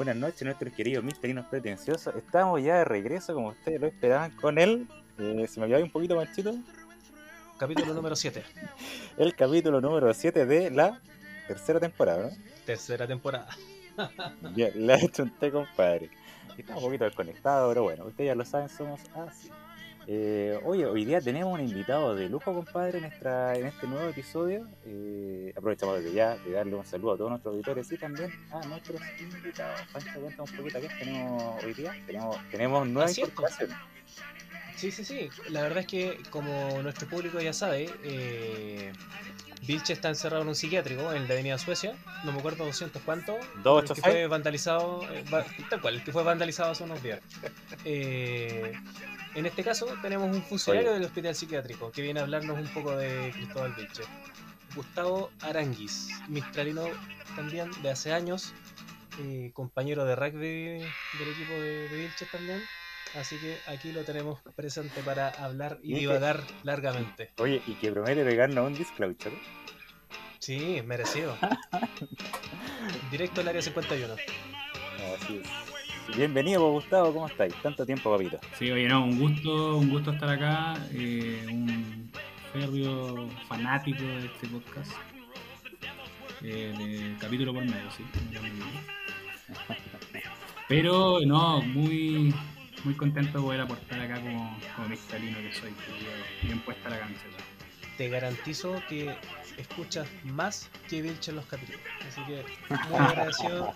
Buenas noches, nuestros queridos misterinos pretenciosos. Estamos ya de regreso, como ustedes lo esperaban, con él. Eh, se me quedó un poquito manchito. Capítulo número 7. El capítulo número 7 de la tercera temporada, ¿no? Tercera temporada. Ya, la he hecho un té, compadre. Estamos un poquito desconectados, pero bueno, ustedes ya lo saben, somos así. Eh, oye, hoy día tenemos un invitado de lujo, compadre, en, nuestra, en este nuevo episodio. Eh, aprovechamos desde ya de darle un saludo a todos nuestros auditores y también a nuestros invitados. Pancho, cuenta un poquito qué tenemos hoy día. Tenemos, tenemos nueva Así es, incorporación. Sí, sí, sí. La verdad es que, como nuestro público ya sabe, eh, Vilche está encerrado en un psiquiátrico en la Avenida Suecia. No me acuerdo 200 cuánto. El que 286. fue vandalizado, eh, va- tal cual, el que fue vandalizado hace unos días. Eh, en este caso, tenemos un funcionario Oye. del hospital psiquiátrico que viene a hablarnos un poco de Cristóbal Vilche. Gustavo Aranguis, mistralino también de hace años, eh, compañero de rugby del equipo de, de también. Así que aquí lo tenemos presente para hablar y Y que- divagar largamente. Oye, y que promete pegarnos un disclosure. Sí, merecido. Directo al área 51. Así es. Bienvenido, pues, Gustavo, ¿cómo estáis? Tanto tiempo, papito. Sí, oye, no, un gusto, un gusto estar acá, eh, un férreo fanático de este podcast. Eh, de capítulo por medio, sí. Pero no, muy, muy contento de poder aportar acá como, como mexicalino que soy, bien puesta la camiseta. Te garantizo que escuchas más que Vilche en los capítulos. Así que muy agradecido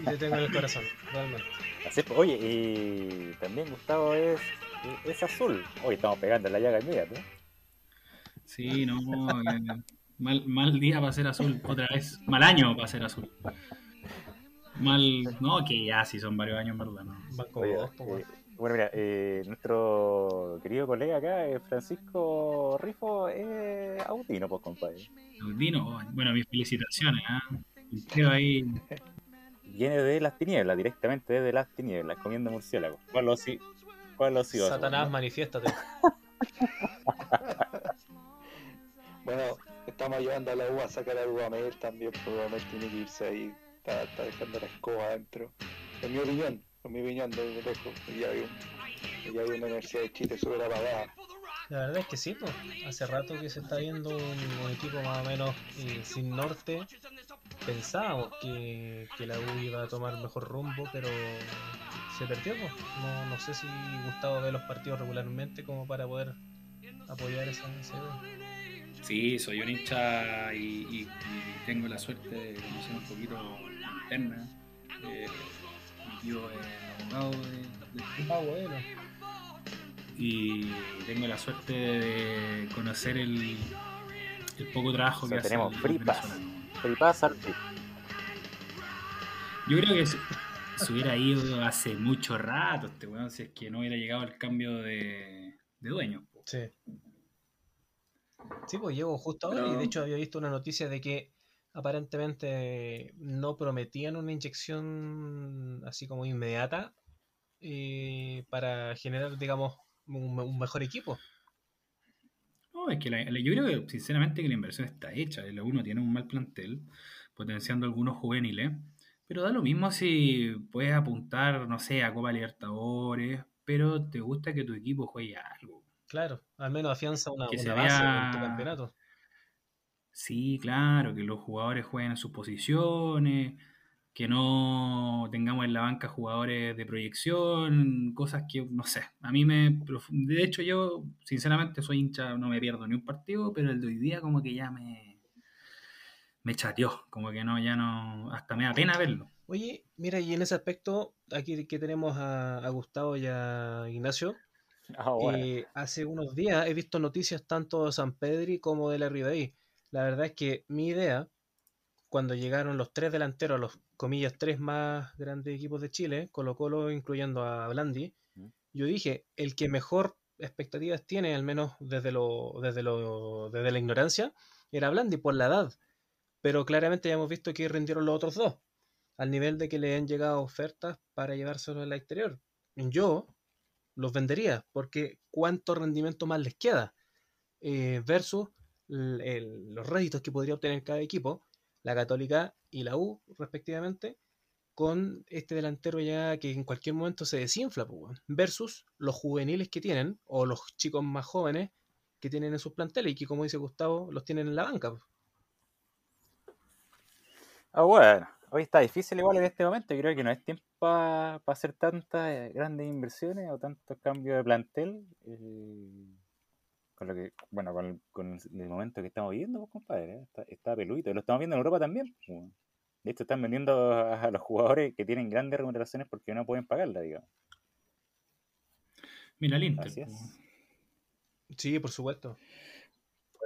y te tengo en el corazón, realmente. Pues, oye, y también Gustavo es, es azul. Hoy estamos pegando la llaga inmediata. Sí, no, eh, mal, mal día para ser azul, otra vez. Mal año para ser azul. Mal, no, que ya sí son varios años, en verdad, ¿no? Oye, dos, como- eh, bueno, mira, eh, nuestro querido colega acá, eh, Francisco Rifo, es autino, pues, compadre. Audino, bueno, mis felicitaciones, ¿ah? Creo ahí, Viene de las tinieblas, directamente desde las tinieblas, comiendo murciélagos. ¿Cuál lo sí? ¿Cuál lo sí? Satanás, manifiéstate. Bueno, estamos ayudando a la U a sacar a Dudamel también, porque Dudamel tiene que irse ahí, está, está dejando la escoba adentro. En mi opinión, en mi opinión, desde lejos, ya hay, un, ya hay una Universidad de Chile súper apagada. La verdad es que sí, pues. Hace rato que se está viendo un, un equipo más o menos eh, sin norte. Pensábamos que, que la U iba a tomar mejor rumbo, pero se perdió. pues. No, no sé si Gustavo ve los partidos regularmente como para poder apoyar esa sí, soy un hincha y, y- y tengo la suerte de conocer un poquito interna. Eh, mi tío es abogado de, de- bueno. y tengo la suerte de conocer el, el poco trabajo O que sea, hace tenemos pass al free. Yo creo que se, se hubiera ido hace mucho rato este weón, si es que no hubiera llegado el cambio de, de dueño. po. Sí. Sí, pues llevo justo ahora y de hecho había visto una noticia de que aparentemente no prometían una inyección así como inmediata eh, para generar, digamos, un, un mejor equipo. No, es que la- yo creo que sinceramente que la inversión está hecha. La uno tiene un mal plantel, potenciando algunos juveniles, pero da lo mismo si puedes apuntar, no sé, a Copa Libertadores, pero te gusta que tu equipo juegue algo. Claro, al menos afianza una, Que se una base vea- en tu campeonato. Sí, claro, que los jugadores jueguen en sus posiciones, que no tengamos en la banca jugadores de proyección, cosas que, no sé, a mí me... De hecho, yo, sinceramente, soy hincha, no me pierdo ni un partido, pero el de hoy día como que ya me... Me chateó, como que no, ya no... Hasta me da pena verlo. Oye, mira, y en ese aspecto, aquí que tenemos a, a Gustavo y a Ignacio, Ahora, Eh, hace unos días he visto noticias tanto de San Pedri como de la Ribey. La verdad es que mi idea, cuando llegaron los tres delanteros, los comillas tres más grandes equipos de Chile, Colo Colo incluyendo a Blandi, yo dije, el que mejor expectativas tiene, al menos desde lo, desde lo, desde la ignorancia, era Blandi por la edad. Pero claramente ya hemos visto que rindieron los otros dos, al nivel de que le han llegado ofertas para llevárselo al exterior. Yo los vendería, porque cuánto rendimiento más les queda eh, versus los réditos que podría obtener cada equipo, la Católica y la U, respectivamente, con este delantero ya que en cualquier momento se desinfla, pues, versus los juveniles que tienen, o los chicos más jóvenes que tienen en sus planteles y que, como dice Gustavo, los tienen en la banca. pues. Ah, bueno. Hoy está difícil igual en este momento. Creo que no es tiempo para hacer tantas eh, grandes inversiones o tantos cambios de plantel. eh, con lo que, bueno, con el, con el momento que estamos viviendo, pues, compadre. eh, Está, está peludito. Lo estamos viendo en Europa también. pues. De hecho, están vendiendo a, a los jugadores que tienen grandes remuneraciones porque no pueden pagarla, digamos. Mira el Inter. Así es. po. Sí, por supuesto.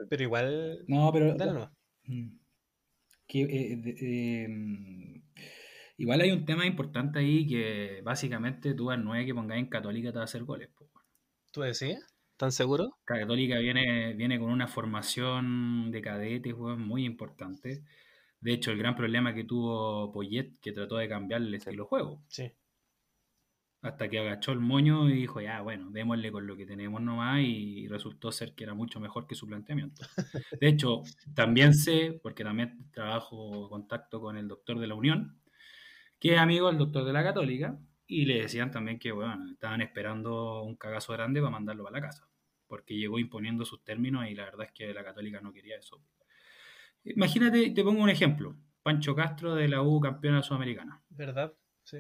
Pero igual. No, pero. Dale. Mm. Que, eh, de- eh, igual hay un tema importante ahí que básicamente tú al 9 que pongáis en Católica te va a hacer goles. po. ¿Tú decías? ¿Tan seguro? Católica viene, viene con una formación de cadetes weón, muy importante. De hecho, el gran problema que tuvo Poyet, que trató de cambiar el estilo juego, Sí. hasta que agachó el moño y dijo, ya, bueno, démosle con lo que tenemos nomás, y resultó ser que era mucho mejor que su planteamiento. De hecho, también sé, porque también trabajo contacto con el doctor de la Unión, que es amigo del doctor de la Católica, y le decían también que, bueno, estaban esperando un cagazo grande para mandarlo para la casa, porque llegó imponiendo sus términos y la verdad es que la Católica no quería eso. Imagínate, te pongo un ejemplo. Pancho Castro de la U campeona sudamericana. ¿Verdad? Sí.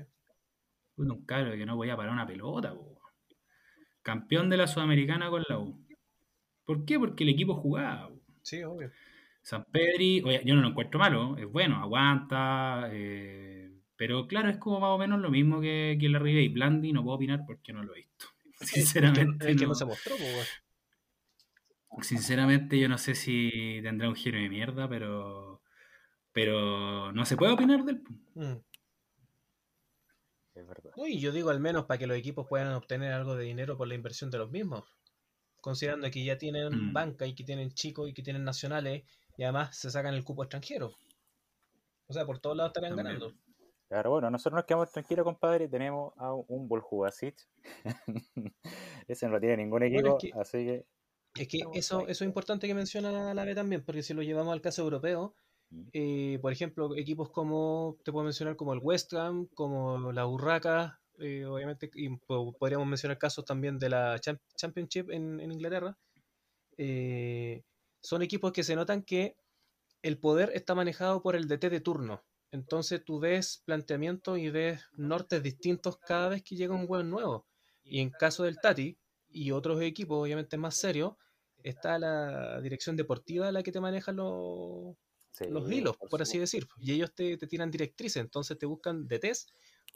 Puta, un cabro que no podía parar una pelota, po. Campeón de la Sudamericana con la U. ¿Por qué? Porque el equipo jugaba. po. Sí, obvio. San Pedri, oye, yo no lo encuentro malo, es bueno, aguanta, eh, pero claro, es como más o menos lo mismo que, que la Rive y Blandi, no puedo opinar porque no lo he visto. Sinceramente, Es que no, no se mostró, pues, weón. sinceramente yo no sé si tendrá un giro de mierda, pero, pero no se puede opinar del... Mm. Es verdad. No, y yo digo al menos para que los equipos puedan obtener algo de dinero por la inversión de los mismos. Considerando que ya tienen Mm. banca y que tienen chicos y que tienen nacionales y además se sacan el cupo extranjero. O sea, por todos lados estarían También. ganando. Claro, bueno, nosotros nos quedamos tranquilos, compadre. Tenemos a un Boljubasic. Ese no lo tiene ningún equipo, Bueno, es que- así que. Es que eso, eso es importante que menciona la B también, porque si lo llevamos al caso europeo, Mm. eh, por ejemplo, equipos como, te puedo mencionar como el West Ham, como la Urraca, eh, obviamente, y po- podríamos mencionar casos también de la Cham- Championship en, en Inglaterra, eh, son equipos que se notan que el poder está manejado por el DT de turno. Entonces tú ves planteamientos y ves nortes distintos cada vez que llega un hueón nuevo. Y en caso del Tati y otros equipos, obviamente más serios, está la dirección deportiva la que te maneja los, Sí, los hilos, por, así decir. Y ellos te, te tiran directrices, entonces te buscan DTs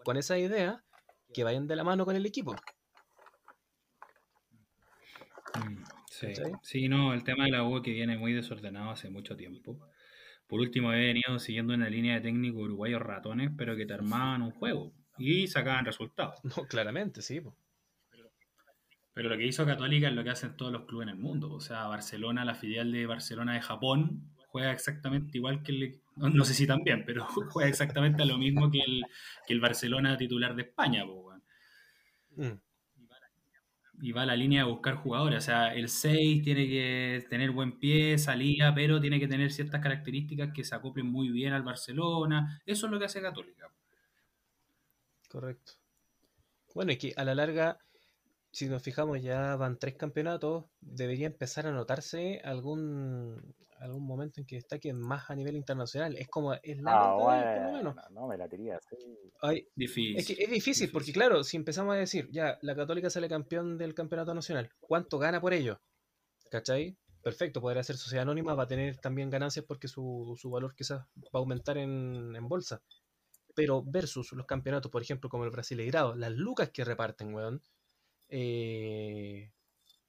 con esa idea que vayan de la mano con el equipo. Mm, Sí, sí, no, el tema de la U que viene muy desordenado hace mucho tiempo. Por último, he venido siguiendo una línea de técnicos uruguayos ratones, pero que te armaban un juego y sacaban resultados. No, claramente, sí. po. Pero lo que hizo Católica es lo que hacen todos los clubes en el mundo. O sea, Barcelona, la filial de Barcelona de Japón, juega exactamente igual que el. No, no sé si también, pero juega exactamente a lo mismo que el, que el Barcelona titular de España. po, weón. Mm. Y va a la línea de buscar jugadores. O sea, el 6 tiene que tener buen pie, salida, pero tiene que tener ciertas características que se acoplen muy bien al Barcelona. Eso es lo que hace Católica. Correcto. Bueno, y que a la larga, si nos fijamos, ya van tres campeonatos, debería empezar a notarse algún algún momento en que destaquen más a nivel internacional. Es como, es la Ah, verdad, por lo bueno, menos. no me la tiré así. Hay- Difícil. es que es difícil, porque claro, si empezamos a decir, ya, la Católica sale campeón del campeonato nacional, ¿cuánto gana por ello? ¿Cachai? Perfecto, podrá ser sociedad anónima, va a tener también ganancias porque su, su valor quizás va a aumentar en, en bolsa. Pero versus los campeonatos, por ejemplo, como el Brasileirado, las lucas que reparten, weón, eh,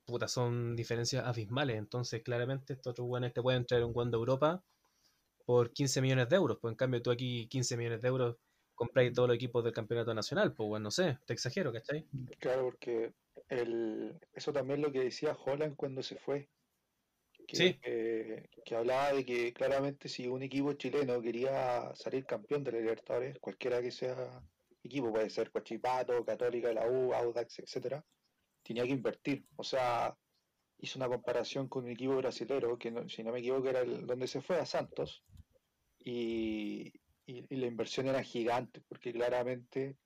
puta, son diferencias abismales. Entonces, claramente, estos otros weones te pueden traer un weón de Europa por 15 millones de euros. Pues en cambio, tú aquí 15 millones de euros compráis todos los equipos del campeonato nacional. Pues bueno, no sé, te exagero, ¿cachai? Claro, porque el, eso también lo que decía Holland cuando se fue. Que, Sí. eh, que hablaba de que claramente si un equipo chileno quería salir campeón de la Libertadores, cualquiera que sea equipo, puede ser Coachipato, Católica, la U, Audax, etcétera, tenía que invertir. O sea, hizo una comparación con un equipo brasilero, que no- si no me equivoco era el donde se fue a Santos, y, y, y la inversión era gigante, porque claramente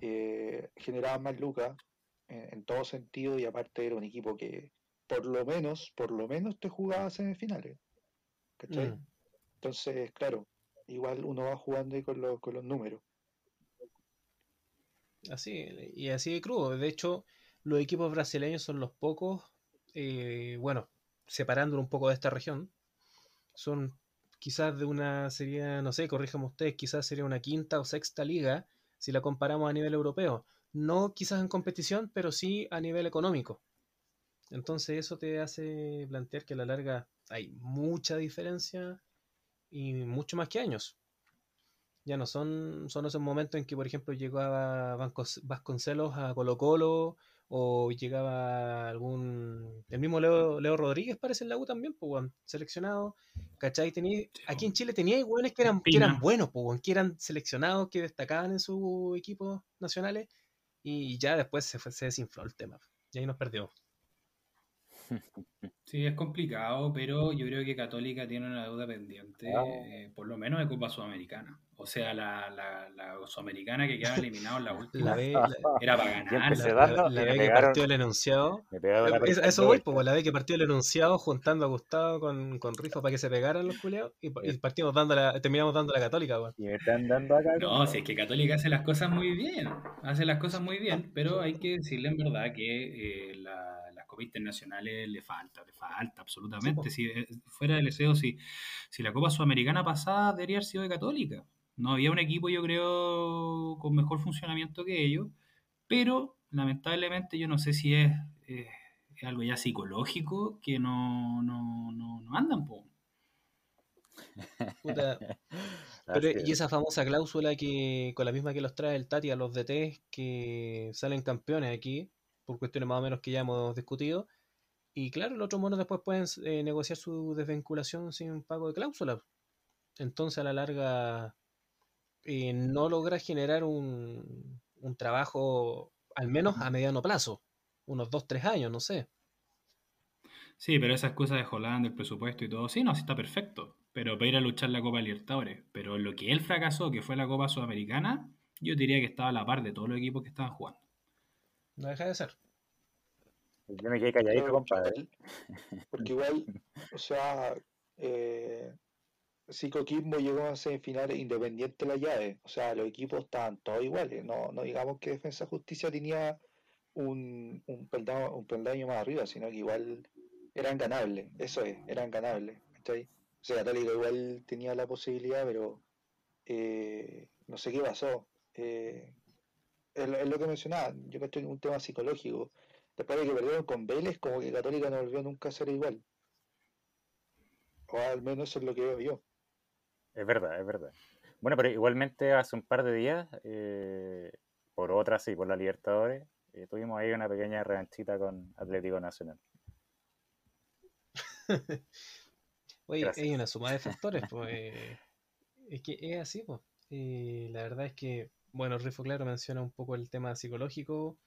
eh, generaban más lucas en, en todo sentido y aparte era un equipo que por lo menos, por lo menos te jugaba semifinales. ¿Cachai? Mm. Entonces, claro, igual uno va jugando ahí con, los con los números. Así, y así de crudo. De hecho, los equipos brasileños son los pocos, eh, bueno, separándolo un poco de esta región, son quizás de una, sería, no sé, corríjame ustedes, quizás sería una quinta o sexta liga si la comparamos a nivel europeo. No quizás en competición, pero sí a nivel económico. Entonces eso te hace plantear que a la larga hay mucha diferencia y mucho más que años. Ya no son, son esos momentos en que, por ejemplo, llegaba Vasconcelos a Colo Colo o llegaba algún... El mismo Leo, Leo Rodríguez parece en la U también, pues, weón, seleccionado. ¿Cachai? Tení- aquí en Chile tenía hueones que eran, que eran buenos, pues, weón, que eran seleccionados, que destacaban en sus equipos nacionales y ya después se, fue- se desinfló el tema. Y ahí nos perdió. Sí, es complicado, pero yo creo que Católica tiene una deuda pendiente, Ah. eh, por lo menos de Copa Sudamericana. O sea, la, la, la Sudamericana que quedaba eliminada en la última La B, era para ganar. la- dando B que pegaron, partió el enunciado. Es- penca Eso voy, pues, la vez que partió el enunciado juntando a Gustavo con, con Rifo para que se pegaran los culeados y, y partimos dando la, terminamos dando la católica. Y me están dando acá. No, si es que Católica hace las cosas muy bien, hace las cosas muy bien, pero hay que decirle en verdad que eh, la- copas internacionales le falta, le falta absolutamente. Si eh, fuera del deseo, si, si la Copa Sudamericana pasada debería haber sido de Católica. No había un equipo, yo creo, con mejor funcionamiento que ellos, pero lamentablemente yo no sé si es, eh, es algo ya psicológico que no, no, no, no andan, po. Puta, Pero, y esa famosa cláusula que con la misma que los trae el Tati a los DT que salen campeones aquí, por cuestiones más o menos que ya hemos discutido. Y claro, los otros monos después pueden eh, negociar su desvinculación sin pago de cláusula. Entonces, a la larga, eh, no logra generar un, un trabajo, al menos a mediano plazo, unos 2-3 años, no sé. Sí, pero esas cosas de Holanda, el presupuesto y todo, sí, no, sí está perfecto. Pero para ir a luchar la Copa Libertadores. Pero lo que él fracasó, que fue la Copa Sudamericana, yo diría que estaba a la par de todos los equipos que estaban jugando. No deja de ser. Yo me quedé calladito, Claro, compadre. Porque igual, o sea, eh, si Coquimbo llegó a semifinales independiente de la llave, o sea, los equipos estaban todos iguales, no, no digamos que Defensa Justicia tenía un, un, peldaño, un peldaño más arriba, sino que igual eran ganables, eso es, eran ganables, ¿cachai? O sea, Católica igual tenía la posibilidad, pero eh, no sé qué pasó. Eh, es, lo- es lo que mencionaba, yo creo que es un tema psicológico. Después de que perdieron con Vélez, como que Católica no volvió nunca a ser igual. O al menos eso es lo que veo yo. Es verdad, es verdad. Bueno, pero igualmente hace un par de días, eh, por otra, sí, por la Libertadores, eh, tuvimos ahí una pequeña revanchita con Atlético Nacional. Oye, Gracias. hay una suma de factores, pues. eh, es que es así, pues. Eh, la verdad es que, bueno, Rifo, claro, menciona un poco el tema psicológico.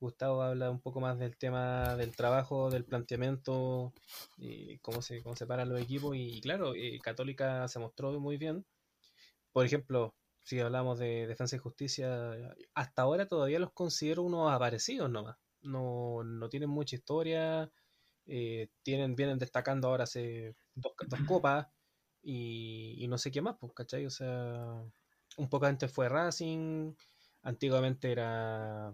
Gustavo habla un poco más del tema del trabajo, del planteamiento, y cómo se, cómo se paran los equipos. Y claro, eh, Católica se mostró muy bien. Por ejemplo, si hablamos de Defensa y Justicia, hasta ahora todavía los considero unos aparecidos nomás. No, no tienen mucha historia, eh, tienen, vienen destacando ahora hace dos, dos copas y, y no sé qué más, pues, ¿cachai? O sea, un poco antes fue Racing, antiguamente era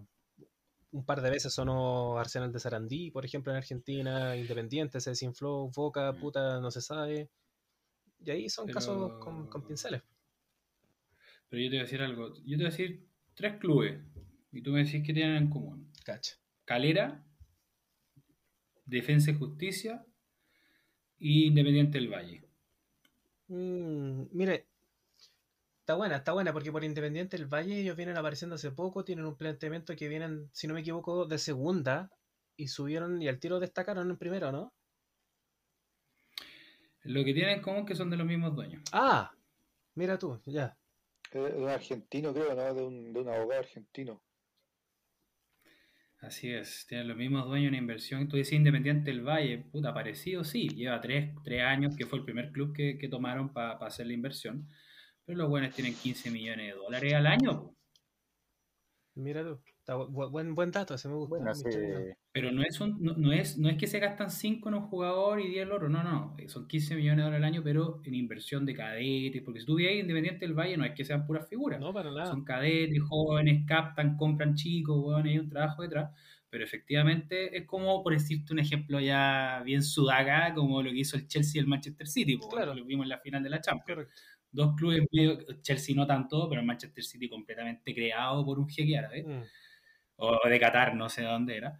un par de veces sonó Arsenal de Sarandí, por ejemplo, en Argentina, Independiente se desinfló, Boca, Mm. puta, no se sabe. Y ahí son Pero- casos con, con pinceles. Pero yo te voy a decir algo. Yo te voy a decir tres clubes. Y tú me decís qué tienen en común. Cacha. Calera, Defensa y Justicia y Independiente del Valle. Mm, mire, está buena, está buena, porque por Independiente del Valle ellos vienen apareciendo hace poco, tienen un planteamiento que vienen, si no me equivoco, de segunda y subieron y al tiro destacaron en primero, ¿no? Lo que tienen en común es que son de los mismos dueños. Ah, mira tú, ya. De un argentino, creo, ¿no? De un, de un abogado argentino. Así es, tienen los mismos dueños en inversión. Tú decís Independiente del Valle, puta, parecido, sí. Lleva tres, tres años que fue el primer club que, que tomaron para hacer la inversión. Pero los buenos tienen 15 millones de dólares al año. Mira tú. Está bu- buen, buen dato, ese me gusta. Bueno, sí, Pero no es, un- no, no es, no es que se gastan 5 en un jugador y 10 en el otro, no, no, son 15 millones de dólares al año, pero en inversión de cadetes, porque si tú ves ahí Independiente del Valle, no es que sean puras figuras, No, para nada. son cadetes, jóvenes, captan, compran chicos, weón, hay un trabajo detrás, pero efectivamente es como, por decirte un ejemplo ya bien sudaca, como lo que hizo el Chelsea y el Manchester City, po, Claro. lo vimos en la final de la Champions. Correcto. Dos clubes medio, Chelsea no tanto, pero Manchester City completamente creado por un jeque árabe Mm. o de Qatar, no sé de dónde era.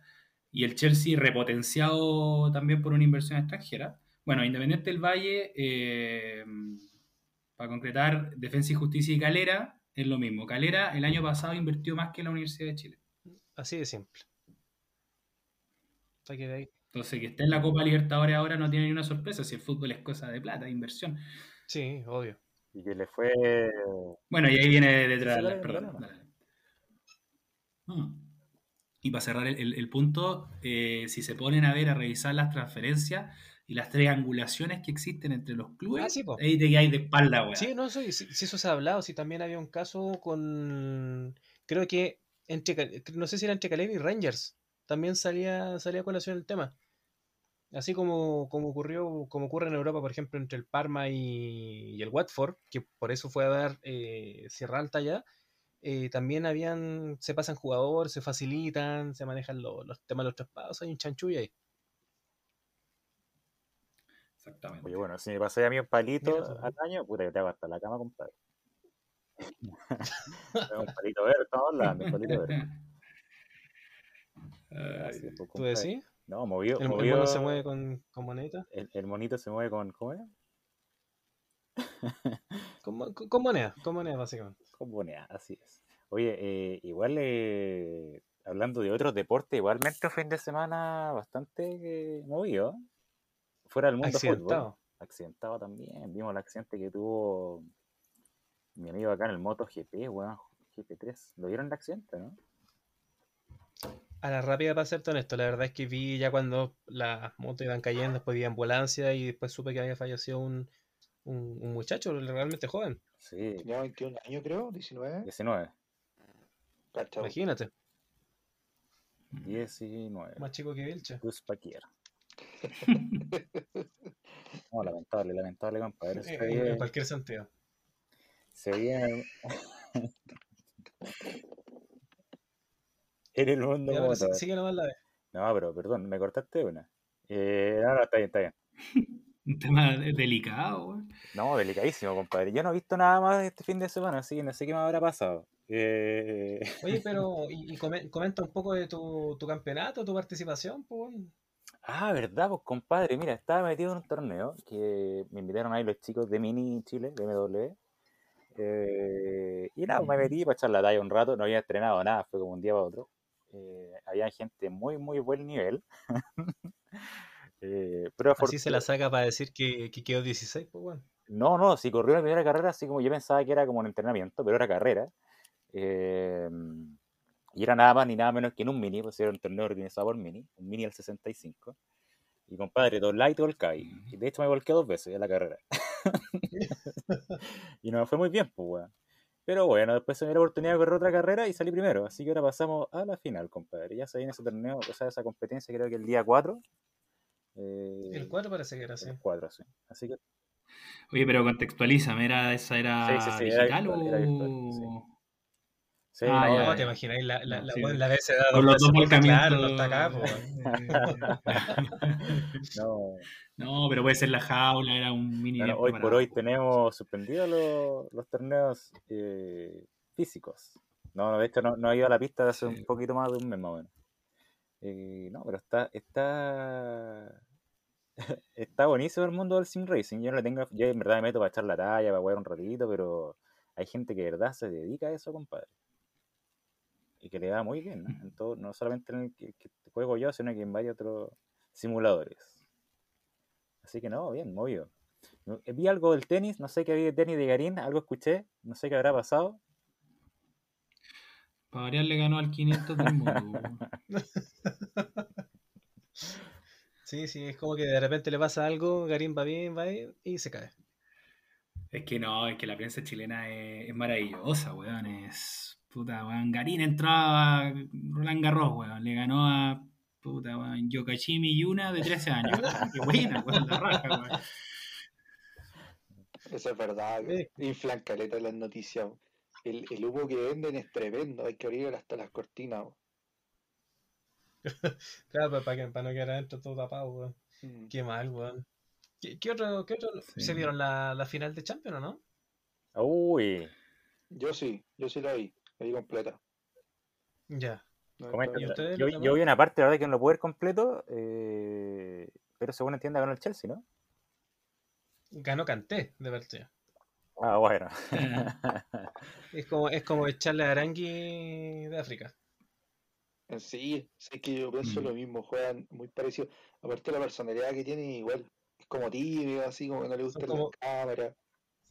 Y el Chelsea repotenciado también por una inversión extranjera. Bueno, Independiente del Valle, eh, para concretar, Defensa y Justicia y Calera, es lo mismo. Calera el año pasado invirtió más que la Universidad de Chile. Así de simple. Entonces, que esté en la Copa Libertadores ahora no tiene ni una sorpresa, si el fútbol es cosa de plata, de inversión. Sí, obvio. Y que le fue. Bueno, y ahí viene detrás. Sí, la- perdón, dale. Mm. Y para cerrar el, el- el punto, eh, si se ponen a ver, a revisar las transferencias y las triangulaciones que existen entre los clubes, Ah, sí, ahí te hay de espalda, weón. Sí, no, sí, sí, sí, eso se ha hablado. Sí, también había un caso con. Creo que entre. No sé si era entre Caleb y Rangers. También salía, salía a colación el tema. Así como, como ocurrió, como ocurre en Europa, por ejemplo, entre el Parma y, y el Watford, que por eso fue a dar eh, Sierra Alta ya. eh, también habían, se pasan jugadores, se facilitan, se manejan lo- los temas de los traspasos, hay un chanchullo ahí. Exactamente. Oye, bueno, si me pasé a mí un palito Mira al año, puta que te hago hasta la cama, compadre. Un palito verde, estamos hablando, un palito verde. Ay, pues, ¿Tú decís? No, movió. El, el movió- mono se mueve con, con. El, el monito se mueve con. ¿Cómo es? Con, mo- con- con moneda, con moneda, básicamente. Con moneda, así es. Oye, eh, igual eh, hablando de otros deportes, igualmente un fin de semana bastante eh, movido. Fuera del mundo fútbol. Accidentado. Accidentado también. Vimos el accidente que tuvo mi amigo acá en el MotoGP, weón. GP3. ¿Lo vieron el accidente, no? A la rápida, para serte honesto, la verdad es que vi ya cuando las motos iban cayendo, después vi ambulancia y después supe que había fallecido un, un, un muchacho realmente joven. Sí, Tenía 21 años, creo, 19. 19. Cacha, Imagínate, 19. más chico que Vilche. Gus Paquier. No, lamentable, lamentable, compadre. Se En, cualquier sentido. se veía en el mundo Ya, pero sí- motor. sigue nomás la vez. No, pero perdón, me cortaste una. Eh, no, no, está bien, está bien. Un tema delicado, weón. No, delicadísimo, compadre. Yo no he visto nada más este fin de semana, así que no sé qué me habrá pasado. Eh, Oye, pero, y, y come- comenta un poco de tu, tu campeonato, tu participación, pues. Ah, verdad, pues compadre, mira, estaba metido en un torneo que me invitaron ahí los chicos de Mini Chile, de MW. Eh, y nada, me metí para echar la talla un rato, no había entrenado nada, fue como un día para otro. Eh, había gente muy, muy buen nivel. Eh, pero Así se la saca para decir que, que quedó 16, pues bueno. No, no, si corrió la primera carrera, así como yo pensaba que era como un entrenamiento, pero era carrera. Eh, y era nada más ni nada menos que en un mini, pues era un torneo organizado por mini, un mini al 65. Y compadre, dos light, dos caí. Y de hecho me volqué dos veces en la carrera. y no me fue muy bien, pues, weón. Pero bueno, después se me dio la oportunidad de correr otra carrera y salí primero. Así que ahora pasamos a la final, compadre. Ya se viene ese torneo, o sea, esa competencia creo que el día 4. Eh, El 4 parece que era así. el 4, sí. Así que Oye, pero contextualízame, ¿era, ¿esa era Sí, sí, sí, era digital virtual, o...? era virtual, sí. Ah, no, ya, No, te imagináis la, la, la, Sí. weón, la de ese dado. Con los dos volcamientos. no está acá, pues. no, no, pero puede ser la jaula, era un mini. hoy por hoy tenemos suspendidos los, los torneos eh, físicos. No, no, de hecho no, no he ido a la pista de hace Sí. un poquito más de un mes más o menos. Eh, no, pero está, está, está buenísimo el mundo del sim racing. Yo no le tengo, yo en verdad me meto para echar la talla, para jugar un ratito, pero hay gente que de verdad se dedica a eso, compadre. Y que le va muy bien, ¿no? En todo- no solamente en el que, que juego yo, sino que en varios otros simuladores. Así que no, bien, movido. No- Vi algo del tenis, no sé qué vi de tenis de Garín, algo escuché, no sé qué habrá pasado. Para variar le ganó al 500 del mundo. Sí, sí, es como que de repente le pasa algo, Garín va bien, va bien y se cae. Es que no, es que la prensa chilena es, es maravillosa, weón. Es. Puta, weón. Garín entraba a Roland Garros, weón. Le ganó a. Puta, weón. Yokashimi Yuna de 13 años. Qué buena, weón. La raja, weón. Eso es verdad. Inflan caleta las noticias. El, el humo que venden es tremendo. Hay que abrir hasta las cortinas. Claro, pues, para, que, para no quedar adentro todo tapado, weón. Mm. Qué mal, weón. ¿Qué, qué otro, qué otro? Sí. ¿Se vieron la, la final de Champions o no? Uy, Yo sí, yo sí la vi. Vi completa. Ya. No, comenta. ¿Y no- ustedes, Yo, vi una parte, la verdad, que no lo pude ver completo, eh, pero según entienda ganó el Chelsea, ¿no? Ganó Kanté de partida. Ah, bueno. Es como, es como echarle a Arangui de África. En sí, sí que yo pienso Mm. lo mismo. Juegan muy parecido. Aparte la personalidad que tienen igual. Es como tibio, así como que no le gusta como- la cámara.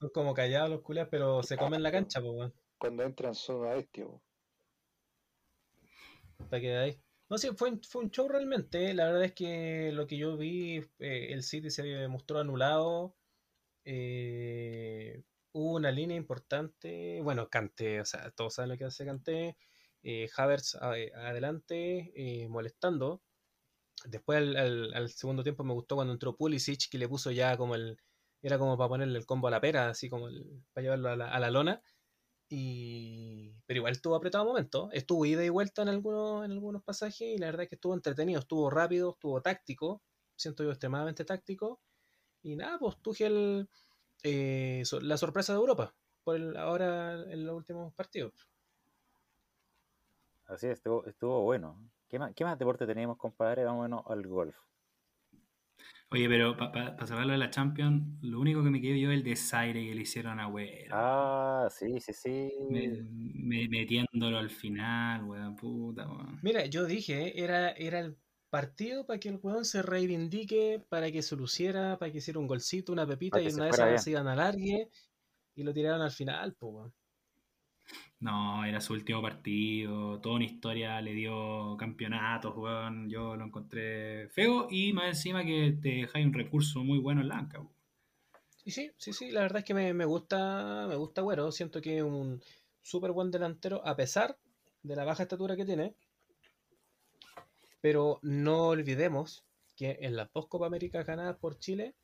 Son como callados los culias, pero se comen la cancha, pues, weón. Cuando entran son una bestia. Para que ahí. No, sí, fue, fue un show realmente. La verdad es que lo que yo vi, eh, el City se mostró anulado. eh, hubo una línea importante. Bueno, Kanté, o sea, todos saben lo que hace Kanté. Eh, Havertz adelante, eh, molestando. Después al, al- al segundo tiempo me gustó cuando entró Pulisic, que le puso ya como el. Era como para ponerle el combo a la pera, así como el- para llevarlo a la, a la lona. Y... Pero igual estuvo apretado un momento. Estuvo ida y vuelta en algunos, en algunos pasajes y la verdad es que estuvo entretenido, estuvo rápido, estuvo táctico. Siento yo extremadamente táctico. Y nada, pues Tuchel, eh, la sorpresa de Europa por el- ahora en los últimos partidos. Así es, estuvo, estuvo bueno. ¿Qué más, ¿Qué más deporte tenemos, compadre? Vámonos al golf. Oye, pero para salvarlo de la Champions, lo único que me quedo yo es el desaire que le hicieron a Güero. Ah, sí, sí, sí. Me- me- metiéndolo al final, weón, puta, weón. Mira, yo dije, era, era el partido para que el weón se reivindique, para que se luciera, para que hiciera un golcito, una pepita y una de esas se iban a largue y lo tiraron al final, pues weón. No, era su último partido, toda una historia le dio campeonatos, weón. Yo lo encontré feo y más encima que te dejáis un recurso muy bueno en la weón. Y sí, sí, sí, la verdad es que me, me gusta, me gusta Güero, siento que es un súper buen delantero a pesar de la baja estatura que tiene. Pero no olvidemos que en las dos Copa América ganadas por Chile,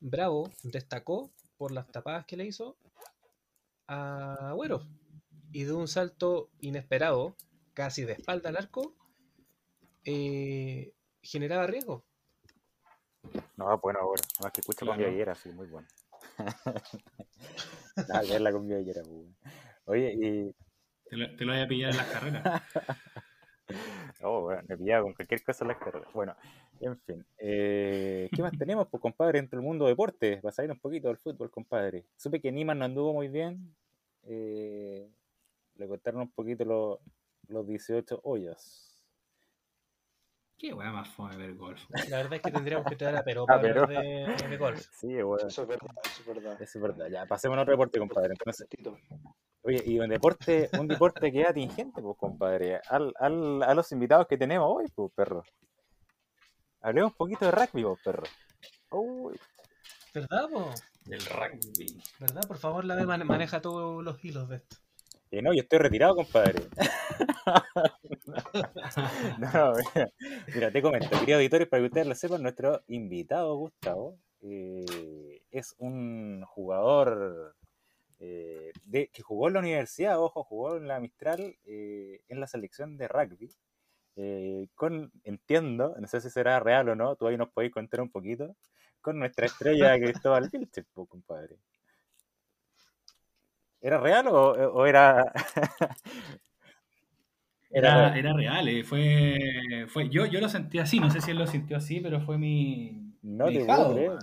Bravo destacó por las tapadas que le hizo a Güero. Y de un salto inesperado, casi de espalda al arco, eh, generaba riesgo. No, bueno, bueno. Más que escucho Claro. con Villera, sí, muy bueno. Nada, que ver la con pues. Oye, y. Te lo, te lo voy a pillar en las carreras. Oh, bueno, me pillaba con cualquier cosa en las carreras. Bueno, en fin. Eh, ¿Qué más tenemos, pues, compadre, dentro del mundo de deportes? Para salir un poquito del fútbol, compadre. Supe que Niman no anduvo muy bien. Eh, le contaron un poquito los, los 18 hoyos. Qué weón más fome ver golf. La verdad es que tendríamos que traer a Peró Ah, para Peró. hablar de, de golf. Sí, bueno. Eso es verdad, eso es verdad. Eso es verdad. Ya, pasemos a otro deporte, compadre. Entonces, Tito. Oye, y un deporte, un deporte que es atingente, pues, compadre. Al, al, a los invitados que tenemos hoy, pues, perro. Hablemos un poquito de rugby, pues, perro. Uy, ¿Verdad, po? Del rugby. ¿Verdad? Por favor, la B man- maneja todos los hilos de esto. Que no, yo estoy retirado, compadre. no, mira, mira, te comento, queridos auditores, para que ustedes lo sepan, nuestro invitado, Gustavo, eh, es un jugador eh, de, que jugó en la universidad, ojo, jugó en la Mistral, eh, en la selección de rugby. con, entiendo, no sé si será real o no, tú ahí nos podéis contar un poquito, con nuestra estrella Cristóbal Vilches, compadre. ¿Era real o, o era.? Era, era real, eh, fue, fue yo, yo lo sentí así, no sé si él lo sintió así, pero fue mi... No mi te puedo creer.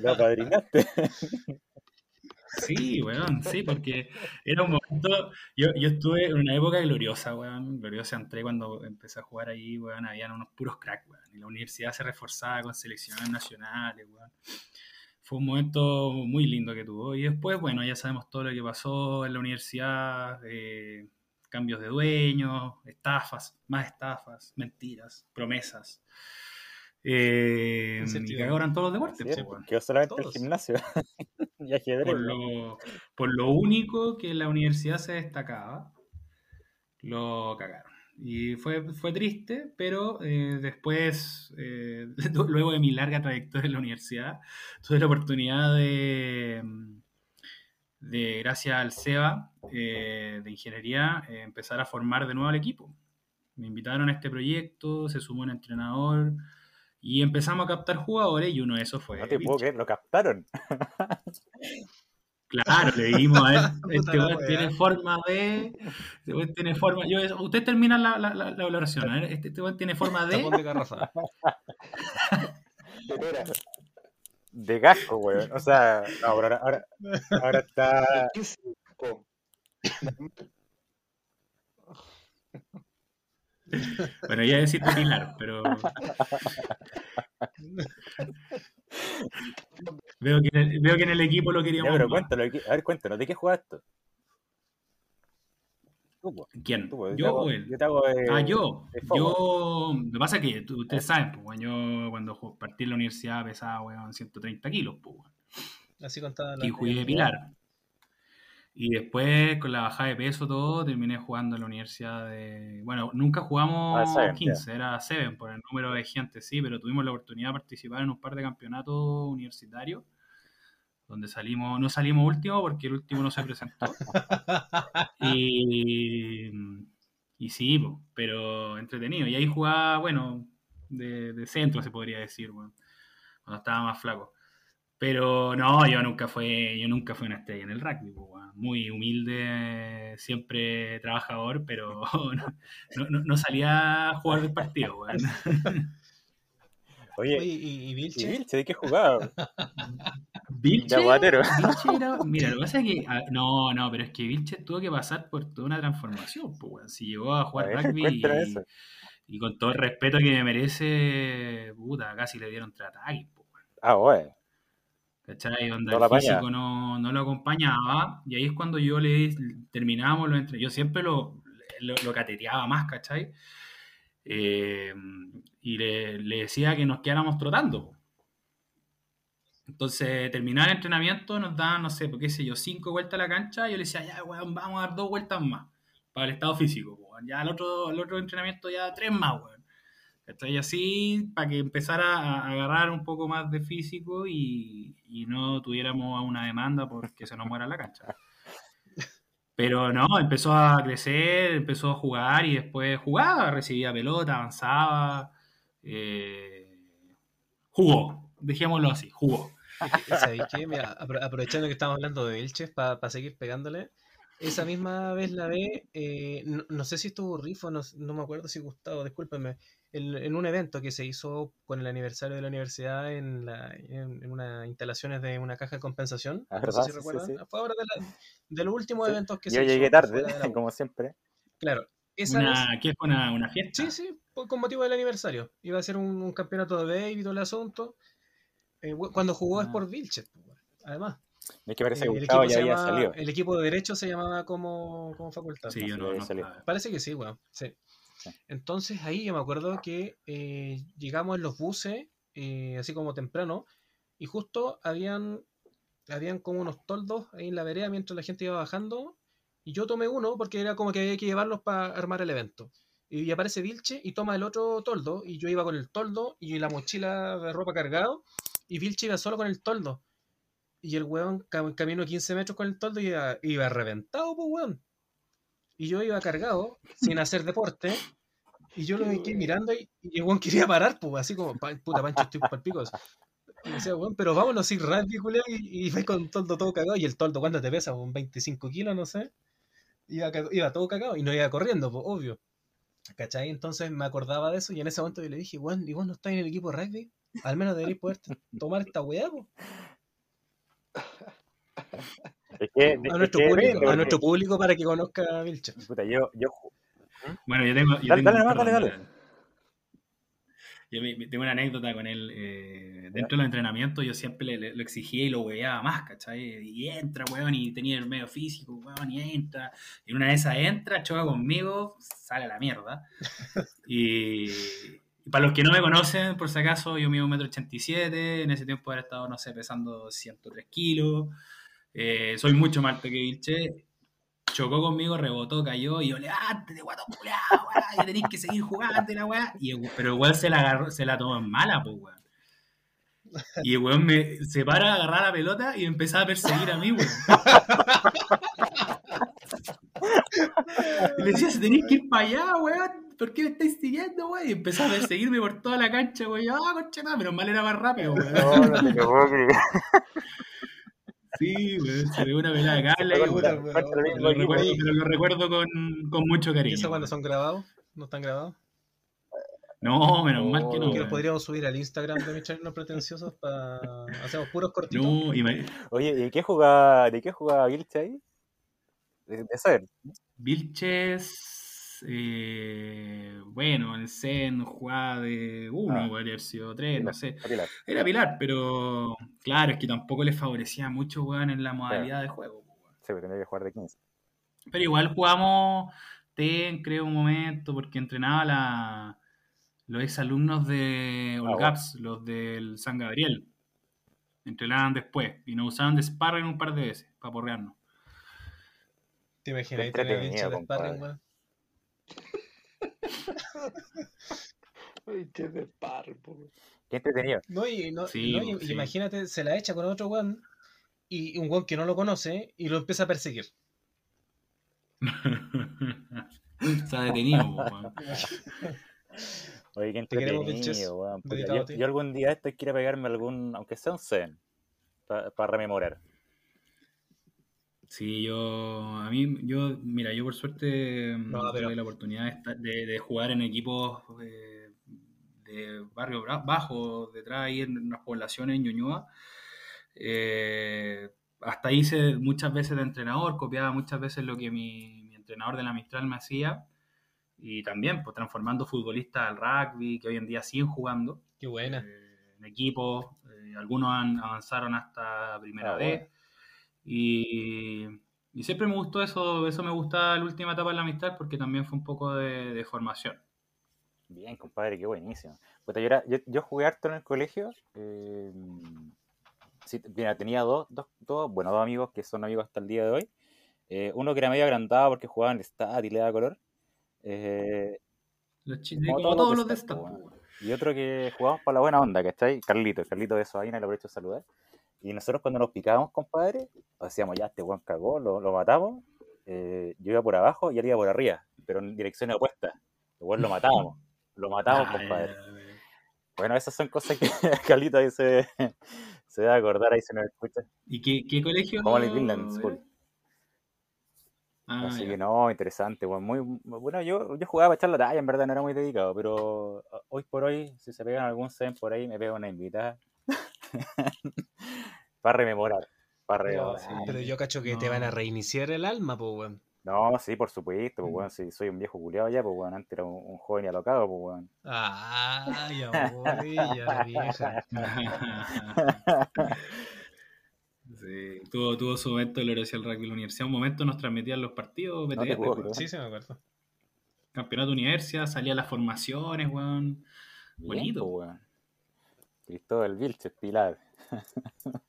Lo apadrinaste. Sí, weón, sí, porque era un momento, yo, yo estuve en una época gloriosa, weón, gloriosa entré cuando empecé a jugar ahí, weón, habían unos puros cracks, weón, y la universidad se reforzaba con selecciones nacionales, weón. Fue un momento muy lindo que tuvo. Y después, bueno, ya sabemos todo lo que pasó en la universidad, eh, cambios de dueños, estafas, más estafas, mentiras, promesas. Eh, y cagaron todos los deportes, es, po, weón. Quedó solamente el Todos. gimnasio. Y ajedrez, por lo, por lo único que en la universidad se destacaba, lo cagaron. Y fue, fue triste, pero eh, después, eh, luego de mi larga trayectoria en la universidad, tuve la oportunidad de, de gracias al SEBA eh, de ingeniería, empezar a formar de nuevo al equipo. Me invitaron a este proyecto, se sumó un entrenador y empezamos a captar jugadores y uno de esos fue... No te puedo creer, lo captaron. Claro, le dijimos a ver, Puta este weón tiene forma de. Este weón tiene forma. Yo, usted termina la, la, la, la valoración. A ver, este, este weón tiene forma de. De. De casco, weón. O sea, no, ahora, ahora, ahora está. 15, po. Bueno, ya decir de Pilar, pero. Veo que, en el, veo que en el equipo lo Ya, queríamos. pero más. cuéntalo. ¿de qué- A ver, cuéntanos, ¿de qué jugaste? Tú, ¿Quién? tú, yo, ¿Yo hago, o él? yo te hago, eh, Ah, yo. Yo. Lo que pasa es que tú- ustedes saben, pues, yo cuando partí en la universidad pesaba, weón, 130 kilos, pues. Así contaba la. y jugué de pilar. Y después, con la bajada de peso, todo, terminé jugando en la universidad de. Bueno, nunca jugamos Ah, Seven, 15, era 7 por el número de gente, sí, pero tuvimos la oportunidad de participar en un par de campeonatos universitarios, donde salimos, no salimos último porque el último no se presentó. y, y sí, pero entretenido. Y ahí jugaba, bueno, de, de centro se podría decir, bueno, cuando estaba más flaco. Pero no, yo nunca fui, yo nunca fui una estrella en el rugby, weón. Muy humilde, siempre trabajador, pero no, no- no salía a jugar del partido, weón. Oye, Oye, ¿y, y ¿y Vilche? Vilche de qué jugaba? Vilche, De aguatero. Vilche era- mira, lo que pasa es que, ah, no, no, pero es que Vilche tuvo que pasar por toda una transformación, pues, weón. Si llegó a A jugar ver, rugby y, eso. y con todo el respeto que me merece, puta, casi le dieron tres ataques, pues. Ah, bueno. ¿Cachai? Donde No el físico no, no lo acompañaba. Y ahí es cuando yo le terminábamos los Yo siempre lo, lo, lo cateteaba más, ¿cachai? Eh, y le, le decía que nos quedáramos trotando. Entonces, terminaba el entrenamiento, nos daban, no sé, por qué sé yo, cinco vueltas a la cancha. Y yo le decía, ya, weón, vamos a dar dos vueltas más para el estado físico. weón. Ya al otro, al otro entrenamiento, ya tres más, weón. ¿Cachai? Así, para que empezara a agarrar un poco más de físico y, y no tuviéramos una demanda porque se nos muera la cancha. Pero no, empezó a crecer, empezó a jugar y después jugaba, recibía pelota, avanzaba. eh, jugó, dejémoslo así, jugó. ¿Sabéis qué? Mira, apro- aprovechando que estamos hablando de Vilches, para seguir pegándole, esa misma vez la ve, eh, no, no sé si estuvo Rifo, no, no me acuerdo si Gustavo, discúlpenme, en, en un evento que se hizo con el aniversario de la universidad en, la, en, en unas instalaciones de una caja de compensación. Ah, No sé ¿verdad? si Sí, sí, recuerdan. sí. Fue ahora de, la- de los últimos Sí, eventos que Yo se llegué hizo tarde, fuera de la U. como siempre. Claro, esa Una, ¿Qué fue una, una fiesta? Sí, sí, por- con motivo del aniversario. Iba a ser un, un campeonato de David y todo el asunto. Eh, cuando jugó Ah. Sport Vilches, pues, además. Es que parece Eh, que el, Gustavo equipo ya había llamaba- salido. el equipo de derecho se llamaba como, como facultad. Sí, ¿no? yo no, no. Parece que sí, weón. Sí. Entonces ahí yo me acuerdo que eh, llegamos en los buses, eh, así como temprano, y justo habían, habían como unos toldos ahí en la vereda mientras la gente iba bajando, y yo tomé uno porque era como que había que llevarlos para armar el evento. Y aparece Vilche y toma el otro toldo, y yo iba con el toldo y la mochila de ropa cargado, y Vilche iba solo con el toldo. Y el weón cam- caminó 15 metros con el toldo y iba, iba reventado, pues weón. Y yo iba cargado, sin hacer deporte, y yo lo quedé mirando y, y el weón quería parar, pues así como, "Pa- puta Pancho, estoy pal pico. Y me decía, weón, pero vámonos sin rugby, culiao, y, y vais con toldo todo cagado. Y el toldo, ¿cuánto te pesa? Un 25 kilos, no sé. Iba, iba todo cagado y no iba corriendo, pues, obvio. ¿Cachai? Entonces me acordaba de eso y en ese momento yo le dije, weón, ¿y vos no estás en el equipo de rugby? Al menos deberíais poder tomar esta weá, pues. A es nuestro, público, depende, a nuestro porque, público para que conozca a Vilche. puta, yo, yo ju- Bueno, yo tengo. Yo Dale, tengo, dale nomás, perdón, dale, dale. Yo me- me- tengo una anécdota con él. eh, dentro los entrenamientos, yo siempre le, le- lo exigía y lo weaba más, ¿cachai? Y entra, weón, y tenía el medio físico, weón, y entra. Y una de esas entra, choca conmigo, sale a la mierda. Y, Y para los que no me conocen, por si acaso, yo mido 1,87m, en ese tiempo había estado, no sé, pesando 103 kilos. Eh, soy mucho más alto que Vilche. Chocó conmigo, rebotó, cayó y yo le de guatón culeado, y tenéis que seguir jugando la weá. Y el- pero igual se la agarró, se la tomó en mala, pues weón. Y el weón me se para a agarrar la pelota y empezaba a perseguir a mí, weón. Y le decía, "Si tenéis que ir para allá, weón. ¿Por qué me estáis siguiendo, weón? Y empezó a perseguirme por toda la cancha, weón. Ah, concha, nada, menos mal era más rápido, weón. No, no te. Sí, se ve una. Contra el mismo Lo recuerdo, pero lo recuerdo con, con mucho ¿Y cariño. eso cuando son grabados? ¿No están grabados? No, menos mal que no. Que los podríamos subir al Instagram de mis no pretenciosos para. Hacemos puros cortitos. No, y me- Oye, ¿y qué jugaba, de qué jugaba Vilche ahí? De, de saber. Vilches, eh, bueno, en Zen jugaba de 1, Ah. podría haber sido 3, no sé. Pilar. Era Pilar, pero claro, es que tampoco le favorecía mucho, weón, en la modalidad de juego. weón. Sí, tenía que jugar de 15. Pero igual jugamos TEN, creo, un momento, porque entrenaba la, los exalumnos de Ah, Olgaps, los del San Gabriel. Entrenaban después y nos usaban de sparring un par de veces para porrearnos. ¿Te imaginas? Qué Tener hincha de sparring, weón. Ay, che, de parvo. Qué entretenido. No, y, no, Sí, no, y- sí. imagínate, se la echa con otro weón y un weón que no lo conoce y lo empieza a perseguir. Se ha detenido, weón. Oye, qué entretenido, weón. Yo, yo algún día esto quiero pegarme algún, aunque sea un Zen, para rememorar. Sí, yo, a mí, yo, mira, yo por suerte mm, No, pero- tuve la oportunidad de, de- jugar en equipos eh, de barrio bajo, detrás ahí en unas poblaciones en Ñuñoa. Eh, hasta hice muchas veces de entrenador, copiaba muchas veces lo que mi, mi entrenador de la Mistral me hacía. Y también, pues, transformando futbolistas al rugby, que hoy en día siguen jugando Qué buena. eh, en equipos, eh, algunos han- avanzaron hasta primera Ah, vez. bueno. Y, y siempre me gustó eso, eso me gustaba la última etapa de la amistad porque también fue un poco de, de formación. Bien, compadre, qué buenísimo. Puta, yo, era- yo, yo jugué harto en el colegio. eh, sí, mira, tenía dos, dos, dos, bueno, dos amigos que son amigos hasta el día de hoy. Eh, uno que era medio agrandado porque jugaba en el stat y le daba color. eh, Los chi- Como como todos todos los los de de Stat, Stat, po, po, weón. y otro que jugábamos para la buena onda, ¿cachai? Carlito, Carlito de Soaina, le aprovecho de saludar. Y nosotros cuando nos picábamos, compadre, decíamos, ya, este weón cagó, lo, lo matamos. eh, yo iba por abajo y él iba por arriba, pero en direcciones opuestas. El weón lo matábamos, lo matamos, Ah, compadre. Bueno, esas son cosas que Carlito ahí se, se debe acordar, ahí se nos escucha. ¿Y qué, qué colegio? Como era? School. Ah, Así ya. que no, interesante, weón. Muy, bueno, yo, yo jugaba para echar la talla, en verdad no era muy dedicado, pero uh, hoy por hoy, si se pegan algún zen por ahí, me pego una invitada. para rememorar. Para Pero, rememorar. pero yo cacho que te No. van a reiniciar el alma, pues, weón. No, sí, por supuesto, pues weón, si soy un viejo culiado ya, pues weón, antes era un, un joven y alocado, pues weón. Ah, ya voy, ya vieja. sí, tuvo, tuvo su momento glorioso el rugby en la universidad. Un momento nos transmitían los partidos te weón. creer. Sí, sí, me acuerdo. Campeonato universidad, salía las formaciones, weón. Bien, Bonito. pues, weón. Cristóbal Vilches, Pilar.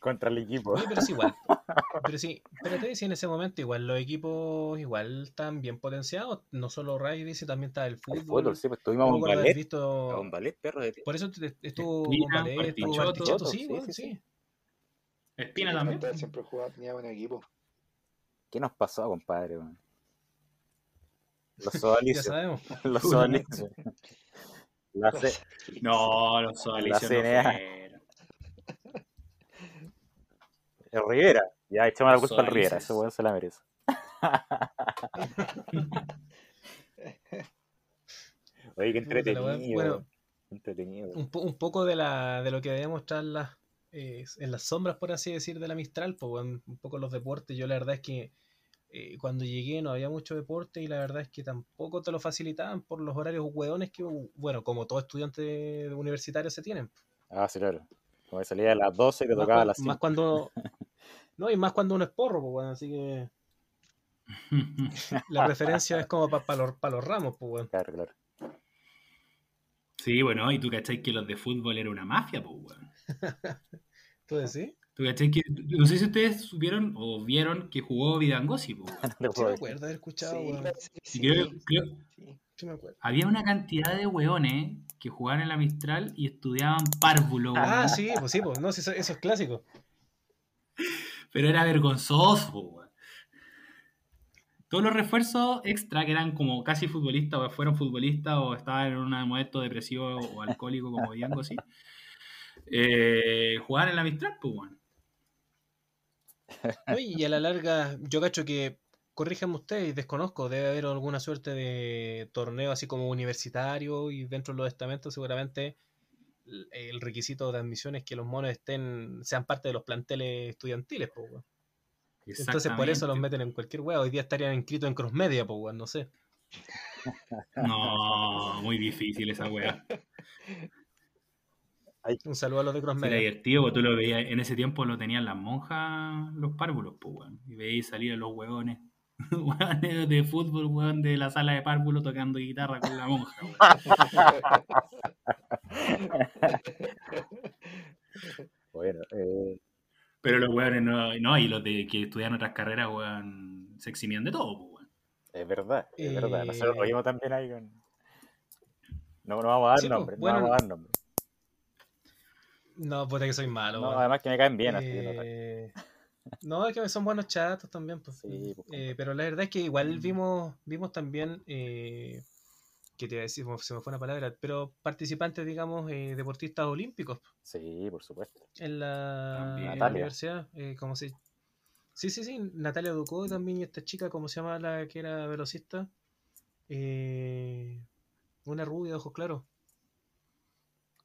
Contra el equipo. Oye, pero es igual. Pero sí, pero te decía en ese momento, igual los equipos igual están bien potenciados. No solo rugby, sino también está el El fútbol. fútbol, sí, pues Yo tuvimos me un ballet. visto. Un ballet, perro de Por eso estuvo Espina, Bombalé, estuvo sí, Sí, weón, sí, sí. sí. Espina Sí, también. Siempre jugaba, tenía buen equipo. ¿Qué nos pasó, compadre? weón? Los Ya sodalicios. sabemos. Los sodalicios. La C- No, los La no CNA. el Rivera. Ya echamos la culpa al Rivera, ese weón se la merece. Oye, qué entretenido. Bueno, entretenido. un, po- un poco de, la, de lo que debemos mostrar las, eh, en las sombras, por así decir, de la Mistral, pues, un poco los deportes. Yo la verdad es que eh, cuando llegué no había mucho deporte y la verdad es que tampoco te lo facilitaban por los horarios hueones que, bueno, como todo estudiante universitario se tienen. Ah, sí, claro. Como que salía a las 12 y te Más, tocaba a las más 5. cuando... No, y más cuando uno es porro, pues, weón, así que la preferencia es como para los, pa los ramos, pues, weón. Claro, claro. Sí, bueno, y tú cachai que los de fútbol era una mafia, pues, weón. ¿Tú decís? Tú cachai que, no sé si ustedes supieron o vieron que jugó Vidangosi, pues. No Sí me acuerdo haber escuchado, Sí, weón. parece que Y sí. creo, creo- Sí. Sí me acuerdo. había una cantidad de weones que jugaban en la Mistral y estudiaban párvulo, weón. Ah, sí, pues sí, pues no, eso, eso es clásico. Pero era vergonzoso, weón. Todos los refuerzos extra que eran como casi futbolistas o fueron futbolistas o estaban en un momento depresivo o alcohólico como Diango así, eh, jugaban en la Mistral, pues, weón. ¿No? Y a la larga, yo cacho que, corríjanme ustedes, desconozco, debe haber alguna suerte de torneo así como universitario y dentro de los estamentos seguramente el- requisito de admisión es que los monos estén sean parte de los planteles estudiantiles, pues, weón. Entonces por eso los meten en cualquier weá. Hoy día estarían inscritos en cross media, pues, weón, no sé. No, muy difícil esa weá. Un saludo a los de cross Era divertido, porque tú lo veías, en ese tiempo lo tenían las monjas, los párvulos, pues, weón. Y veías salir a los hueones, hueones de fútbol, weón, de la sala de párvulos tocando guitarra con la monja, weón. Bueno, eh, Pero los hueones no, no, y los de que estudian otras carreras, weón, se eximían de todo, pues, weón. es verdad, es verdad. Nosotros Eh, lo vimos también ahí con. No, no vamos a dar Sí, pues, nombres, bueno, no vamos a dar nombres. No, puta que soy malo, No, además que me caen bien así. no, Eh, No, es que son buenos chatos también. Pues. Sí, pues, Eh, pero la verdad es que igual Mm. vimos, vimos también, eh, que te iba a decir, se me fue una palabra, pero participantes, digamos, eh, deportistas olímpicos Sí, por supuesto. en la, en universidad. Eh, como se... Sí, sí, sí, Natalia Ducó también y esta chica, ¿cómo se llama la que era velocista? Eh, una rubia de ojos claros.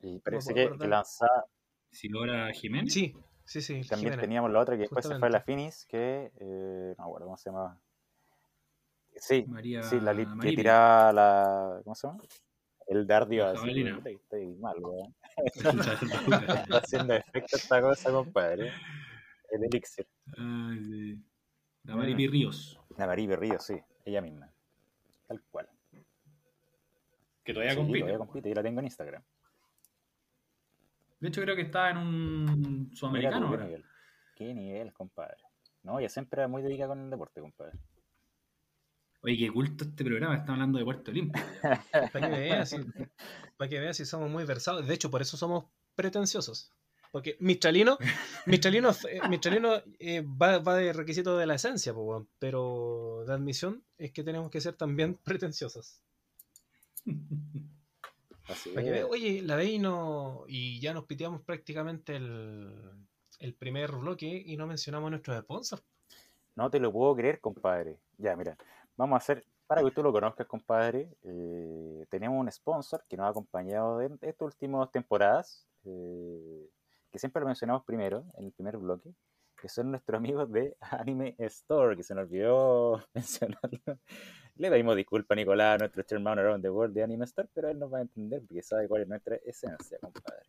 Y parece que, que lanzaba. Silora Jiménez. Sí, sí, sí. También Jimena. teníamos la otra que después se fue a la. Finis, que. Eh, no me acuerdo cómo se llamaba. Sí, María sí, la li- que tiraba la. ¿Cómo se llama? El dardio así. Estoy, estoy mal, weón. Está haciendo efecto esta cosa, compadre. El elixir. Ay, sí. La Maripi Ríos. La Maribe Río, sí, ella misma. Tal cual. Que todavía Sí, compite. todavía compite, yo la tengo en Instagram. De hecho, creo que estaba en un Mira sudamericano. qué ahora. nivel. Qué nivel, compadre. No, ella siempre era muy dedicada con el deporte, compadre. Oye, qué culto este programa. Está hablando de Puerto Olímpico. Para que veas si, para que veas si somos muy versados. De hecho, por eso somos pretenciosos. Porque Mistralino, Mistralino, eh, Mistralino eh, va, va de requisito de la esencia, po, pero de admisión es que tenemos que ser también pretenciosos. Así Para que es. veas, oye, la veis y no. Y ya nos piteamos prácticamente el, el primer bloque y no mencionamos a nuestros sponsors. No te lo puedo creer, compadre. Ya, mira, vamos a hacer, para que tú lo conozcas, compadre, eh, tenemos un sponsor que nos ha acompañado en estas últimas temporadas, eh, que siempre lo mencionamos primero, en el primer bloque, que son nuestros amigos de Anime Store, que se nos olvidó mencionarlo. Le pedimos disculpas a Nicolás, nuestro chairman around the world de Anime Store, pero él nos va a entender porque sabe cuál es nuestra esencia, compadre.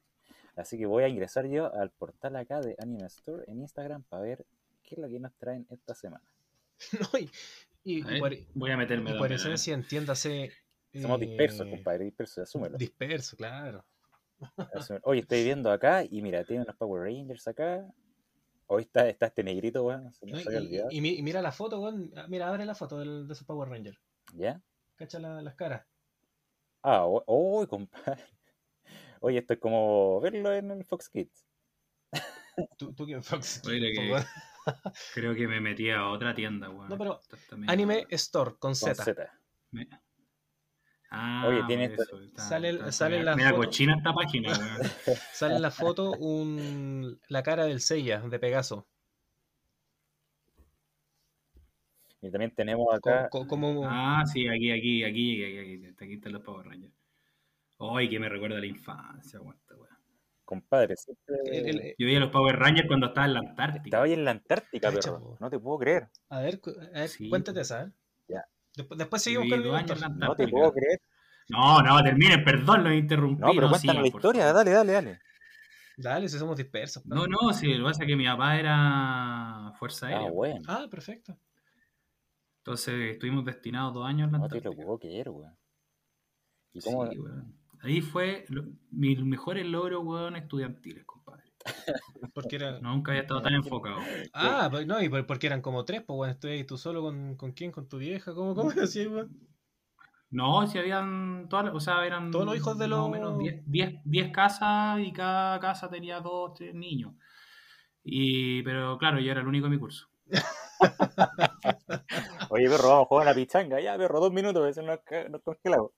Así que voy a ingresar yo al portal acá de Anime Store en Instagram para ver qué es lo que nos traen esta semana. ¿no? Y, y- A ver, por, voy a meterme. y por esencia, entiéndase. Somos eh, dispersos, compadre, dispersos, asúmelo. Disperso, claro. asúmelo. Oye, estoy viendo acá y mira, tiene unos Power Rangers acá. Hoy está, está este negrito, weón, se ¿no? nos Y, mira la foto, weón. Ah, Mira, abre la foto del- de esos Power Rangers. ¿Ya? Cacha la- las caras. Ah, o- oh, compadre. Oye, esto es como verlo en el Fox Kids. Tú, tú que Fox. Oye, que-. Creo que me metí a otra tienda, weón. No, pero Anime Store con Con Z. Z. Ah, Oye, tiene esto- está- Sale- está- sale la foto. cochina esta página, weón. Sale en la foto un, la cara del Seiya de Pegaso. Y también tenemos acá. Ah, sí, aquí, aquí, aquí, aquí, aquí, aquí, aquí están los Power Rangers. Ay, que me recuerda a la infancia, weón, esta weá. Compadre, siempre. el- el- Yo veía los Power Rangers cuando estaba en la Antártica. Estaba ahí en la Antártica, po. No te puedo creer. a ver, a ver, Sí, cuéntate esa, ¿eh? Después, después seguimos con el No te puedo creer. No, no, terminen, perdón, lo interrumpí. No, pero cuéntanos sigan, la historia. favor. Dale, dale, dale. Dale, si somos dispersos. No, no, sí, lo que pasa es que mi papá era Fuerza Aérea. Ah, bueno. Ah, perfecto. Entonces estuvimos destinados dos años en la No te lo puedo creer, weón. ¿Y Sí, cómo? weón. Ahí fue lo- mis mejores logros, weón, estudiantiles, compadre. Porque era. Nunca había estado tan enfocado. Ah, pues no, y por- porque eran como tres, pues bueno, estoy ahí tú solo con, con quién, con tu vieja, ¿cómo, cómo así, weón? No, si habían todas, las- o sea, eran Todos los hijos de más o los- menos 10 10 10 casas y cada casa tenía dos, tres niños. Y, pero claro, yo era el único en mi curso. Oye, perro, vamos a jugar a la pichanga. Ya, perro, dos minutos, a veces nos, nos congelamos.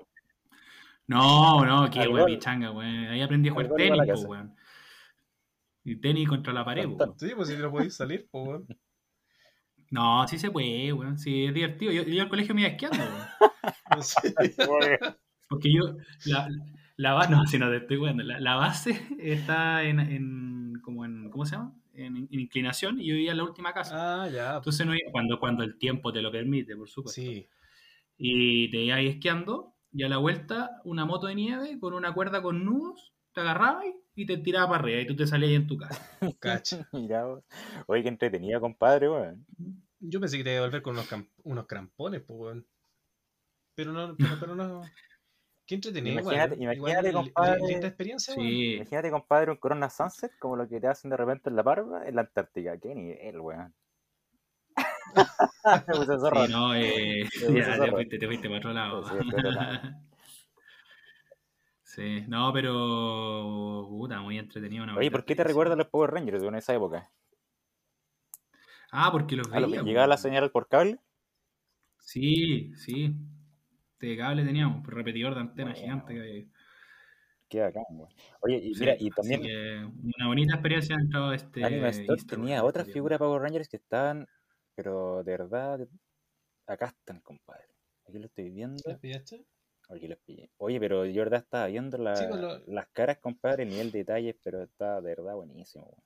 No, no, qué weón, pichanga, weón. Ahí aprendí a jugar tenis, casa. weón. Y tenis contra la pared, weón. Sí, pues si no podéis salir, pues weón. No, sí se puede, weón. Sí, es divertido. Yo, yo al colegio me iba esquiando, weón. Sí. Porque yo, la, la base, no, si no te estoy weando, la, la base está en, en, como en, ¿cómo se llama? En, en inclinación y yo vivía en la última casa. Ah, ya. Entonces no iba- cuando, cuando el tiempo te lo permite, por supuesto. Sí. Y te ibas ahí esquiando y a la vuelta una moto de nieve con una cuerda con nudos, te agarrabas y te tiraba para arriba y tú te salías ahí en tu casa. Cacha. Mira, vos. Oye, qué entretenida, compadre, weón. Yo pensé que te iba a volver con unos, unos crampones, pues weón. Pero no, pero, pero no. Qué entretenido, Imagínate- igual. imagínate, Igual, compadre. linda experiencia, weón. Sí. Imagínate, compadre, un Corona Sunset como lo que te hacen de repente en la barba en la Antártica. Qué nivel, weón. Me puse zorro. Sí, no, eh, ya te fuiste, te fuiste para otro lado. Sí, para otro lado. Sí, no, pero puta, muy entretenido. una Oye, ¿por qué te recuerdan los Power Rangers en esa época? Ah, porque los Ah, veía. ¿Llegaba la señal por cable? Sí, sí. De cable teníamos, pues, repetidor de antena Bueno. gigante. que- Qué bacán, weón. Oye, y sí, mira, y también que una bonita experiencia dentro de este. Anime Store Easter, tenía otras figuras Power Rangers que estaban, pero de verdad, acá están, compadre. Aquí lo estoy viendo. ¿Las pillaste? Aquí los pillé. Oye, pero yo verdad estaba viendo la- Sí, pues lo- las caras, compadre, el nivel de detalles, pero está de verdad buenísimo.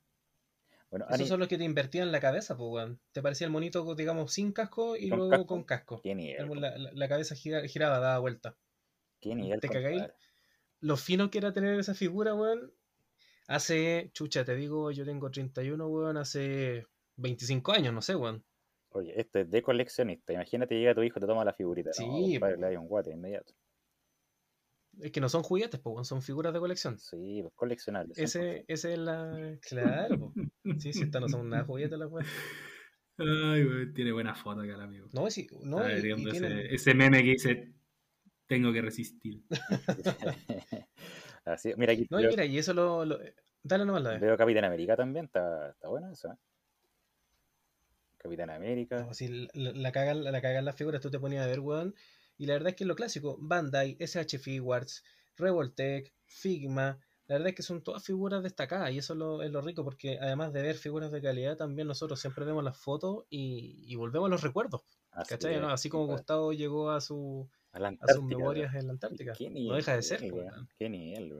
Bueno, Esos Ani- son los que te invertían la cabeza, pues weón. Te parecía el monito, digamos, sin casco y ¿Con luego casco? con casco. qué nivel, La, la- la cabeza gira- giraba, daba vuelta. qué nivel, ¿te cagáis? Lo fino que era tener esa figura, weón. Hace, chucha, te digo, yo tengo 31, weón, hace 25 años, no sé, weón. Oye, esto es de coleccionista. Imagínate, llega tu hijo, te toma la figurita. Sí, no, compadre, le da un guate inmediato. Es que no son juguetes, pues, weón, son figuras de colección. Sí, pues coleccionables. Ese, ese es la. Claro, po. Sí, sí, estas no son nada juguetes las weas. Ay, weón, tiene buena foto acá el amigo. No, sí, no, Está y- ese, meme que dice: Tengo que resistir. Así, mira aquí No, veo, mira, y eso lo. lo- Dale nomás la vez. veo Capitán América también, está, está bueno eso. ¿eh? Capitán América. No, sí, la, la cagan, la cagan las figuras, tú te ponías a ver, weón. Y la verdad es que es lo clásico. Bandai, SH Figuarts, Revoltech, Figma. La verdad es que son todas figuras destacadas y eso es lo, es lo rico porque además de ver figuras de calidad, también nosotros siempre vemos las fotos y, y volvemos a los recuerdos. Así, ¿Cachai? Así como compadre. Gustavo llegó a, su, A sus memorias en la Antártica. Qué No deja de ser, weón. Qué nivel.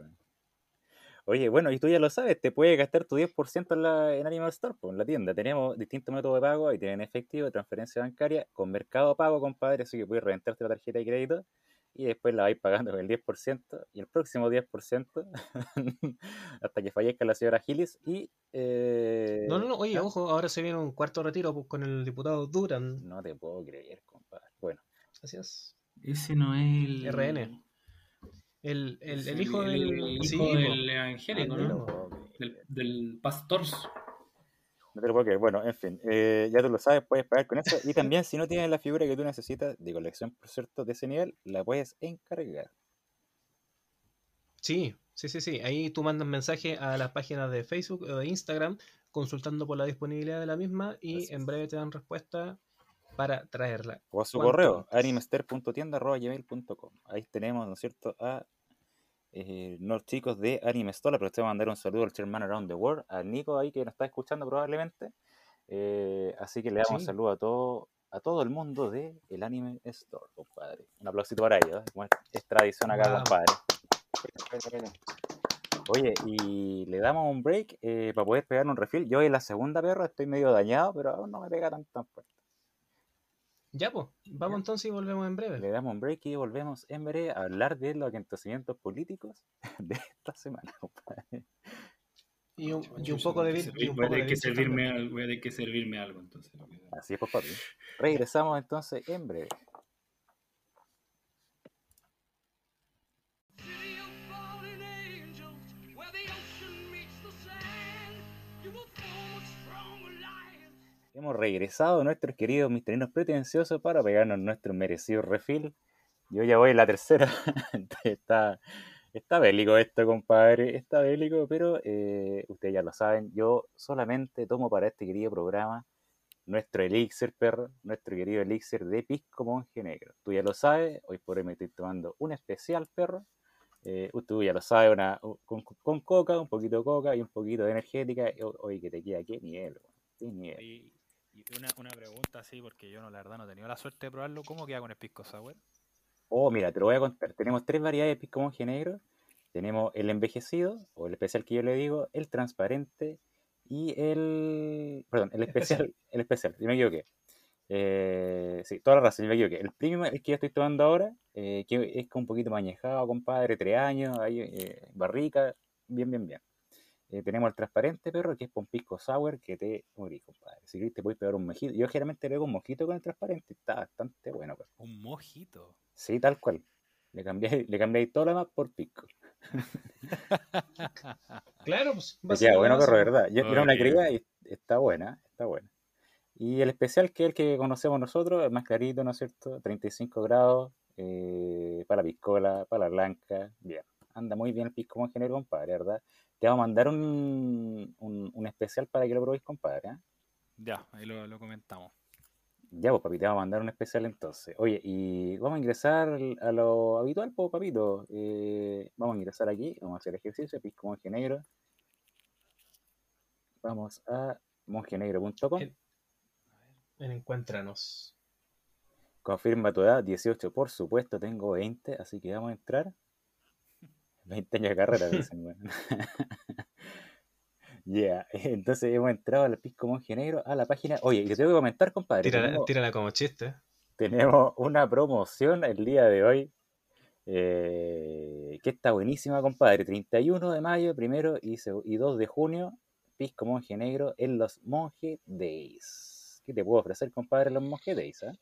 Oye, bueno, y tú ya lo sabes, te puedes gastar tu 10% en, la, en Animal Store, pues, en la tienda. Tenemos distintos métodos de pago, ahí tienen efectivo, transferencia bancaria, con Mercado Pago, compadre, así que puedes reventarte la tarjeta de crédito y después la vais pagando con el 10% y el próximo 10% hasta que fallezca la señora Gilis y... eh, No, no, no, oye, ¿ah? ojo, ahora se viene un cuarto retiro pues, con el diputado Duran. No te puedo creer, compadre. Bueno, Así es. Ese no es el. RN. El, el, el hijo el- del. el hijo del evangélico, Ah, no. Del, del pastor. No te lo puedo creer. Bueno, en fin, eh, ya tú lo sabes, puedes pagar con eso. Y también, si no tienes la figura que tú necesitas, de colección, por cierto, de ese nivel, la puedes encargar. Sí, sí, sí, sí. Ahí tú mandas mensaje a las páginas de Facebook o de Instagram consultando por la disponibilidad de la misma y en breve te dan respuesta para traerla. O a su ¿Cuánto correo, animester.tienda.gmail.com. Ahí tenemos, ¿no es cierto?, a eh, los chicos de Animestore. Aprovecho a mandar un saludo al Chairman Around the World, al Nico ahí que nos está escuchando probablemente. Eh, así que le damos un saludo a todo, a todo el mundo de el Anime Store, compadre. Un aplausito para ellos, ¿eh? como es, es tradición acá, Vamos. compadre. Bueno, bueno. Oye, y le damos un break eh, para poder pegar un refill. Yo en la segunda perro estoy medio dañado, pero aún no me pega tan tan fuerte. Ya, pues, vamos entonces y volvemos en breve. Le damos un break y volvemos en breve a hablar de los acontecimientos políticos de esta semana. Y un, y un poco de voy a tener que servirme al- voy a tener que servirme algo entonces. Así es, pues, papi. Regresamos entonces en breve. Hemos regresado nuestros queridos misterinos pretenciosos para pegarnos nuestro merecido refil. Yo ya voy en la tercera. está, está bélico esto, compadre. Está bélico, pero eh, ustedes ya lo saben. Yo solamente tomo para este querido programa nuestro elixir, perro. Nuestro querido elixir de pisco monje negro. Tú ya lo sabes. Hoy por hoy me estoy tomando un especial, perro. Eh, tú ya lo sabes, una, con, con, coca, un poquito de coca y un poquito de energética. Oye, que te queda, qué nivel, qué nivel. Una, una, pregunta así, porque yo no, la verdad no he tenido la suerte de probarlo. ¿Cómo queda con el pisco sour? Oh, mira, te lo voy a contar. Tenemos tres variedades de pisco monje negro. Tenemos el envejecido, o el especial que yo le digo, el transparente y el... Perdón, el especial, el especial, yo me equivoqué. Eh, sí, toda la razón, yo me equivoqué. El premium, el que yo estoy tomando ahora, eh, que es un poquito mañejado, compadre, tres años, ahí, eh, barrica, bien, bien, bien. Eh, tenemos el transparente, perro, que es con pisco sour, que te morí, compadre. Si quieres te puedes pegar un mojito. Yo generalmente le hago un mojito con el transparente, está bastante bueno, perro. Un mojito. Sí, tal cual. Le cambié, le cambié todo lo demás por pisco. claro, pues. Ya, bueno, perro, verdad. Yo okay. una cría y está buena, está buena. Y el especial, que es el que conocemos nosotros, es más clarito, ¿no es cierto? 35 grados, eh, para la piscola, para la blanca, bien. Anda muy bien el pisco en general, compadre, ¿verdad? Te vamos a mandar un, un, un especial para que lo probéis, compadre. ¿eh? Ya, ahí lo, lo, comentamos. Ya, pues, papi, te vamos a mandar un especial entonces. Oye, y vamos a ingresar a lo habitual, pues, papito. Eh, vamos a ingresar aquí, vamos a hacer ejercicio, pisco monje negro. Vamos a monjenegro.com. En Encuéntranos. Confirma tu edad, 18, por supuesto, tengo 20, así que vamos a entrar. 20 años de carrera, dicen, bueno. Ya, yeah. entonces hemos entrado al Pisco Monje Negro a la página. Oye, y te tengo que comentar, compadre. Tírala, tenemos, tírala como chiste. Tenemos una promoción el día de hoy eh, que está buenísima, compadre. 31 de mayo, primero y, y 2 de junio, Pisco Monje Negro en los Monje Days. ¿Qué te puedo ofrecer, compadre, en los Monje Days? Eh?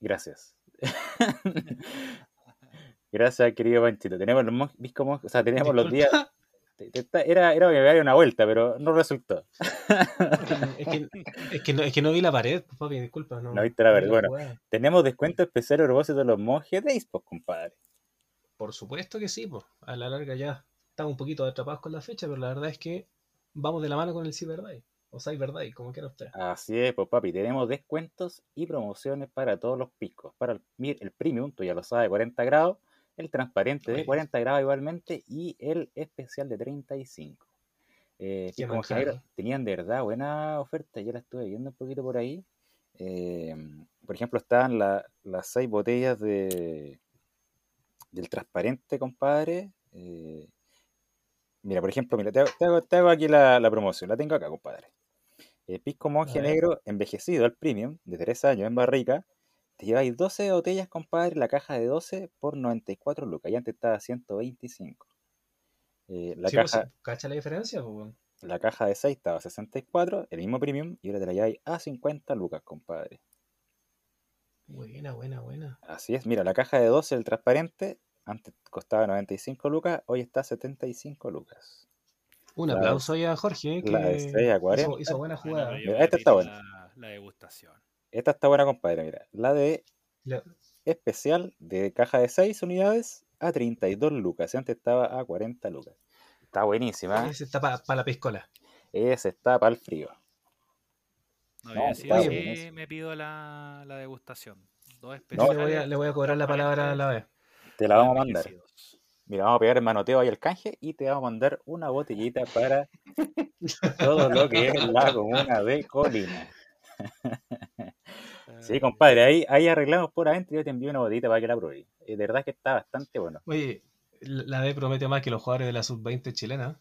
Gracias. Gracias, querido Panchito. Tenemos los Pisco Monje, o sea, tenemos los días. Era, era que me una vuelta, pero no resultó. es, que, es, que no, es que no vi la pared, papi, disculpa. No, no viste la pared. Bueno, tenemos descuento especial a propósito de los monjes Days, pues, compadre. Por supuesto que sí, pues. A la larga ya estamos un poquito atrapados con la fecha, pero la verdad es que vamos de la mano con el Cyber Day. O Cyber Day, como quiera usted. Así es, pues, papi. Tenemos descuentos y promociones para todos los picos. Para el, el premium, tú ya lo sabes, 40 grados el transparente de 40 grados igualmente y el especial de 35. Eh, que como tenían de verdad buena oferta, yo la estuve viendo un poquito por ahí. Eh, por ejemplo, estaban la, las seis botellas de del transparente, compadre. Eh, mira, por ejemplo, mira, te hago, te hago, te hago aquí la, la, promoción, la tengo acá, compadre. Pisco Monje Negro envejecido al premium de 3 años en barrica, te lleváis 12 botellas, compadre, la caja de 12 por 94 lucas. Y antes estaba a 125. Eh, la sí, caja, pues, ¿Cacha la diferencia? Pues, la caja de 6 estaba a 64, el mismo premium, y ahora te la lleváis a 50 lucas, compadre. Buena, buena, buena. Así es, mira, la caja de 12, el transparente, antes costaba 95 lucas, hoy está a 75 lucas. Un aplauso ahí a Jorge, que la de 6 a 40. Hizo, hizo buena jugada. Bueno, Mira, esta está buena. La, la degustación. Esta está buena, compadre. Mira, la de La- especial de caja de 6 unidades a 32 lucas. Antes estaba a 40 lucas. Está buenísima. Ese está para la piscola. Ese está para el frío. No, No, sí, está sí buenísimo. me pido la, la degustación. Dos No, le, voy a, le voy a cobrar la palabra a la vez. Te la vamos a mandar. Mira, vamos a pegar el manoteo ahí al canje y te vamos a mandar una botellita para todo lo que es la comuna de Colina. Sí, compadre, ahí, ahí arreglamos por adentro y yo te envío una botellita para que la pruebes. Y de verdad que está bastante bueno. Oye, la D promete más que los jugadores de la sub-20 chilena.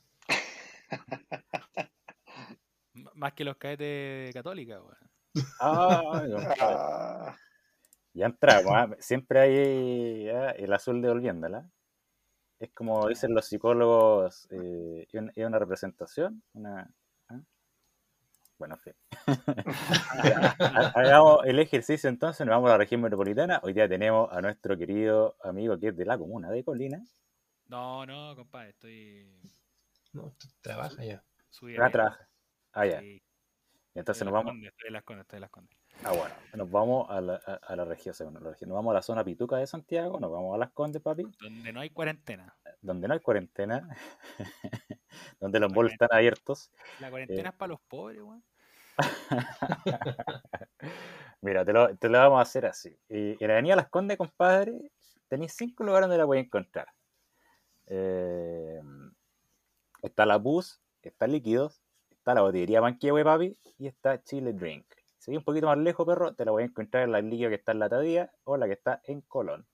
Más que los cadetes católicas. Ah, Ya entramos, ¿ah? siempre hay ah, el azul devolviéndola. Es como dicen los psicólogos, eh, es una- es una representación, una... Bueno, en fin. Ya, ha- Hagamos el ejercicio entonces, nos vamos a la región metropolitana. Hoy día tenemos a nuestro querido amigo que es de la comuna de Colina. No, no, compadre, estoy. No, tú trabaja ya. subí Ah, trabaja. Ah, ya. Sí. Entonces Estoy nos vamos, Condes, estoy en las Condes, estoy en las Condes. ah, bueno, nos vamos a la, a, a la región segunda, la región. Nos vamos a la zona pituca de Santiago, nos vamos a las Condes, papi, Donde no hay cuarentena. donde no hay cuarentena, donde los malls están abiertos. La cuarentena es para los pobres, weón. Mira, te lo, te lo vamos a hacer así. Eh, en la Avenida Las Condes, compadre, tenéis cinco lugares donde la voy a encontrar. Eh, está la Bus, está Líquidos, está la botillería Manquehue, papi, y está Chile Drink. Si un poquito más lejos, perro, te la voy a encontrar en la líquido que está en la Tadía o la que está en Colón.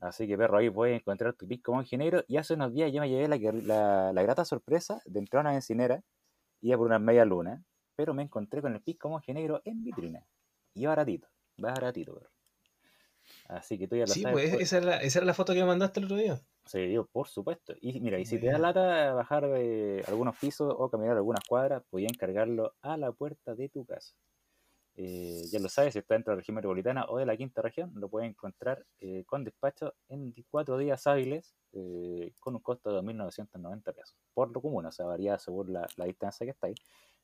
Así que, perro, ahí puedes encontrar tu pisco monje negro. Y hace unos días yo me llevé la, la, la grata sorpresa de entrar a una bencinera, iba por unas media luna, pero me encontré con el pisco monje negro en vitrina. Y baratito, baratito, perro. Así que tú ya lo Sí, sabes. pues pues. esa era, la, esa era la foto que me mandaste el otro día. Sí, yo, por supuesto. Y mira, y si te da lata bajar de algunos pisos o caminar algunas cuadras, podías encargarlo a la puerta de tu casa. Eh, ya lo sabes, si está dentro de la región metropolitana o de la quinta región, lo puedes encontrar eh, con despacho en cuatro días hábiles eh, con un costo de 2.990 pesos. Por lo común, o sea, varía según la, la distancia que estáis.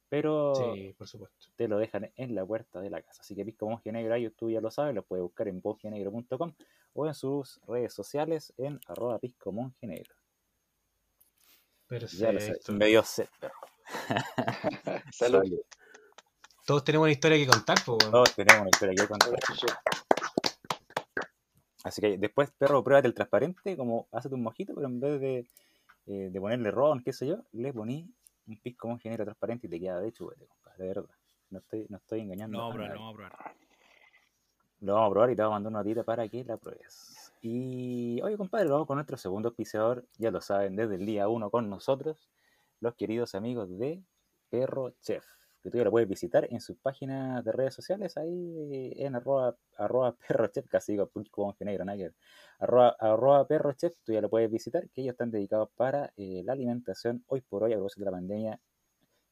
Pero Sí, por supuesto. te lo dejan en la puerta de la casa. Así que Pisco Monje Negro, ahí tú ya lo sabes, lo puedes buscar en monjenegro.com o en sus redes sociales en arroba Pisco Monje Negro. Ya lo sabes, Perfecto. me dio sed, perro. Salud. Salud. Todos tenemos una historia que contar, pues, weón. Todos tenemos una historia que contar. Así que después, perro, pruébate el transparente, como hazte un mojito, pero en vez de, eh, de ponerle ron, qué sé yo, le poní un pisco monje negro transparente y te queda de chupete, compadre, de verdad. No estoy, no estoy engañando. No, a bro, nadie. no vamos a probar. Lo vamos a probar y te vamos a mandar una notita para que la pruebes. Y oye, compadre, vamos con nuestro segundo auspiciador, ya lo saben, desde el día uno con nosotros, los queridos amigos de Perro Chef, que tú ya lo puedes visitar en sus páginas de redes sociales, ahí en arroba, arroba Perro Chef, casi digo Monje negro, ver. arroba, arroba Perro Chef, tú ya lo puedes visitar, que ellos están dedicados para eh, la alimentación hoy por hoy a propósito de la pandemia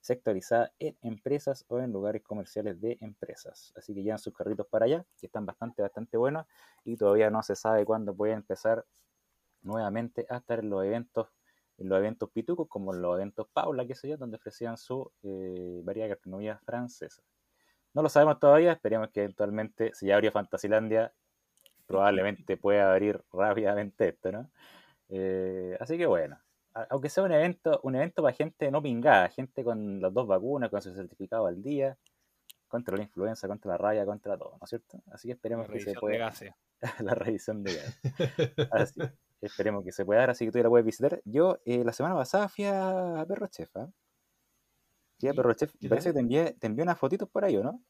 sectorizada en empresas o en lugares comerciales de empresas. Así que llevan sus carritos para allá, que están bastante, bastante buenos y todavía no se sabe cuándo pueden empezar nuevamente a estar en los eventos, en los eventos pitucos, como en los eventos Paula, qué sé yo, donde ofrecían su eh, variedad de gastronomía francesa. No lo sabemos todavía, esperemos que eventualmente, si ya abrió Fantasilandia, probablemente pueda abrir rápidamente esto, ¿no? Eh, así que bueno, aunque sea un evento, un evento para gente no pingada, gente con las dos vacunas, con su certificado al día, contra la influenza, contra la raya, contra todo, ¿no es cierto? Así que La esperemos que se revisión de pueda gases. la revisión de gas. Así, esperemos que se pueda dar, así que tú ya la puedes visitar. Yo eh, la semana pasada fui a Perro Chef, ¿ah? Fui a. Perro Chef, ¿Qué parece que te envié, te envié unas fotitos por ahí, ¿o no?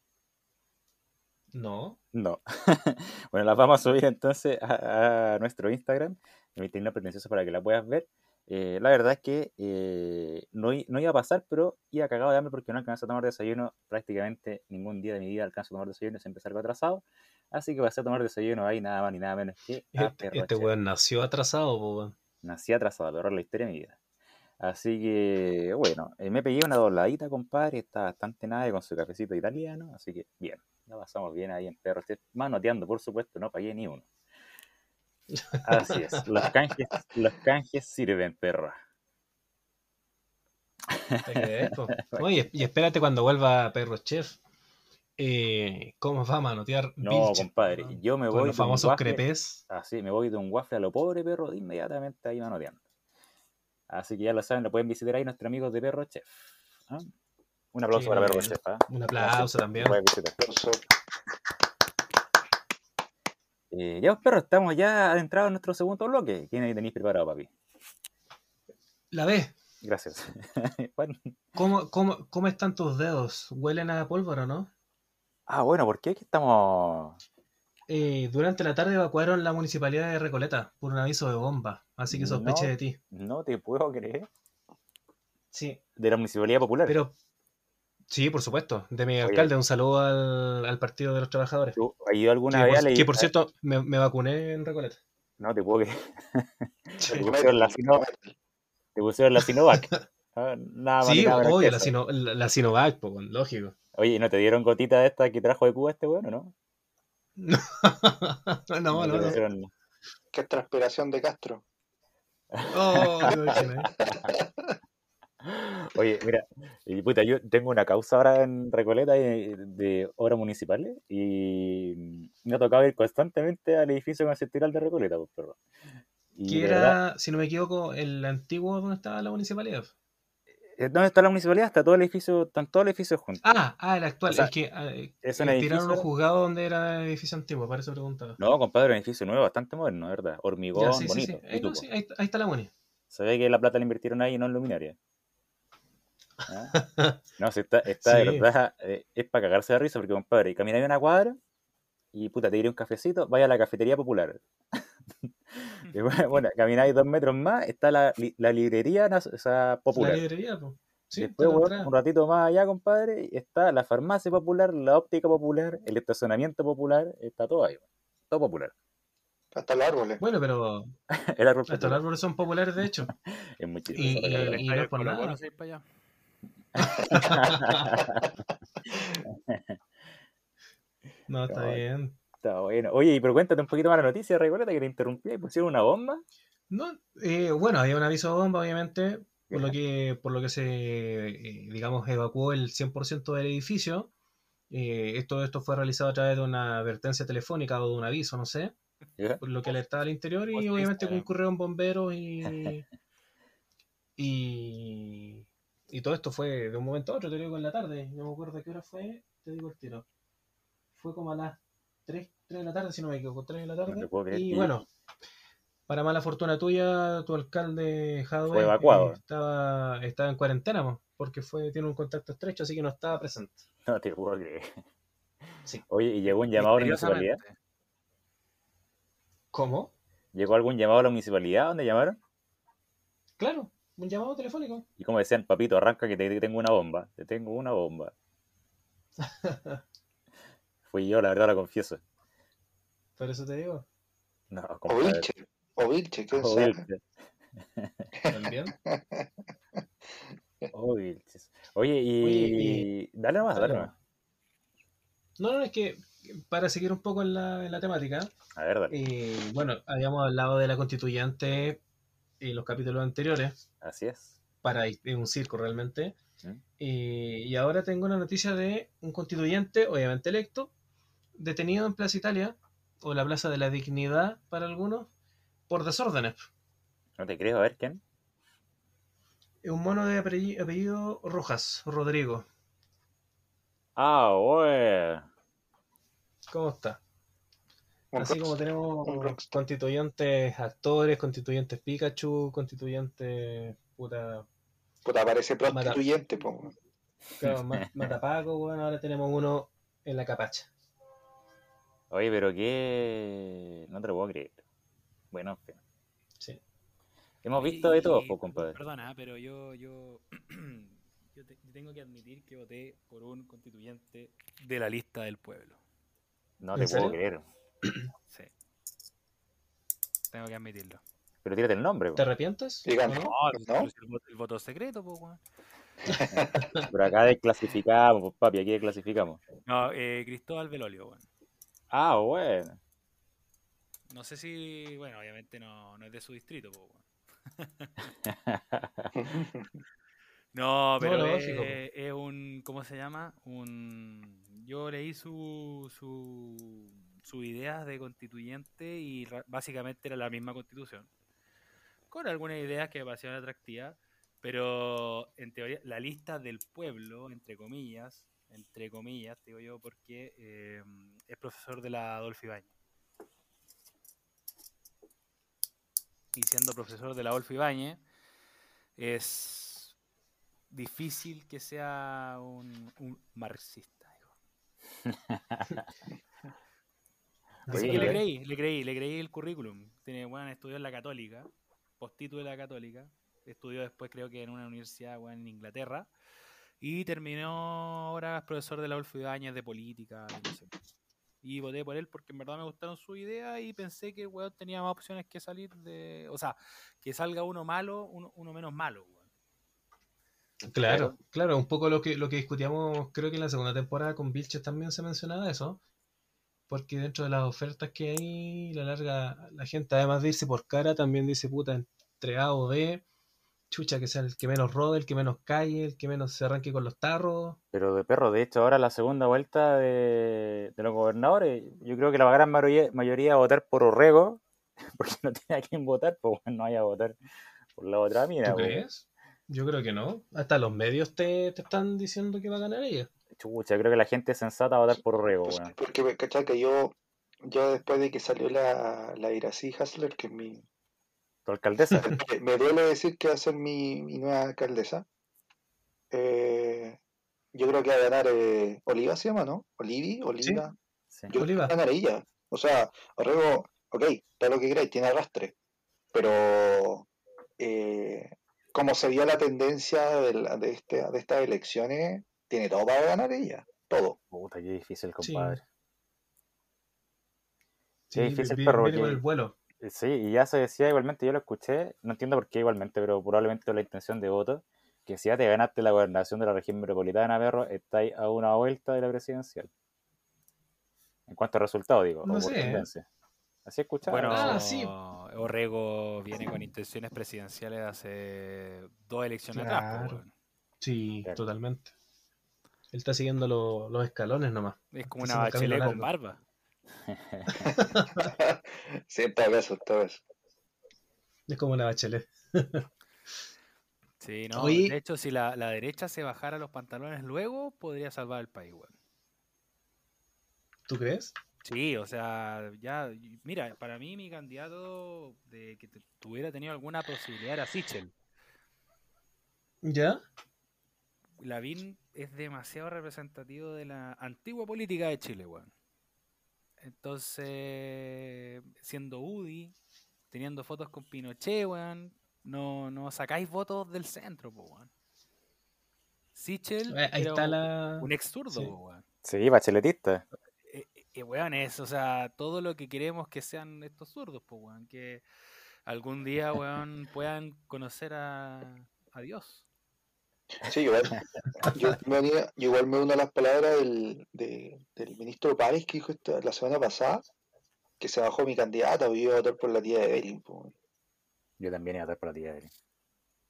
No. No. bueno, las vamos a subir entonces a, a nuestro Instagram, mi no pretencioso para que la puedas ver. Eh, la verdad es que eh, no, no iba a pasar, pero iba cagado de hambre porque no alcanzé a tomar desayuno prácticamente ningún día de mi vida alcanzo a tomar desayuno, siempre salgo atrasado. Así que pasé a tomar desayuno ahí nada más ni nada menos que a Este, este weón nació atrasado, weón. Nací atrasado, pero la historia de mi vida. Así que, bueno, eh, me pegué una dobladita, compadre. Está bastante nave con su cafecito italiano. Así que, bien, la pasamos bien ahí en Perro Chef. Manoteando, por supuesto, no pagué ni uno. Así es, los canjes, los canjes sirven, perra. Y, y espérate cuando vuelva Perro Chef. Eh, ¿Cómo va a manotear No, Vilche, compadre, yo me Con voy los de un famosos waffle, crepes. así, me voy de un waffle a lo pobre, perro, de inmediatamente ahí manoteando. Así que ya lo saben, lo pueden visitar ahí nuestros amigos de Perro Chef. ¿ah? Un aplauso para Perro bueno. Chef. ¿ah? Un aplauso también. Eh, ya, pues, perro, estamos ya adentrados en nuestro segundo bloque. ¿Quién ahí tenéis preparado, papi? La B. Gracias. Juan. ¿Cómo, cómo, ¿Cómo están tus dedos? ¿Huelen a pólvora, no? Ah, bueno, ¿por qué? Es que estamos. Eh, durante la tarde evacuaron la municipalidad de Recoleta por un aviso de bomba, así que sospeché No. de ti. No te puedo creer. Sí, De la Municipalidad Popular. pero sí, por supuesto, de mi Oye. alcalde, un saludo al, al Partido de los Trabajadores. ¿Tú has ido alguna Que vez a por, la- que, por cierto, me, me vacuné en Recoleta. No te puedo creer. Sí, Te pusieron la, Sino- te pusieron la Sinovac. Ah, nada más ni Sí, nada obvio, la. Sino, la, la Sinovac, po, lógico. Oye, ¿y no te dieron gotita de esta que trajo de Cuba este bueno, no? no, no, no. pusieron- Qué transpiración de Castro. Oh, imaginé. Oye, mira, y puta, yo tengo una causa ahora en Recoleta de, de obras municipales y me ha tocado ir constantemente al edificio concentral de Recoleta, pues, Que verdad, era, si no me equivoco, el antiguo donde estaba la municipalidad. Eh, ¿dónde está la municipalidad? Está todo el edificio, están todos los edificios juntos. Ah, ah, el actual. O sea, es que ah, eh, es un eh, tiraron edificio- los juzgados donde era el edificio antiguo, para eso preguntaba. No, compadre, un edificio nuevo, bastante moderno, ¿verdad? Hormigón, Ya, sí, sí, bonito. sí. Ahí, no, tupo. sí, ahí, ahí está la muni. Se ve que la plata la invirtieron ahí y no en luminaria. ¿Ah? No, si está, está de verdad, eh, es para cagarse de risa porque, compadre, camináis una cuadra y puta, te diré un cafecito, vaya a la cafetería popular. Y bueno, bueno, camináis dos metros más, está la, la librería o sea, popular. La librería, pues. Sí, Después, un ratito más allá, compadre, está la farmacia popular, la óptica popular, el estacionamiento popular, está todo ahí, todo popular. Hasta los árboles. Bueno, pero El árbol hasta los árboles son populares, de hecho. Es muy Y- la y- y no es por nada. Para allá. No, está bien. Está bueno. Oye, y pero cuéntate un poquito más la noticia, Recoleta, que te interrumpí y pusieron una bomba. No, eh, bueno, había un aviso de bomba, obviamente, por lo que, por lo que se, eh, digamos, evacuó el 100% del edificio. Eh, esto, esto fue realizado a través de una advertencia telefónica o de un aviso, no sé, por lo que alertaba al interior y obviamente concurrieron bomberos y, y, y todo esto fue de un momento a otro, te digo en la tarde, no me acuerdo a qué hora fue, te digo el tiro. Fue como a las 3, 3 de la tarde, si no me equivoco, 3 de la No tarde. te puedo creer y que- bueno, para mala fortuna tuya, tu alcalde Jadwe Fue evacuado. eh, estaba, estaba en cuarentena, mo, porque fue, tiene un contacto estrecho, así que no estaba presente. No te puedo creer. Sí. Oye, ¿y llegó un llamado a la municipalidad? ¿Cómo? ¿Llegó algún llamado a la municipalidad donde llamaron? Claro, un llamado telefónico. Y como decían, papito, arranca que te, te tengo una bomba. Te tengo una bomba. Fui yo, la verdad, lo confieso. Por eso te digo, No, O. Vilche. O Vilche, quién O sabe. También. O Vilches. Oye, y... Oye, Dale nomás, dale Dale, nomás. No, no, es que para seguir un poco en la, en la temática, A ver, dale. eh, bueno, habíamos hablado de la constituyente en los capítulos anteriores, Así es. para es un circo realmente. ¿Mm? Eh, y ahora tengo una noticia de un constituyente, obviamente electo, detenido en Plaza Italia, o la Plaza de la Dignidad para algunos, por desórdenes. No te creo, a ver, ¿quién? Es un mono de apellido, apellido Rojas, Rodrigo. Ah, güey. ¿Cómo está? Un Así rock- como tenemos constituyentes actores, constituyentes Pikachu, constituyentes puta, Puta, parece prostituyente, po. claro, ma- Matapaco, bueno, ahora tenemos uno en la capacha. Oye, pero qué... No te lo puedo creer. Bueno, en fin. Sí. Hemos visto de todo, pues, compadre. Perdona, pero yo, yo, yo, te- yo tengo que admitir que voté por un constituyente de la lista del pueblo. No ¿En te puedo serio? creer. Sí. Tengo que admitirlo. Pero tírate el nombre, ¿Te po. arrepientes? Digan, ¿O no? No, ¿No? pero si el, voto, el voto secreto, pues, weón. Pero acá desclasificamos, pues, papi, aquí desclasificamos. No, eh, Cristóbal Velolio, weón. Ah, bueno. No sé si, bueno, obviamente no, no es de su distrito, pues. No, pero lógico, es, es un, ¿cómo se llama? Un, yo leí su, su, sus ideas de constituyente y básicamente era la misma constitución, con algunas ideas que me parecieron atractivas, pero en teoría la lista del pueblo, entre comillas, entre comillas, digo yo, porque eh, es profesor de la Adolfo Ibáñez. Y siendo profesor de la Adolfo Ibáñez, es difícil que sea un, un marxista. digo. Así que le ya. creí, le creí, le creí el currículum. Tiene buen estudió en la Católica, postítulo de la Católica, estudió después creo que en una universidad weón, en Inglaterra y terminó ahora es profesor de la Adolfo Ibáñez de política y no sé qué. Y voté por él porque en verdad me gustaron sus ideas y pensé que el weón tenía más opciones que salir de, o sea, que salga uno malo, uno, uno menos malo, weón. Claro, claro, un poco lo que, lo que discutíamos, creo que en la segunda temporada con Vilches también se mencionaba eso, porque dentro de las ofertas que hay, la larga, la gente además de irse por cara, también dice, puta, entre A o B, chucha, que sea el que menos rode, el que menos calle, el que menos se arranque con los tarros. Pero de perro, de hecho, ahora la segunda vuelta de, de los gobernadores, yo creo que la gran mayoría, mayoría va a votar por Orrego, porque no tiene a quién votar, pues bueno, no vaya a votar por la otra mina. ¿Tú pues. crees? Yo creo que no. Hasta los medios te, te están diciendo que va a ganar ella. Chucha, creo que la gente sensata va a votar por Orrego, Pues, porque, ¿cachai? Que yo, yo después de que salió la, la Iracy Hasler, que es mi, Tu alcaldesa. me- duele decir que va a ser mi, mi nueva alcaldesa, eh, yo creo que va a ganar eh, Oliva, se llama, ¿no? Olivi, Oliva. Sí. Yo creo que Oliva. va a ganar ella. O sea, Orrego, ok, todo lo que queráis, tiene arrastre. Pero eh, como se vio la tendencia de, la- de, este, de estas elecciones, tiene todo para ganar ella. Todo. Puta, qué difícil, compadre. Sí, Qué difícil, perro, viene con el vuelo. Sí, y ya se decía igualmente, yo lo escuché, no entiendo por qué igualmente, pero probablemente con la intención de voto, que si ya te ganaste la gobernación de la región metropolitana, perro, estáis a una vuelta de la presidencial. En cuanto a resultados, digo, No o por sé. tendencia. Así escuchaba. Bueno, Ah, sí. Orrego viene con intenciones presidenciales de hace dos elecciones atrás. Sí, Claro. totalmente. Él está siguiendo lo- los escalones nomás. Es como Está una bachelet con barba. sí, todo en todo caso. Es como la bachelet. Sí, no. Oye. De hecho, si la, la derecha se bajara los pantalones luego, podría salvar el país, weón. ¿Tú crees? Sí, o sea, ya, mira, para mí mi candidato de que tu- tuviera tenido alguna posibilidad era Sichel. ¿Ya? Lavín es demasiado representativo de la antigua política de Chile, weón. Entonces, siendo UDI, teniendo fotos con Pinochet, weón, no, no sacáis votos del centro, po, weón. Sichel Eh, Ahí era está un- la. un ex zurdo, sí. po, weón. Sí, bacheletista. Eh, eh, weón, es, o sea, todo lo que queremos que sean estos zurdos, pues, weón, que algún día, weón, puedan conocer a, a Dios. Sí, igual, yo, me unía- igual me uno a las palabras del, de- del ministro Páez que dijo esta- la semana pasada que se bajó mi candidata, yo iba a votar por la tía de po. Yo también iba a votar por la tía de él.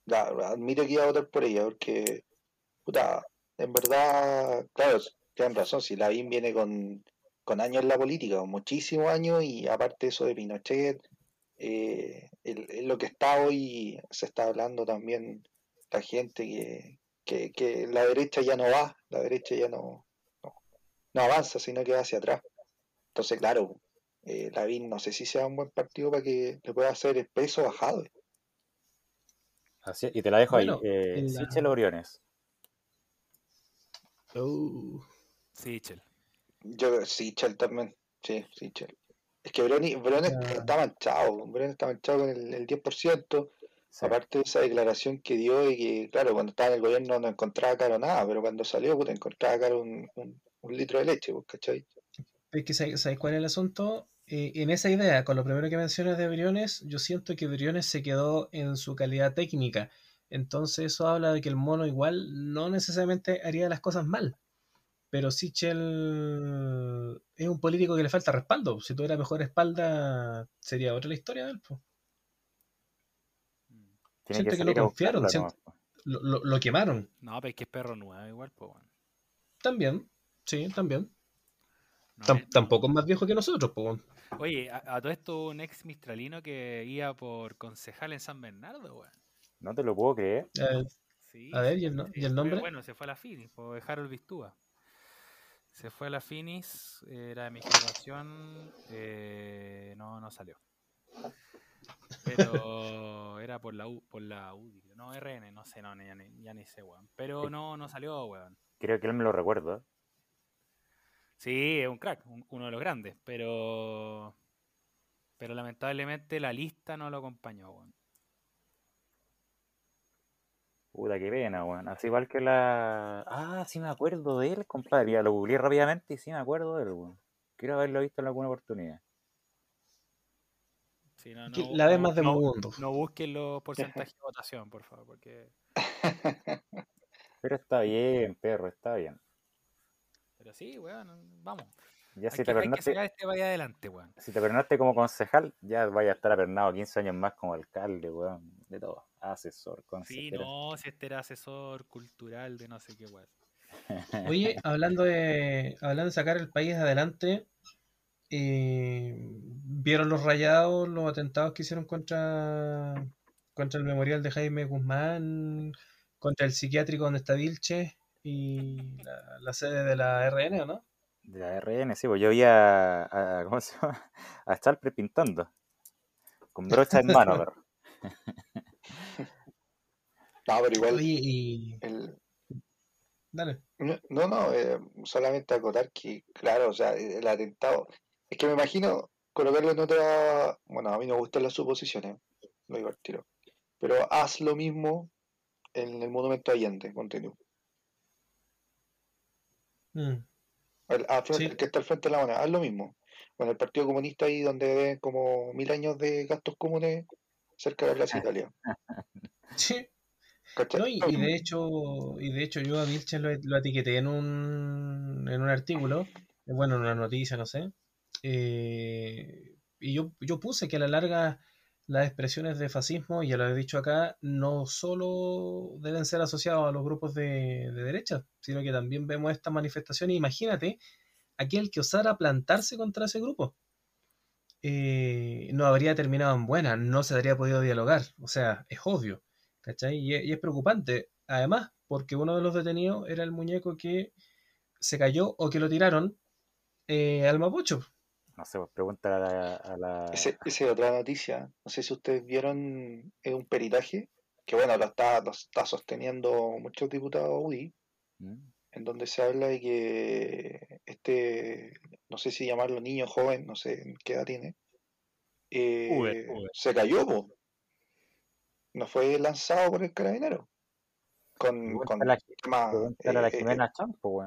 Ya, admito que iba a votar por ella, porque, puta, en verdad, claro, tienen razón, si Lavín viene con, con años en la política, muchísimos años, y aparte eso de Pinochet, eh, el- el- lo que está hoy, se está hablando también gente que, que, que la derecha ya no va, la derecha ya no, no, no avanza, sino que va hacia atrás. Entonces, claro, eh, Lavín no sé si sea un buen partido para que le pueda hacer el peso bajado. Así, y te la dejo Bueno, ahí. Eh, la- Sichel o Briones. Uh, Sichel. Yo, sí, Chel también. Sí, sí, Chel. Es que Brony, Brony Ah. está manchado. Brony está manchado con el, el 10%. Sí. Aparte de esa declaración que dio de que, claro, cuando estaba en el gobierno no encontraba caro nada, pero cuando salió, puta, encontraba caro un, un, un litro de leche, pues, ¿cachai? es que ¿sabes sabes cuál es el asunto? Eh, en esa idea, con lo primero que mencionas de Briones, yo siento que Briones se quedó en su calidad técnica. Entonces eso habla de que el mono igual no necesariamente haría las cosas mal. Pero Sichel es un político que le falta respaldo. Si tuviera mejor espalda, sería otra la historia de él. po. Tiene siento que salir lo confiaron, po. Lo, lo- lo quemaron. No, pero es que es perro nuevo igual, pues. También, sí, también. No Tam- es- tampoco es más viejo que nosotros. po. Oye, a, a todo esto un ex mistralino que iba por concejal en San Bernardo, weón. No te lo puedo creer. Eh, Sí, A ver, ¿y el no- sí, y el fue- nombre? Bueno, se fue a la Finis, por Harold Vistúa. Se fue a la Finis, era de mi generación, eh, no, no salió. Pero era por la U, por la UDI, no RN, no sé, no, ya ni, ya ni sé, weón. Pero no, no salió, weón. Creo que él me lo recuerda. Sí, es un crack, un- uno de los grandes, pero pero lamentablemente la lista no lo acompañó, weón. Puta, qué pena, weón. Así igual que la. Ah, sí me acuerdo de él, compadre. Ya lo googleé rápidamente y sí me acuerdo de él, weón. Quiero haberlo visto en alguna oportunidad. Sí, no, la vez no- más de mundo. No busquen los porcentajes de votación, por favor, porque Pero está bien, perro, está bien. pero sí, weón, vamos. Ya Hay si te hay que pernaste, sacar este vaya adelante, weón. si te pernaste como concejal, ya vaya a estar apernado 15 años más como alcalde, weón. De todo. asesor, Sí, consejero. no, si este era asesor cultural de no sé qué weón. Oye, hablando de, hablando de sacar el país adelante, eh, ¿vieron los rayados, los atentados que hicieron contra, contra el memorial de Jaime Guzmán, contra el psiquiátrico donde está Vilche y la, la sede de la RN, ¿o no? De la RN, sí, pues yo vi a, a- ¿cómo se llama? A Charper pintando. Con brocha en mano, pero. No, pero igual, Oye, y... el, Dale. No, no, no, eh, solamente acotar que, claro, o sea, el atentado. Es que me imagino colocarlo en otra. Bueno, a mí no me gustan las suposiciones, lo digo al tiro. Pero haz lo mismo en el Monumento Allende, continúo. Mm, El, al frente- Sí. el que está al frente de la moneda, haz lo mismo. Con el Partido Comunista ahí donde ven como mil años de gastos comunes cerca de la Plaza Italia. Sí. No, y, de hecho, y de hecho yo a Vilches lo, lo etiqueté en un, en un artículo, eh, bueno, en una noticia, no sé. Eh, y yo, yo puse que a la larga las expresiones de fascismo, ya lo he dicho acá, no solo deben ser asociados a los grupos de, de derecha, sino que también vemos estas manifestaciones. Imagínate aquel que osara plantarse contra ese grupo. eh, no habría terminado en buena, no se habría podido dialogar. O sea, es obvio. ¿Cachai? Y, es- preocupante, además, porque uno de los detenidos era el muñeco que se cayó o que lo tiraron eh, al Mapocho. No sé, pues pregunta a la. a la- Ese- Esa es otra noticia. No sé si ustedes vieron es un peritaje que, bueno, lo está, lo está sosteniendo muchos diputados UDI, ¿Mm? en donde se habla de que este, no sé si llamarlo niño joven, no sé qué edad tiene, eh, Uber, Uber. se cayó, po. no fue lanzado por el carabinero. Con, con la- tema a la eh, eh, Jimena Champo,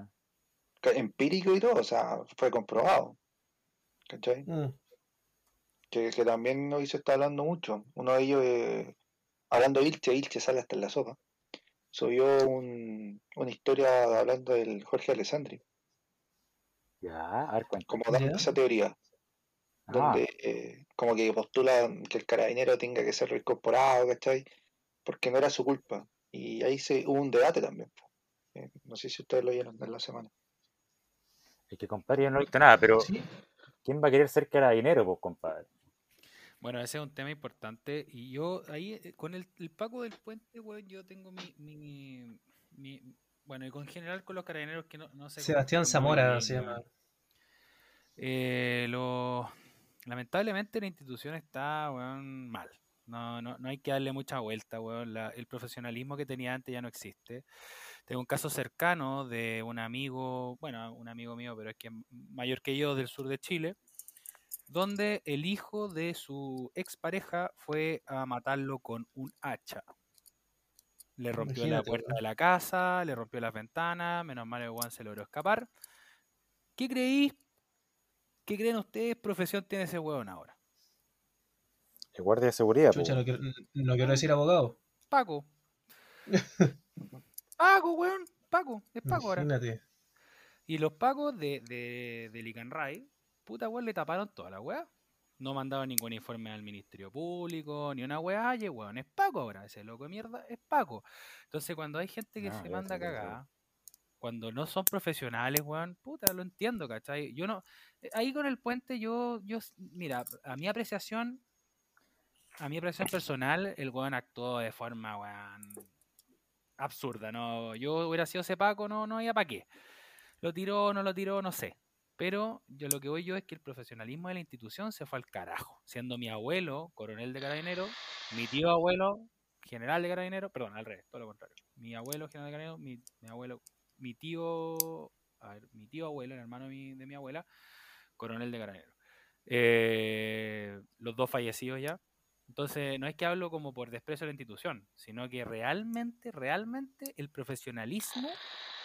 empírico y todo, o sea, fue comprobado. ¿Cachai? Mm, que, que también hoy se está hablando mucho. Uno de ellos, eh, hablando de Ilche, Ilche sale hasta en la sopa, subió un- una historia hablando del Jorge Alessandri, Ya, a ver, como dando esa teoría, Ah, donde eh, como que postula que el carabinero tenga que ser reincorporado, ¿cachai? Porque no era su culpa. Y ahí se, hubo un debate también. Eh, no sé si ustedes lo vieron en la semana. es que, compadre, yo no he visto nada, pero sí, ¿quién va a querer ser carabinero, pues, compadre? Bueno, ese es un tema importante. Y yo ahí, eh, con el, el Paco del Puente, weón, yo tengo mi, mi, mi- Bueno, y con general con los carabineros que no, no se Sebastián Zamora bien, se llama. Eh, lo... Lamentablemente la institución está weón, mal. No, no, no hay que darle mucha vuelta, weón. La- el profesionalismo que tenía antes ya no existe. Tengo un caso cercano de un amigo, bueno, un amigo mío, pero es que mayor que yo del sur de Chile, donde el hijo de su expareja fue a matarlo con un hacha. Le rompió la puerta de la casa, le rompió las ventanas, menos mal el weón se logró escapar. ¿Qué creí? ¿Qué creen ustedes profesión tiene ese weón ahora? El guardia de seguridad. Chucha, no quiero, no quiero decir abogado. Paco. Paco, weón. Paco. Es Paco ahora. Imagínate. Y los pacos de, de, de Licanray, puta weón, le taparon toda la weá. No mandaban ningún informe al Ministerio Público, ni una weá, oye, weón, es Paco ahora, ese loco de mierda es Paco. Entonces cuando hay gente que se manda sé. cagada, cuando no son profesionales, weón, puta, lo entiendo, ¿cachai? Yo no, eh, ahí con el puente yo, yo, mira, a mi apreciación, a mi apreciación personal, el weón actuó de forma, weón, absurda, ¿no? Yo hubiera sido ese Paco, no, no había para qué. Lo tiró, no lo tiró, no sé. Pero yo lo que voy yo es que el profesionalismo de la institución se fue al carajo. Siendo mi abuelo, coronel de carabineros, mi tío abuelo, general de carabineros, perdón, al revés, todo lo contrario. Mi abuelo, general de carabineros, mi, mi abuelo, mi tío, a ver, mi tío abuelo, el hermano de mi, de mi abuela, coronel de carabineros. Eh, los dos fallecidos ya. Entonces, no es que hablo como por desprecio de la institución, sino que realmente, realmente el profesionalismo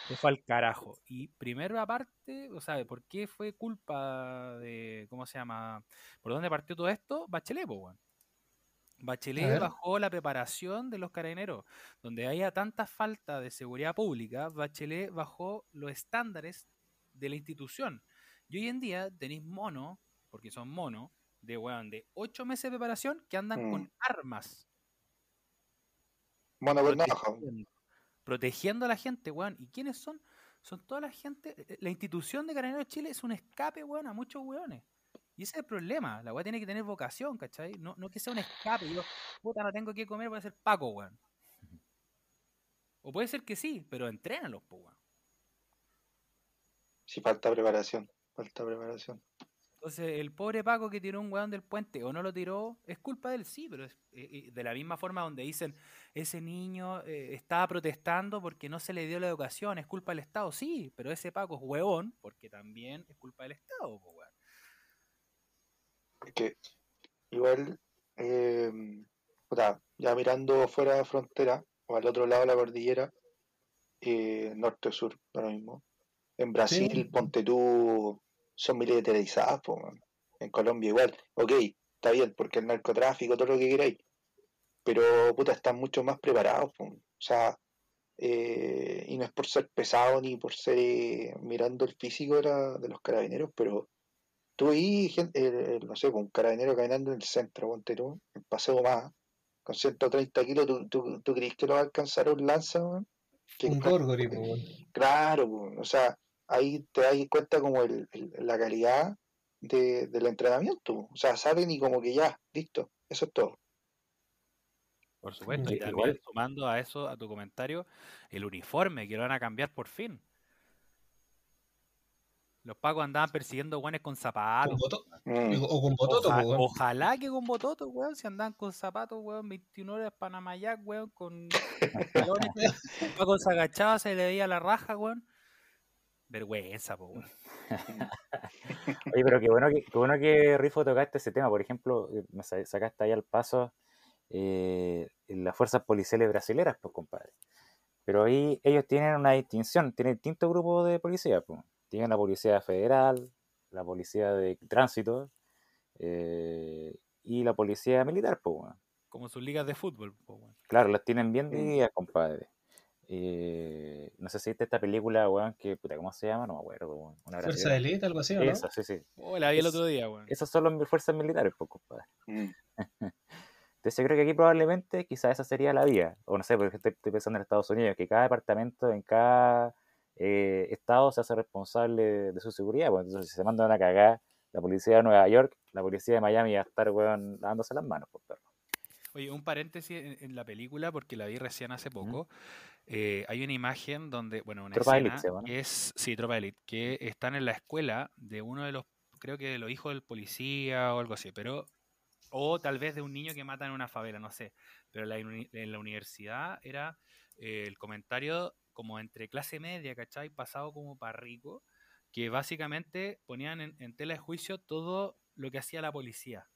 se fue al carajo. Y primero aparte, o sea, ¿por qué fue culpa de, ¿cómo se llama? ¿Por dónde partió todo esto? Bachelet, weón. A Bachelet bajó la preparación de los carabineros. Donde haya tanta falta de seguridad pública, Bachelet bajó los estándares de la institución. Y hoy en día tenéis monos, porque son monos, de weón, de ocho meses de preparación que andan Mm. con armas. Navaja. protegiendo, protegiendo a la gente, weón. ¿Y quiénes son? Son toda la gente. eh, La institución de Carabineros de Chile es un escape, weón, a muchos weones. Y ese es el problema. La weá tiene que tener vocación, ¿cachai? No, no que sea un escape. Yo, puta, no tengo que comer, voy a ser Paco, weón. O puede ser que sí, pero entrénalos, po, weón. Si falta preparación, falta preparación. Entonces, el pobre Paco que tiró un weón del puente o no lo tiró, es culpa de él, sí, pero es, eh, de la misma forma donde dicen, ese niño eh, estaba protestando porque no se le dio la educación, es culpa del Estado, sí, pero ese Paco es huevón porque también es culpa del Estado, po, weón. Es que igual, eh, puta, ya mirando fuera de frontera, o al otro lado de la cordillera, eh, norte o sur, da lo mismo. En Brasil, Sí. ponte tú, son militarizadas, po, man. en Colombia igual. Ok, está bien, porque el narcotráfico, todo lo que queráis, pero puta, están mucho más preparados, po. o sea, eh, y no es por ser pesado ni por ser eh, mirando el físico de, la- de los carabineros, pero tú y gente, no sé, un carabinero caminando en el centro, ponte tú, en Paseo Más, con 130 kilos, ¿tú, tú, tú crees que lo va a alcanzar un lanza? Que Un ca- gorgori. Claro, o sea, ahí te das cuenta como el, el- la calidad de, del entrenamiento, o sea, salen y como que ya, listo, eso es todo. Por supuesto, Sí, y también igual. sumando a eso, a tu comentario, el uniforme, que lo van a cambiar por fin. Los pacos andaban persiguiendo guanes con zapatos. Mm. o con bototo, Oja- po, weón. ojalá que con bototos, weón, si andaban con zapatos, weón, 21 horas Panamayac, weón, con weón. Los pacos se agachaban, se le veía la raja, weón. Vergüenza, po, weón. Oye, pero qué bueno que, qué bueno que Rifo tocaste ese tema. Por ejemplo, eh, me sa- sacaste ahí al paso eh, las fuerzas policiales brasileras, pues, compadre. Pero ahí ellos tienen una distinción, tienen distintos grupos de policía, pues. Tienen la policía federal, la policía de tránsito eh, y la policía militar, pues. Como sus ligas de fútbol, weón. Claro, las tienen bien divididas, compadre. Eh, no sé si viste esta película, weón, que, puta, ¿cómo se llama? No me acuerdo, weón. Una Fuerza de élite, algo así, ¿o no? Esa, sí, sí. Oh, la vi el otro día, weón. Esas son las fuerzas militares, pues, compadre. Mm. Entonces yo creo que aquí probablemente quizás esa sería la vía. O no sé, porque estoy, estoy pensando en Estados Unidos, que cada departamento en cada eh, estado se hace responsable de su seguridad. Pues, entonces si se mandan a cagar la policía de Nueva York, la policía de Miami va a estar, weón, lavándose las manos, pues, perro. Oye, un paréntesis en, en la película, porque la vi recién hace poco. eh, hay una imagen donde, bueno, una Tropa escena Elite que es, sí, Tropa Elite, que están en la escuela de uno de los, creo que de los hijos del policía o algo así, pero, o tal vez de un niño que mata en una favela, no sé. Pero en la, uni- en la universidad era eh, el comentario como entre clase media, ¿cachai? Pasado como para rico, que básicamente ponían en, en tela de juicio todo lo que hacía la policía.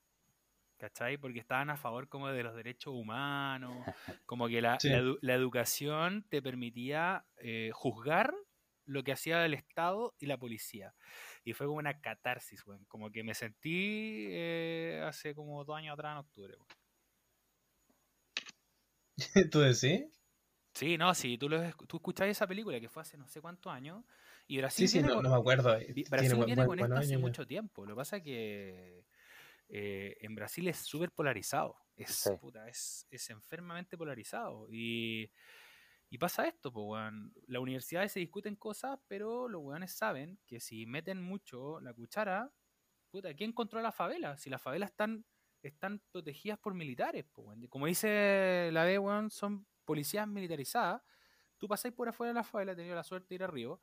¿Cachai? Porque estaban a favor como de los derechos humanos, como que la, Sí. la edu- la educación te permitía eh, juzgar lo que hacía el Estado y la policía. Y fue como una catarsis, weón. Como que me sentí eh, hace como dos años atrás en octubre. ¿Tú decís? Sí, no, sí, tú, lo, esc- tú escuchabas esa película que fue hace no sé cuántos años y Brasil Sí, sí, no, con- no me acuerdo. Tiene Brasil viene buen- con esto hace mucho tiempo. Lo que pasa es que eh, en Brasil es súper polarizado. Es, Sí. puta, es, es enfermamente polarizado. Y, y pasa esto, pues, weón. Las universidades se discuten cosas, pero los weones saben que si meten mucho la cuchara, puta, ¿quién controla la favela? Si las favelas están, están protegidas por militares, pues, weón. Como dice la B, weón, son policías militarizadas. Tú pasáis por afuera de la favela, he tenido la suerte de ir arriba,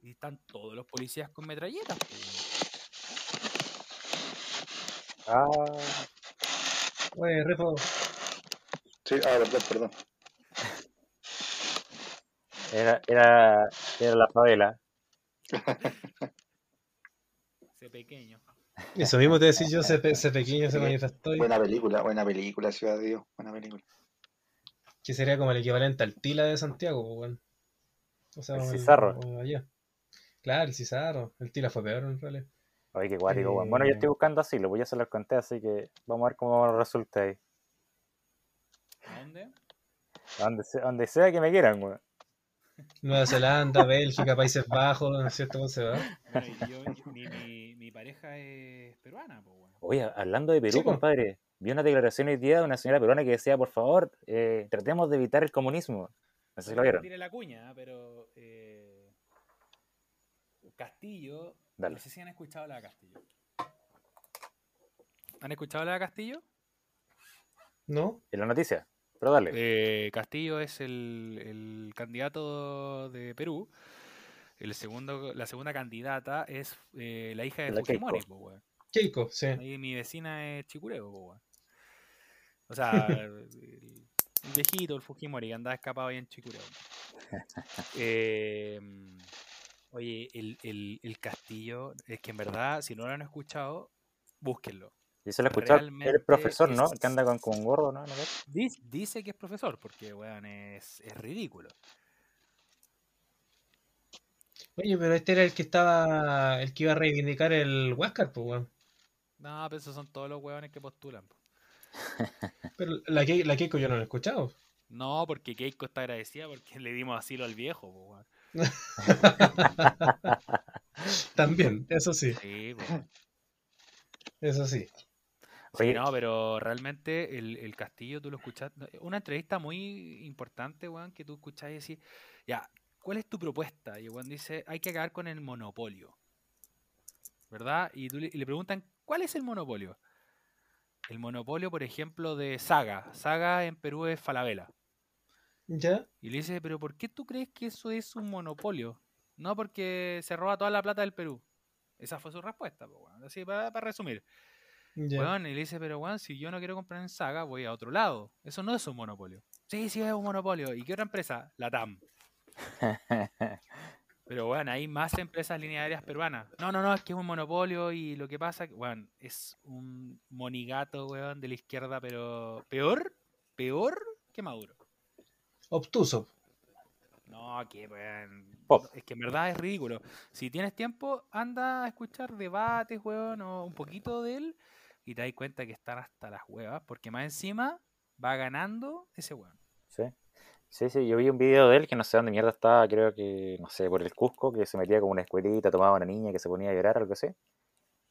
y están todos los policías con metralletas, pues. Ah, Oye, Repo, Sí, ah, perdón, perdón. era, era, era la favela. Ese pequeño. eso mismo te decía yo, ese, ese pequeño se manifestó y Buena película, buena película, Ciudad de Dios, buena película. que sería como el equivalente al Tila de Santiago, po, weón. O sea, El Cizarro. o allá. Claro, el Cizarro. El Tila fue peor en realidad. Oye, qué guático, weón. Bueno, yo Eh. estoy buscando asilo, pues ya se los conté, así que vamos a ver cómo resulta ahí. ¿A dónde? Donde sea, donde sea que me quieran, weón. Nueva Zelanda, Bélgica, Países Bajos, ¿no es cierto? ¿Cómo se va? Bueno, yo, mi, mi, mi pareja es peruana, pues, weón. Oye, hablando de Perú, Sí, compadre, Vi una declaración hoy día de una señora peruana que decía, por favor, eh, tratemos de evitar el comunismo. No sé si lo vieron. Tire la cuña, pero eh, Castillo, Dale. no sé si han escuchado la de Castillo. ¿Han escuchado la de Castillo? ¿No? En la noticia. Pero dale. Eh, Castillo es el, el candidato de Perú. El segundo, la segunda candidata es eh, la hija de La Fujimori, Keiko. Keiko, sí. Ahí mi vecina es Chicureo, po. O sea, el, el viejito, el Fujimori, que andaba escapado ahí en Chicureo. Eh, oye, el, el, el castillo, es que en verdad, si no lo han escuchado, búsquenlo. Y eso lo escuchó el profesor, ¿no? es- Que anda con, con un gorro, ¿no? Dice, dice que es profesor, porque, weón, es, es ridículo. Oye, pero este era el que estaba, el que iba a reivindicar el Huáscar, pues, weón. No, pero esos son todos los weones que postulan. po. Pero la, la Keiko yo no la he escuchado. No, porque Keiko está agradecida porque le dimos asilo al viejo, po, weón. También, eso sí, Sí, po. eso sí. Sí, Oye, no, pero realmente el, el Castillo tú lo escuchas. Una entrevista muy importante, weón, que tú escuchás y decís, ya, ¿cuál es tu propuesta? Y el weón dice, hay que acabar con el monopolio. ¿Verdad? Y, tú le, y le preguntan, ¿cuál es el monopolio? El monopolio, por ejemplo, de Saga. Saga en Perú es Falabella. ¿Ya? Y le dice, pero ¿por qué tú crees que eso es un monopolio? No, porque se roba toda la plata del Perú. Esa fue su respuesta, pues, weón. Así para, para resumir. Weón, y le dice, pero weón, si yo no quiero comprar en Saga, voy a otro lado. Eso no es un monopolio. Sí, sí, es un monopolio. ¿Y qué otra empresa? La TAM. Pero weón, hay más empresas linearias peruanas. No, no, no, es que es un monopolio y lo que pasa, que, weón, es un monigato, weón, de la izquierda, pero peor, peor que Maduro. Obtuso. No, que weón. Pop. Es que en verdad es ridículo. Si tienes tiempo, anda a escuchar debates, weón, o un poquito de él, y te das cuenta que están hasta las huevas, porque más encima va ganando ese weón. Sí. Sí, sí, yo vi un video de él que no sé dónde mierda estaba, creo que, no sé, por el Cusco, que se metía como una escuelita, tomaba una niña que se ponía a llorar, algo así.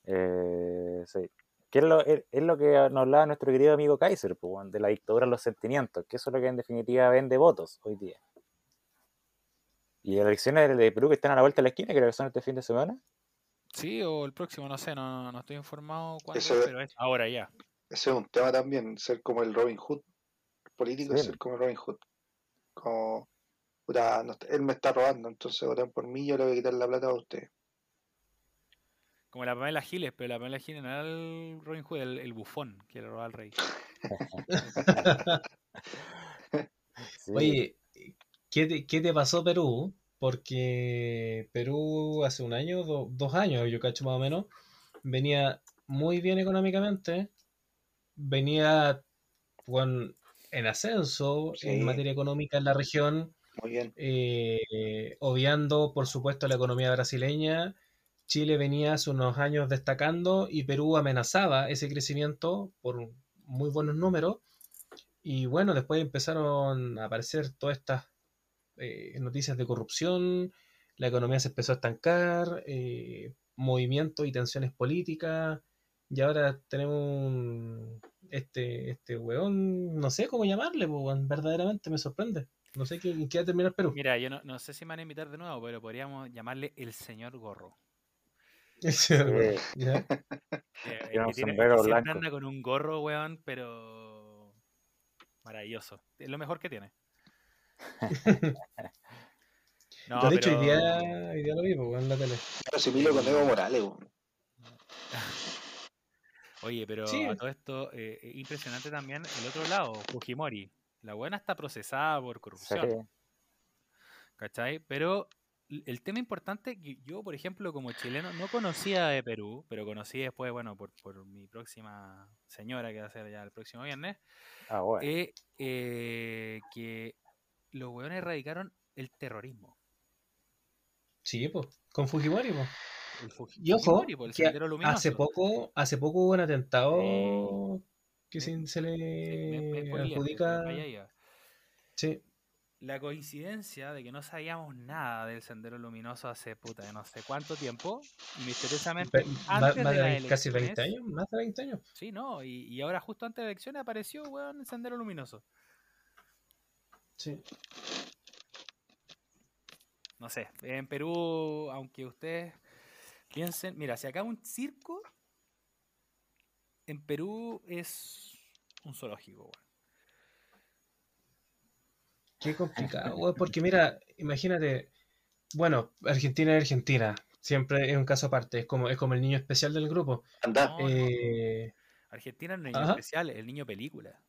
Eh, sí. Que es lo, es, es lo que nos hablaba nuestro querido amigo Kaiser, pues, de la dictadura de los sentimientos, que eso es lo que en definitiva vende votos hoy día. Y las elecciones de Perú que están a la vuelta de la esquina, creo que son este fin de semana. Sí, o el próximo, no sé, no, no estoy informado cuándo, Eso- pero es ahora ya. Ese es un tema también, ser como el Robin Hood. El político es ser como el Robin Hood. Como, puta, no él me está robando, entonces voten por mí, yo le voy a quitar la plata a usted. Como la Pamela Giles, pero la Pamela Giles no era el Robin Hood, el, el bufón que le robaba al rey. Sí. Oye, ¿qué te, qué te pasó Perú? Porque Perú hace un año, do- dos años, yo cacho más o menos, venía muy bien económicamente, venía bueno, en ascenso Sí. en materia económica en la región, Muy bien. eh, obviando por supuesto la economía brasileña. Chile venía hace unos años destacando y Perú amenazaba ese crecimiento por muy buenos números. Y bueno, después empezaron a aparecer todas estas eh, noticias de corrupción, la economía se empezó a estancar, eh, movimientos y tensiones políticas, y ahora tenemos este, este weón, no sé cómo llamarle, po, weón, verdaderamente me sorprende. No sé qué, qué va a terminar Perú. Mira, yo no, no sé si me van a invitar de nuevo, pero podríamos llamarle el señor gorro. Sí. Eh, Tiene el un que tiene- el sombrero blanco. anda con un gorro, weón, pero maravilloso. Es lo mejor que tiene. No, Yo de hecho pero- hoy día, hoy día lo vi, po, weón, en la tele. Pero si miro con Evo Morales, weón. Oye, pero Sí. a todo esto, eh, eh, impresionante también el otro lado, Fujimori. La buena está procesada por Sí. corrupción, ¿cachai? Pero el tema importante que yo, por ejemplo, como chileno, no conocía de Perú, pero conocí después, bueno, por, por mi próxima señora que va a ser ya el próximo viernes, Ah, bueno. es eh, que los hueones erradicaron el terrorismo. Sí, pues, con Fujimori, pues. El Y ojo, Fujimori, po, el que sendero luminoso. hace poco, hace poco hubo un atentado que se, se me- me le adjudica. iba. Sí, la coincidencia de que no sabíamos nada del sendero luminoso hace puta de no sé cuánto tiempo y misteriosamente antes de de las casi 20 elecciones- años, más de 20 años. Sí, no, y, y ahora justo antes de elecciones apareció, weón, el sendero luminoso. Sí. No sé, en Perú, aunque ustedes piensen, mira, si acá un circo, en Perú es un zoológico, weón. Qué complicado, weón, porque mira, imagínate, bueno, Argentina es Argentina, siempre es un caso aparte, es como, es como el niño especial del grupo. Anda, No, no, Eh, Argentina no es el niño Ajá. especial, el niño película.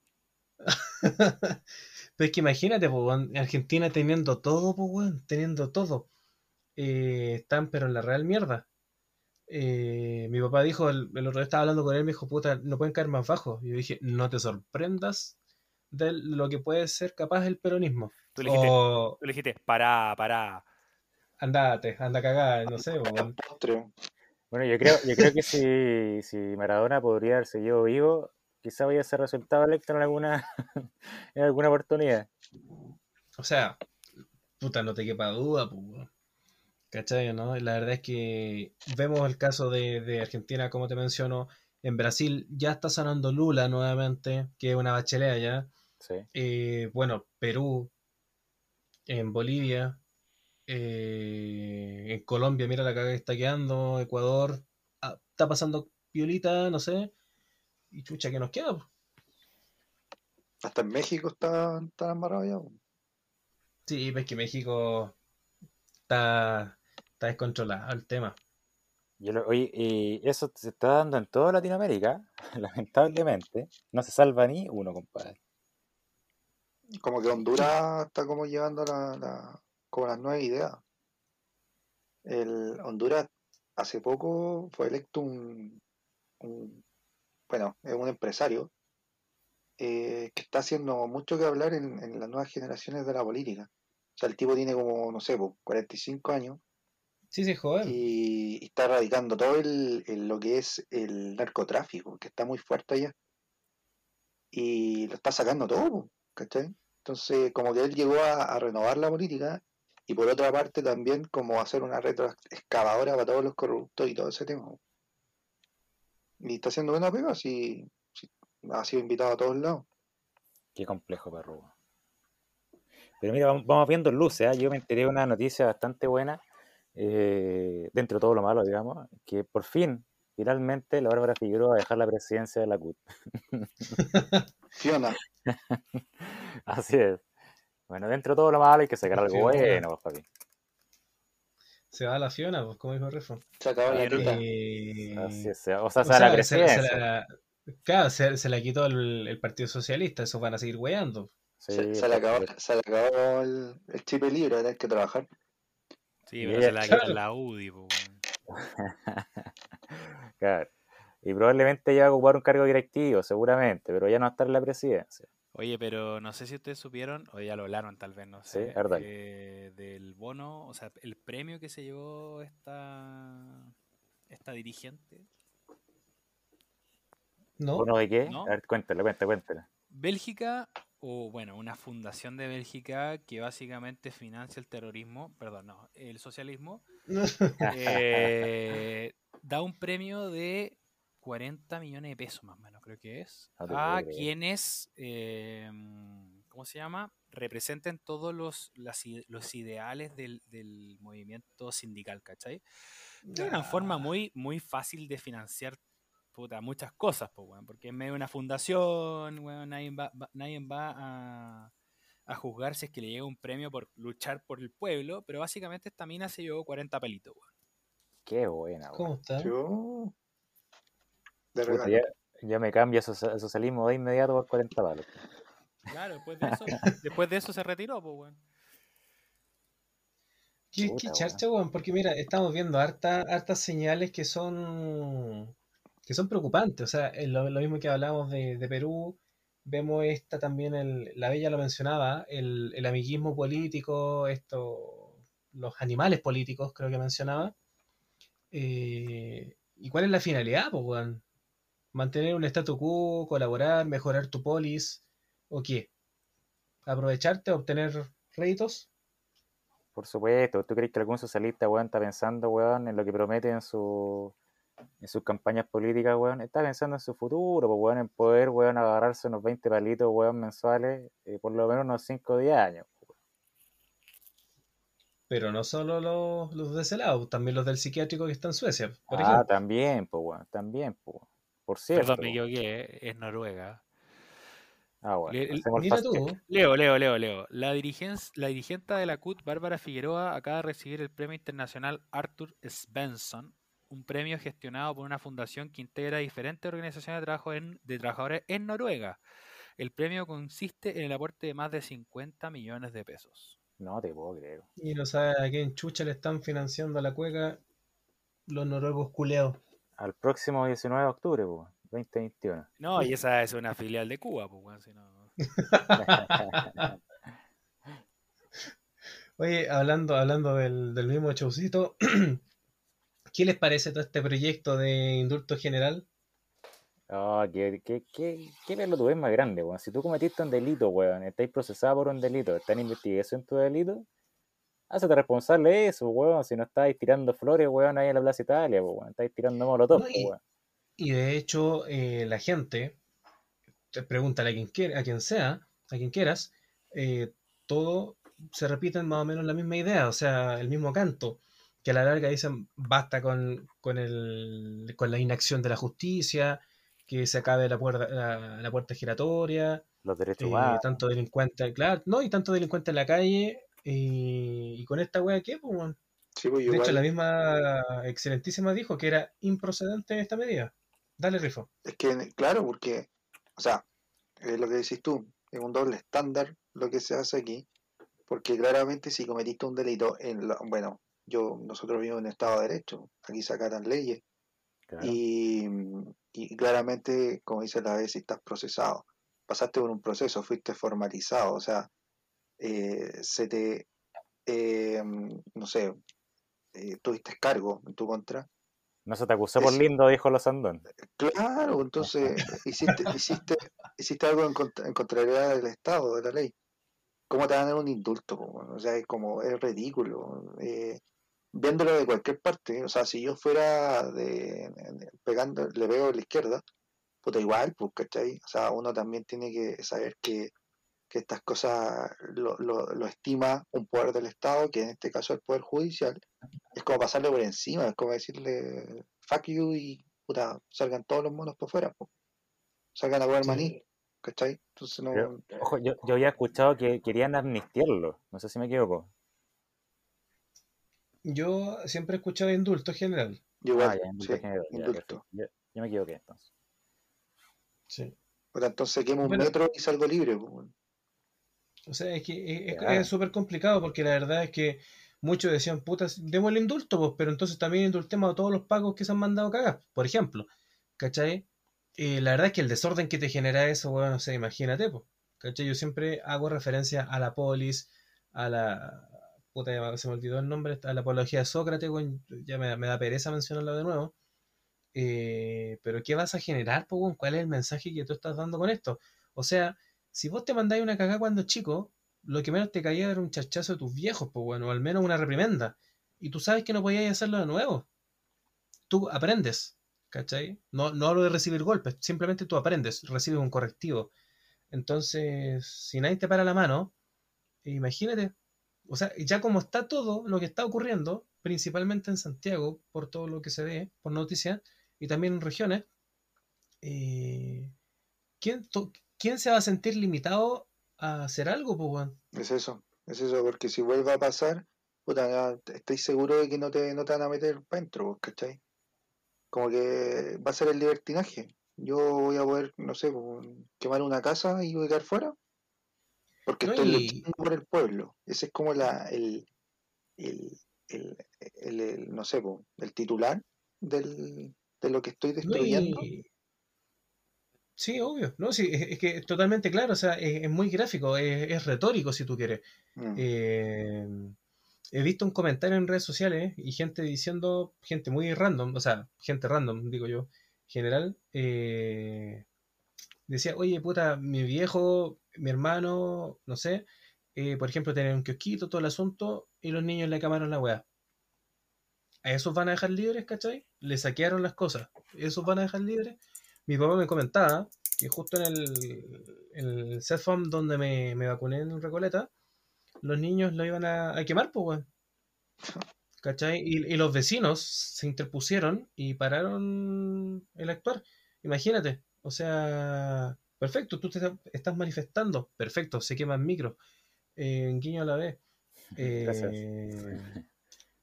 Pero es que imagínate, po, Argentina teniendo todo, po, weón, teniendo todo. Eh, están pero en la real mierda. Eh, mi papá dijo, el, el otro día estaba hablando con él, me dijo, puta, no pueden caer más bajo. Y yo dije, no te sorprendas de lo que puede ser capaz el peronismo. Tú le dijiste, O tú le dijiste, pará, pará. andate, anda cagada, no sé. Bueno, yo creo, yo creo que si, si Maradona podría haber seguido vivo, quizá vaya a ser resultado electo en alguna, en alguna oportunidad. O sea, puta, no te quepa duda, pues. ¿Cachai, no? La verdad es que vemos el caso de, de Argentina, como te menciono. En Brasil ya está sonando Lula nuevamente, que es una bachelea ya. Sí. Eh, bueno, Perú, en Bolivia, eh, en Colombia, mira la caga que está quedando, Ecuador, ah, está pasando piolita, no sé. Y chucha, ¿qué nos queda? po? Hasta en México está, está amarrado. Sí, ves que México está, está descontrolado el tema. Yo lo- oye, y eso se está dando en toda Latinoamérica, lamentablemente. No se salva ni uno, compadre. Como que Honduras está como llevando la, la- como las nuevas ideas. El Honduras hace poco fue electo un, un- bueno, es un empresario eh, que está haciendo mucho que hablar en, en las nuevas generaciones de la política. O sea, el tipo tiene como, no sé, po, 45 años Sí, sí, joven. y, y está erradicando todo el, el- lo que es el narcotráfico, que está muy fuerte allá. Y lo está sacando todo, ¿cachai? Entonces, como que él llegó a, renovar la política y por otra parte también como hacer una retroexcavadora para todos los corruptos y todo ese tema. Y está haciendo buena pega, si, ha sido invitado a todos lados. Qué complejo, perro. Pero mira, vamos, vamos viendo luces. ¿ah? Yo me enteré de una noticia bastante buena, eh, dentro de todo lo malo, digamos, que por fin, finalmente, la Bárbara Figueroa va a dejar la presidencia de la CUT. Fiona, Así es. Bueno, dentro de todo lo malo hay que sacar algo Fiona. bueno, pues, papi. Se va a la Fiona, pues, como dijo el refrán. se acabó la. Eh, Así es. O sea, se va a la sea, se- se presidencia. la- claro, se, se la quitó el, el Partido Socialista, eso van a seguir weyando. Sí, Se, se le pues, acabó, se le acabó el, el chip libre, tener que trabajar. Sí, pero se la quita claro. la UDI, weón. Claro. Y probablemente ya va a ocupar un cargo directivo, seguramente, pero ya no va a estar en la presidencia. Oye, pero no sé si ustedes supieron, o ya lo hablaron tal vez, no Sí, sé, dale. eh, del bono, o sea, el premio que se llevó esta, esta dirigente. ¿No? ¿Uno de qué? ¿No? A ver, cuéntale, cuéntale, cuéntale. Bélgica, o bueno, una fundación de Bélgica que básicamente financia el terrorismo, perdón, no, el socialismo, eh, da un premio de 40 millones de pesos más o menos, creo que es, te a quienes, eh, ¿cómo se llama? Representen todos los, las los ideales del, del movimiento sindical, ¿cachai? Es una forma muy, muy fácil de financiar puta, muchas cosas, pues, weón, porque en medio de una fundación, weón, nadie va, va- nadie va a, a juzgar si es que le llega un premio por luchar por el pueblo, pero básicamente esta mina se llevó 40 pelitos, weón. Qué buena. ¿Cómo está? Yo. De Puta, regalo. ya, ya me socia- el socialismo de inmediato por 40 palos. Claro, después de eso, después de eso se retiró, pues, weón. ¿Qué, Puta, qué weón. charcha, weón? Porque mira, estamos viendo harta, hartas señales que son que son preocupantes. O sea, lo, lo mismo que hablábamos de, de Perú, vemos esta también, el, la Bella lo mencionaba, el, el amiguismo político, esto, los animales políticos, creo que mencionaba. Eh, ¿y cuál es la finalidad? ¿Mantener un statu quo, colaborar, mejorar tu polis? ¿O qué? ¿Aprovecharte, obtener réditos. Por supuesto, ¿tú crees que algún socialista, weón, está pensando, weón, en lo que promete en su en sus campañas políticas, weón? Está pensando en su futuro, en poder, weón, agarrarse unos 20 palitos, weón, mensuales, eh, por lo menos unos 5 o 10 años. Pero no solo los, los de ese lado, también los del psiquiátrico que está en Suecia, por ah, ejemplo. también, pues, también, pues. Por cierto. Perdón, me equivoqué, es Noruega. Ah, bueno. Le- Mira tú. Leo, Leo, Leo, Leo. La, dirigen- la dirigente de la CUT, Bárbara Figueroa, acaba de recibir el premio internacional Arthur Svensson, un premio gestionado por una fundación que integra diferentes organizaciones de, trabajo en- de trabajadores en Noruega. El premio consiste en el aporte de más de 50 millones de pesos. No te puedo creer. y no sabe a quién chucha le están financiando a la cueca los noruegos culeados. Al próximo 19 de octubre, pues, 2021. No, y esa es una filial de Cuba, pues, si no- Oye, hablando, hablando del, del mismo showcito, ¿qué les parece todo este proyecto de indulto general? Ah, qué, qué, qué, qué pelotudez más grande, weón. Si tú cometiste un delito, weón, estáis procesado por un delito, está en investigación tu delito, hazte responsable de eso, weón. Si no estáis tirando flores, weón, ahí en la Plaza Italia, pues, weón. Estáis tirando molotov, No, pues, y- weón. Y de hecho, eh, la gente, te pregúntale a quien, quiera, a quien sea, a quien quieras, eh, todo se repite más o menos la misma idea, o sea, el mismo canto, que a la larga dicen basta con, con, el, con la inacción de la justicia, que se acabe la puerta, la, la puerta giratoria, Los derechos eh, humanos. tanto delincuente, claro, no, y tanto delincuente en la calle, eh, y con esta wea, ¿qué? Pues? Sí, pues de hecho, la misma excelentísima dijo que era improcedente esta medida. Dale, Rifo. Es que, claro, porque, o sea, es lo que decís tú, es un doble estándar lo que se hace aquí, porque claramente si cometiste un delito, en la- bueno, yo nosotros vivimos en Estado de Derecho, aquí sacaran leyes, claro. y, y claramente, como dice la vez, si estás procesado, pasaste por un proceso, fuiste formalizado, o sea, eh, se te, eh, no sé, eh, tuviste cargo en tu contra, No se te acusó por lindo, dijo los Andón. Claro, entonces hiciste, hiciste, hiciste algo en, contra- en contrariedad del Estado, de la ley. ¿Cómo te van a dar un indulto? O sea, es como, es ridículo. Viéndolo de cualquier parte, o sea, si yo fuera de, de- pegando, le veo a la izquierda, puta igual, pues, ¿cachai? O sea, uno también tiene que saber que, que estas cosas lo, lo, lo estima un poder del Estado, que en este caso el poder judicial, es como pasarle por encima, es como decirle fuck you y puta, salgan todos los monos por fuera, po. salgan a comer maní, ¿cachai? Entonces no, Pero, Ojo, yo, yo había escuchado que querían amnistiarlo. No sé si me equivoco. Yo siempre he escuchado indulto general. yo igual, ah, ya, indulto sí, general, ya, indulto. perfecto. Yo, yo me equivoqué entonces. Sí. Puta, entonces quemo un Bueno. metro y salgo libre, weón. O sea, es que es- súper complicado porque la verdad es que muchos decían, puta, demos el indulto, pues, pero entonces también indultemos a todos los pagos que se han mandado cagar, por ejemplo. ¿Cachai? Eh, la verdad es que el desorden que te genera eso, bueno, no sé, imagínate, pues. ¿Cachai? Yo siempre hago referencia a la polis, a la... Puta, se me olvidó el nombre, a la apología de Sócrates, ya me, da pereza mencionarlo de nuevo. Eh, pero ¿qué vas a generar, po? ¿Cuál es el mensaje que tú estás dando con esto? O sea, si vos te mandáis una cagada cuando chico, lo que menos te caía era un chachazo de tus viejos, pues bueno, o al menos una reprimenda. Y tú sabes que no podías hacerlo de nuevo. Tú aprendes, ¿cachai? No, no hablo de recibir golpes, simplemente tú aprendes, recibes un correctivo. Entonces, si nadie te para la mano, imagínate, o sea, ya como está todo lo que está ocurriendo, principalmente en Santiago, por todo lo que se ve, por noticias, y también en regiones, eh, ¿quién, ¿quién se va a sentir limitado a hacer algo, pues? Es eso, es eso, porque si vuelve a pasar, puta, estoy seguro de que no te, no te van a meter para adentro, pues, ¿cachai? Como que va a ser el libertinaje. Yo voy a poder, no sé, quemar una casa y voy a quedar fuera. Porque No, estoy y- luchando por el pueblo. Ese es como la, el, el, el, el- no sé, el titular del, de lo que estoy No, destruyendo. y- Sí, obvio. No, sí, es, es que es totalmente claro, o sea, es, es muy gráfico, es, es retórico si tú quieres. Mm. Eh, he visto un comentario en redes sociales y gente diciendo, gente muy random, o sea, gente random, digo yo, general, eh, decía, oye, puta, mi viejo, mi hermano, no sé, eh, por ejemplo, tener un kiosquito, todo el asunto, y los niños le camaron la weá. ¿A esos van a dejar libres, cachai? Le saquearon las cosas. ¿Esos van a dejar libres? Mi papá me comentaba que justo en el, en el donde me, me vacuné en Recoleta, los niños lo iban a, a quemar, pues, weón. ¿Cachai? Y, y los vecinos se interpusieron y pararon el actuar. Imagínate, o sea, perfecto, tú te estás manifestando, perfecto, se quema el micro, eh, en guiño a la vez. Eh,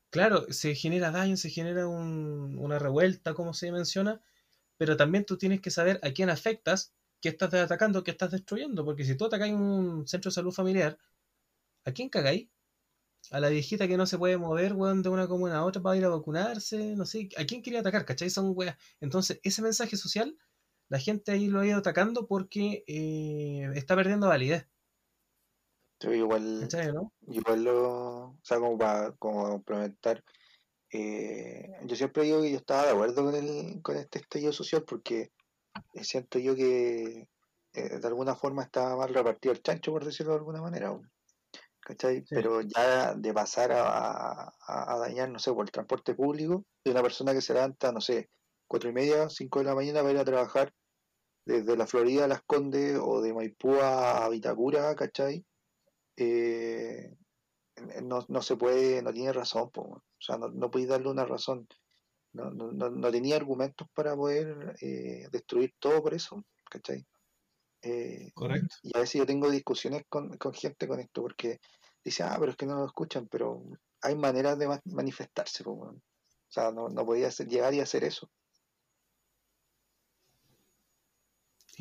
claro, se genera daño, se genera un- una revuelta, como se menciona, pero también tú tienes que saber a quién afectas, qué estás atacando, qué estás destruyendo, porque si tú atacáis un centro de salud familiar, ¿a quién cagáis? A la viejita que no se puede mover, weón, de una comuna a otra para ir a vacunarse, no sé, ¿a quién quería atacar? ¿Cachai? Son weas. Entonces, ese mensaje social, la gente ahí lo ha ido atacando porque eh, está perdiendo validez, Yo igual. ¿no? igual lo, o sea, como para como complementar, eh, yo siempre digo que yo estaba de acuerdo con el, con este estallido social porque eh, siento yo que eh, de alguna forma estaba mal repartido el chancho, por decirlo de alguna manera. ¿Cachai? Pero ya de pasar a, a- a dañar, no sé, por el transporte público, de una persona que se levanta, no sé, cuatro y media, cinco de la mañana para ir a trabajar desde la Florida a Las Condes o de Maipú a Vitacura, ¿cachai? Eh, no, no se puede, no tiene razón, po, o sea, no, no podéis darle una razón. No, no, no, tenía argumentos para poder eh, destruir todo por eso, ¿cachai? Eh, Correcto. y a veces yo tengo discusiones con, con gente con esto porque dice, ah, pero es que no lo escuchan, pero hay maneras de ma- manifestarse, po. O sea, no, no podía hacer- llegar y hacer eso.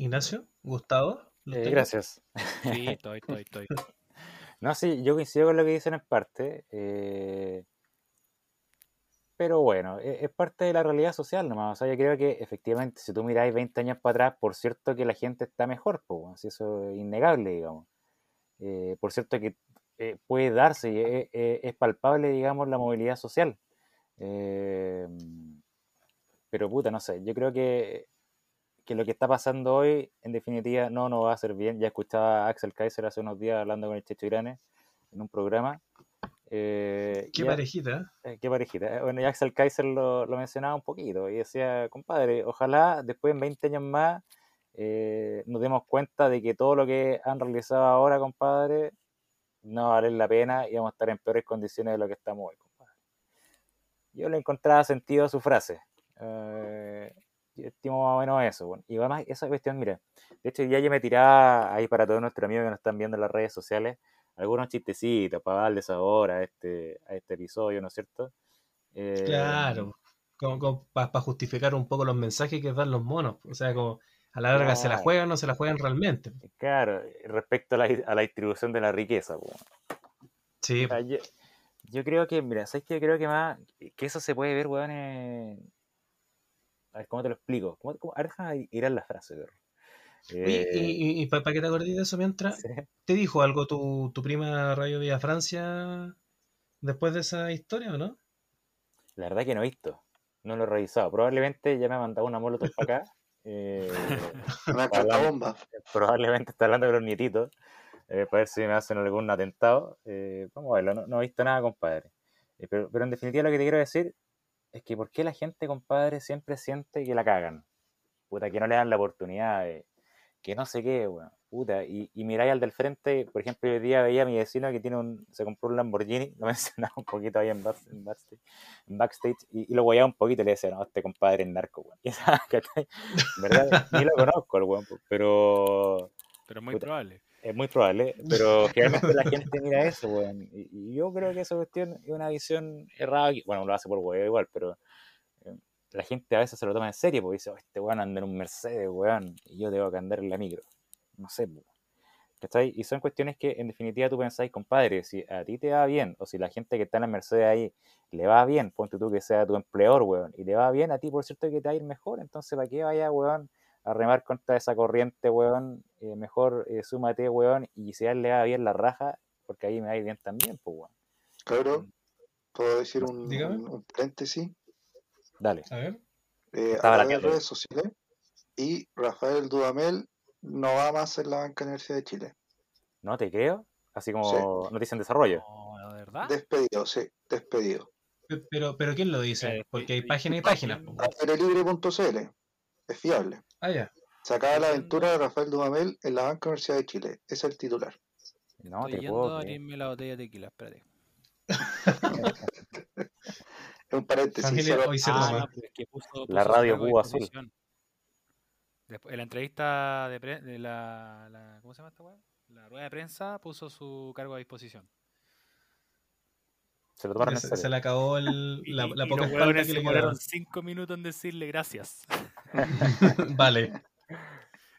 Ignacio, Gustavo, ¿los Eh, gracias. Sí, estoy, estoy, estoy. No, sí, yo coincido con lo que dicen en parte. eh, pero bueno, e- es, parte de la realidad social nomás. O sea, yo creo que efectivamente, si tú miráis 20 años para atrás, por cierto que la gente está mejor, pues, así eso es innegable, digamos. Eh, por cierto que eh, puede darse y es, es- es palpable, digamos, la movilidad social. Eh, pero puta, no sé, yo creo que, que lo que está pasando hoy, en definitiva, no nos va a hacer bien. Ya escuchaba a Axel Kaiser hace unos días hablando con el Checho Irane en un programa. Eh, Qué parejita. eh, qué parejita. Eh, Bueno, y Axel Kaiser lo, lo mencionaba un poquito y decía, compadre, ojalá después en 20 años más eh, nos demos cuenta de que todo lo que han realizado ahora, compadre, no va a valer la pena y vamos a estar en peores condiciones de lo que estamos hoy, compadre. Yo le encontraba sentido a su frase. Eh, estimo más o menos eso. bueno. Y además, esa cuestión, mira, de hecho ya yo me tiraba ahí para todos nuestros amigos que nos están viendo en las redes sociales, algunos chistecitos para darles sabor a este, a este episodio, ¿no es cierto? Eh, Claro. para justificar un poco los mensajes que dan los monos. O sea, como a la larga se la juegan o no se la juegan realmente. Claro, respecto a la, a la distribución de la riqueza. po. Sí, O sea, yo, yo creo que, mira, ¿sabes qué? Creo que más, que eso se puede ver, weón, en... A ver, ¿cómo te lo explico? ¿Cómo, cómo... A ver, déjame ir a la frase, perro. Oye, Eh, y, para que te acordes de eso mientras, sí. ¿te dijo algo tu, tu prima Radio Vía Francia después de esa historia o no? La verdad que no he visto, no lo he revisado. Probablemente ya me ha mandado una molotov para acá. eh, cartabomba. probablemente está hablando con los nietitos, eh, para ver si me hacen algún atentado. Eh, vamos a verlo, no, no he visto nada, compadre. Eh, pero, pero en definitiva lo que te quiero decir es que ¿por qué la gente, compadre, siempre siente que la cagan? Puta, que no le dan la oportunidad, de- que no sé qué, weón. Puta, y, y miráis al del frente, por ejemplo, hoy día veía a mi vecino que tiene un, se compró un Lamborghini, lo mencionaba un poquito ahí en, back- en backstage, en backstage, y, y lo guayaba un poquito y le decía, no, este compadre es narco, weón. Verdad, ni lo conozco el weón, pero Pero es muy Puta. probable. Es muy probable, pero generalmente la gente mira eso, weón. Y, y yo creo que esa cuestión es una visión errada. Bueno, lo hace por weón igual, pero eh, la gente a veces se lo toma en serio, porque dice, "Oh, este weón anda en un Mercedes, weón, y yo tengo que andar en la micro. No sé, weón. ¿Cachai? Y son cuestiones que en definitiva tú pensáis, compadre, si a ti te va bien, o si la gente que está en la Mercedes ahí le va bien, ponte tú que sea tu empleador, weón, y le va bien a ti, por cierto que te va a ir mejor, entonces ¿para qué vaya, weón, a remar contra esa corriente, weón? Eh, mejor eh, súmate, weón, y si a él le va bien la raja, porque ahí me va bien también, pues, weón. Cabrón, ¿puedo decir un, Dígame. un- un paréntesis? Dale. A ver. Eh, a la redes sociales y Rafael Dudamel no va más en la banca de la Universidad de Chile. No te creo. Así como noticia en desarrollo. No, ¿de verdad? Despedido, sí, despedido. Pe- Pero, pero ¿quién lo dice? Eh, Porque hay páginas y páginas. po. Libre.cl es fiable. Ah, ya. Sacaba la aventura de Rafael Dudamel en la Banca Universidad de Chile. Es el titular. No Estoy te yendo puedo a abrirme la botella de tequila, espérate. Es un paréntesis. Solo- hoy se Ah, no, pues es que puso- La puso su radio Cuba Azul. Después, en la entrevista de, pre- de la, la- ¿Cómo se llama esta weá? La rueda de prensa puso su cargo a disposición. Se lo tomaron en Se, serio. se le acabó el- la, y- la y poca espalda que le demoraron cinco minutos en decirle gracias. Vale.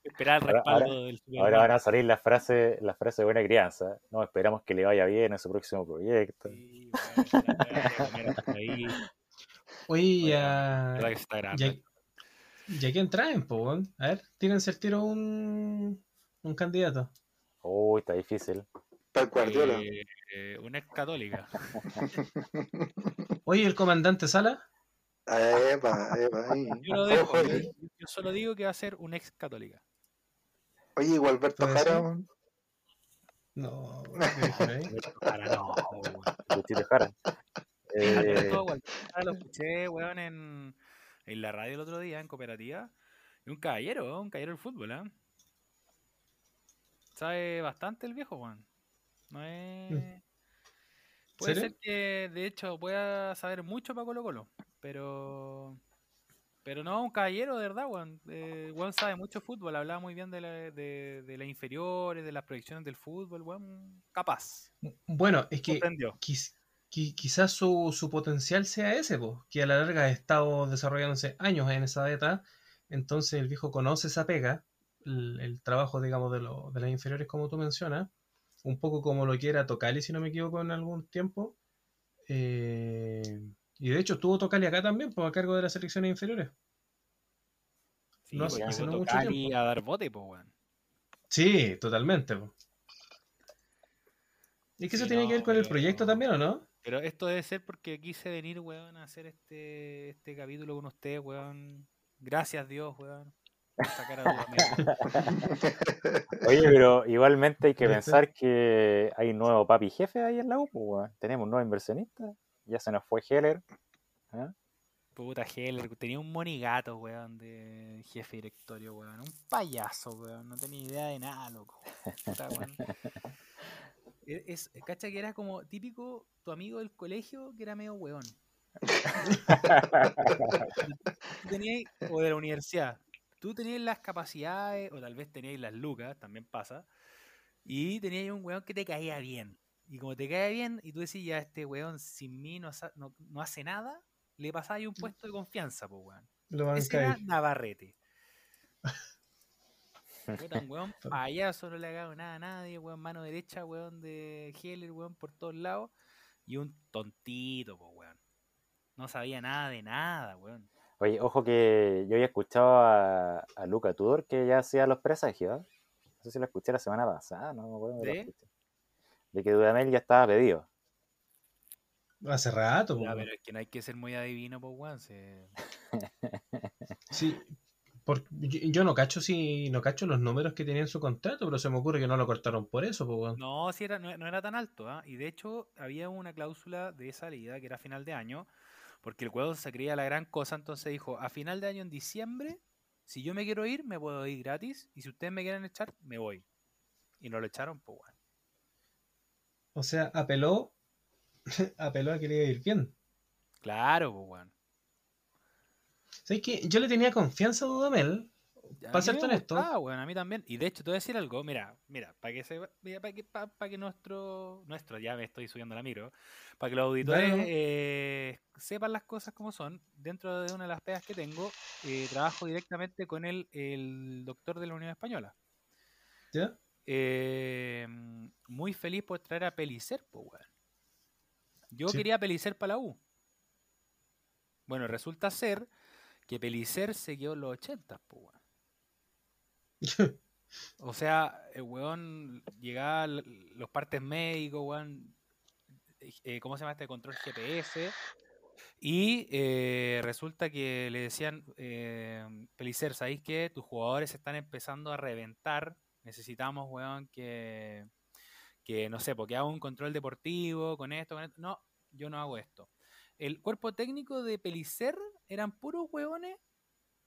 Esperar el respaldo ahora- del Ahora van a salir las frases las frases de buena crianza. No, esperamos que le vaya bien en su próximo proyecto. Sí, la Oye, ya, la que ya, ya quién traen, po, weón? A ver, tírense el tiro un, un candidato. Uy, está difícil. Pep Guardiola. Eh, eh, una ex católica. Oye, el comandante Sala. Epa, epa, ahí. Yo lo dejo. Ojo, Yo, solo digo que va a ser una ex católica. Oye, igual Alberto ¿Puede Jara. No. Para no, Jara. Eh, lo escuché, weón, en, en la radio el otro día, en cooperativa. Y un caballero, un caballero del fútbol, ¿eh? Sabe bastante el viejo, weón. No es. Puede ¿Serio? ser que, de hecho, pueda saber mucho para Colo Colo. Pero. Pero no, un caballero, de verdad, weón. Eh, weón sabe mucho fútbol. Hablaba muy bien de, la, de, de las inferiores, de las proyecciones del fútbol, weón. Capaz. Bueno, es que quiz- quizás su, su potencial sea ese, po, que a la larga ha estado desarrollándose años en esa beta, entonces el viejo conoce esa pega, el, el trabajo, digamos, de, lo- de las inferiores, como tú mencionas, un poco como lo que era Tocali, si no me equivoco, en algún tiempo. Eh, y de hecho estuvo Tocali acá también, pues a cargo de las selecciones inferiores. Sí, no pues hace- hace llegó no mucho Tocali tiempo. a dar bote, pues, weón. Sí, totalmente. po. ¿Y que Sí, eso tiene que ver con el pero- proyecto también, o no? Pero esto debe ser porque quise venir, weón, a hacer este, este capítulo con ustedes, weón. Gracias, Dios, weón. Oye, pero igualmente hay que pensar que hay un nuevo papi jefe ahí en la U, pues, weón. Tenemos un nuevo inversionista. Ya se nos fue Heller. ¿ah? Puta Heller, tenía un monigato, weón, de jefe directorio, weón. Un payaso, weón. No tenía idea de nada, loco. Puta, weón. E- Es, cacha que era como típico tu amigo del colegio que era medio weón. Tú tenías, o de la universidad, tú tenías las capacidades, o tal vez tenías las lucas, también pasa, y tenías un weón que te caía bien. Y como te caía bien, y tú decís, ya este weón sin mí no, sa- no, no hace nada, le pasabas un puesto de confianza, pues weón. Lo Ese era. Navarrete. Puta, un weón payaso, no le ha cagado nada a nadie, weón, mano derecha, weón, de Heller, weón, por todos lados. Y un tontito, pues, weón. No sabía nada de nada, weón. Oye, ojo que yo había escuchado a, a Luca Tudor que ya hacía los presagios. ¿eh? No sé si lo escuché la semana pasada, no me acuerdo dónde lo ¿De? escuché. De que Dudamel ya estaba pedido. Hace rato, po, Ya, pero es que no hay que ser muy adivino, pues, weón. se- Sí, por- yo, yo no cacho si no cacho los números que tenía en su contrato, pero se me ocurre que no lo cortaron por eso, pues, weón. No, sí era, no, no era tan alto, ¿ah? Y de hecho, había una cláusula de salida que era a final de año, porque el weón se creía la gran cosa, entonces dijo, a final de año en diciembre, si yo me quiero ir, me puedo ir gratis, y si ustedes me quieren echar, me voy. Y no lo echaron, pues weón. O sea, apeló, apeló a que le iba a ir bien. Claro, pues weón. ¿Sabes qué? Yo le tenía confianza a Dudamel, para me honesto. gustaba, weón, a mí también. Y de hecho, te voy a decir algo, mira, mira, para que se para que, nuestro, nuestro, ya me estoy subiendo la miro, para que los auditores eh, sepan las cosas como son, dentro de una de las pegas que tengo, eh, trabajo directamente con el, el doctor de la Unión Española. ¿Ya? Eh, muy feliz por traer a Pelicer, pues, weón. Yo Sí. quería Pelicer para la U. Bueno, resulta ser que Pelicer se quedó en los 80, pues, weón. O sea, el weón llegaba los partes médicos, weón. eh, ¿Cómo se llama este control GPS? Y eh, resulta que le decían, eh, Pelicer, ¿sabéis qué? Tus jugadores están empezando a reventar. Necesitamos, weón, que, que no sé, porque hago un control deportivo con esto, con esto. No, yo no hago esto. El cuerpo técnico de Pelicer eran puros hueones,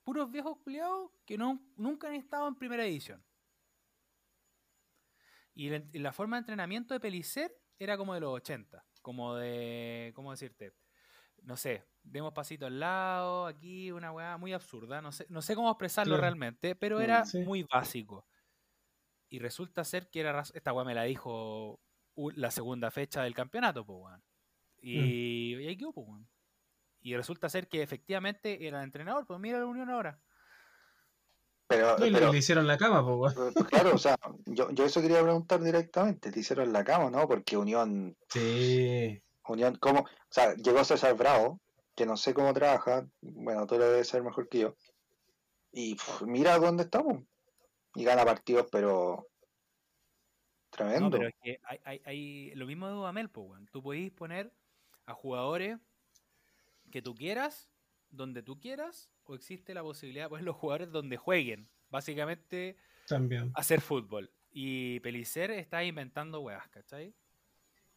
puros viejos culiados que no, nunca han estado en primera edición. Y la, forma de entrenamiento de Pelicer era como de los 80, como de, ¿cómo decirte? No sé, demos pasito al lado, aquí una weá muy absurda, no sé, no sé cómo expresarlo Claro. realmente, pero Mm, era sí. muy básico. Y resulta ser que era esta weá me la dijo la segunda fecha del campeonato, pues weón. Y, y ahí quedó, pues weón. Y resulta ser que efectivamente era el entrenador, pues mira la unión ahora. Pero, No, le, pero le hicieron la cama, pues, claro, o sea, yo, yo eso quería preguntar directamente. ¿Te hicieron la cama, no? Porque Unión, Sí. Unión, ¿cómo? O sea, llegó César Bravo, que no sé cómo trabaja, bueno, tú lo debes saber mejor que yo. Y mira dónde estamos. Y gana partidos, pero tremendo. No, pero es que hay, hay, hay lo mismo de Dudamel, pues, weón. Tú podés poner a jugadores que tú quieras, donde tú quieras, o existe la posibilidad de poner los jugadores donde jueguen. Básicamente, También. hacer fútbol. Y Pelicer está inventando weas, ¿cachai?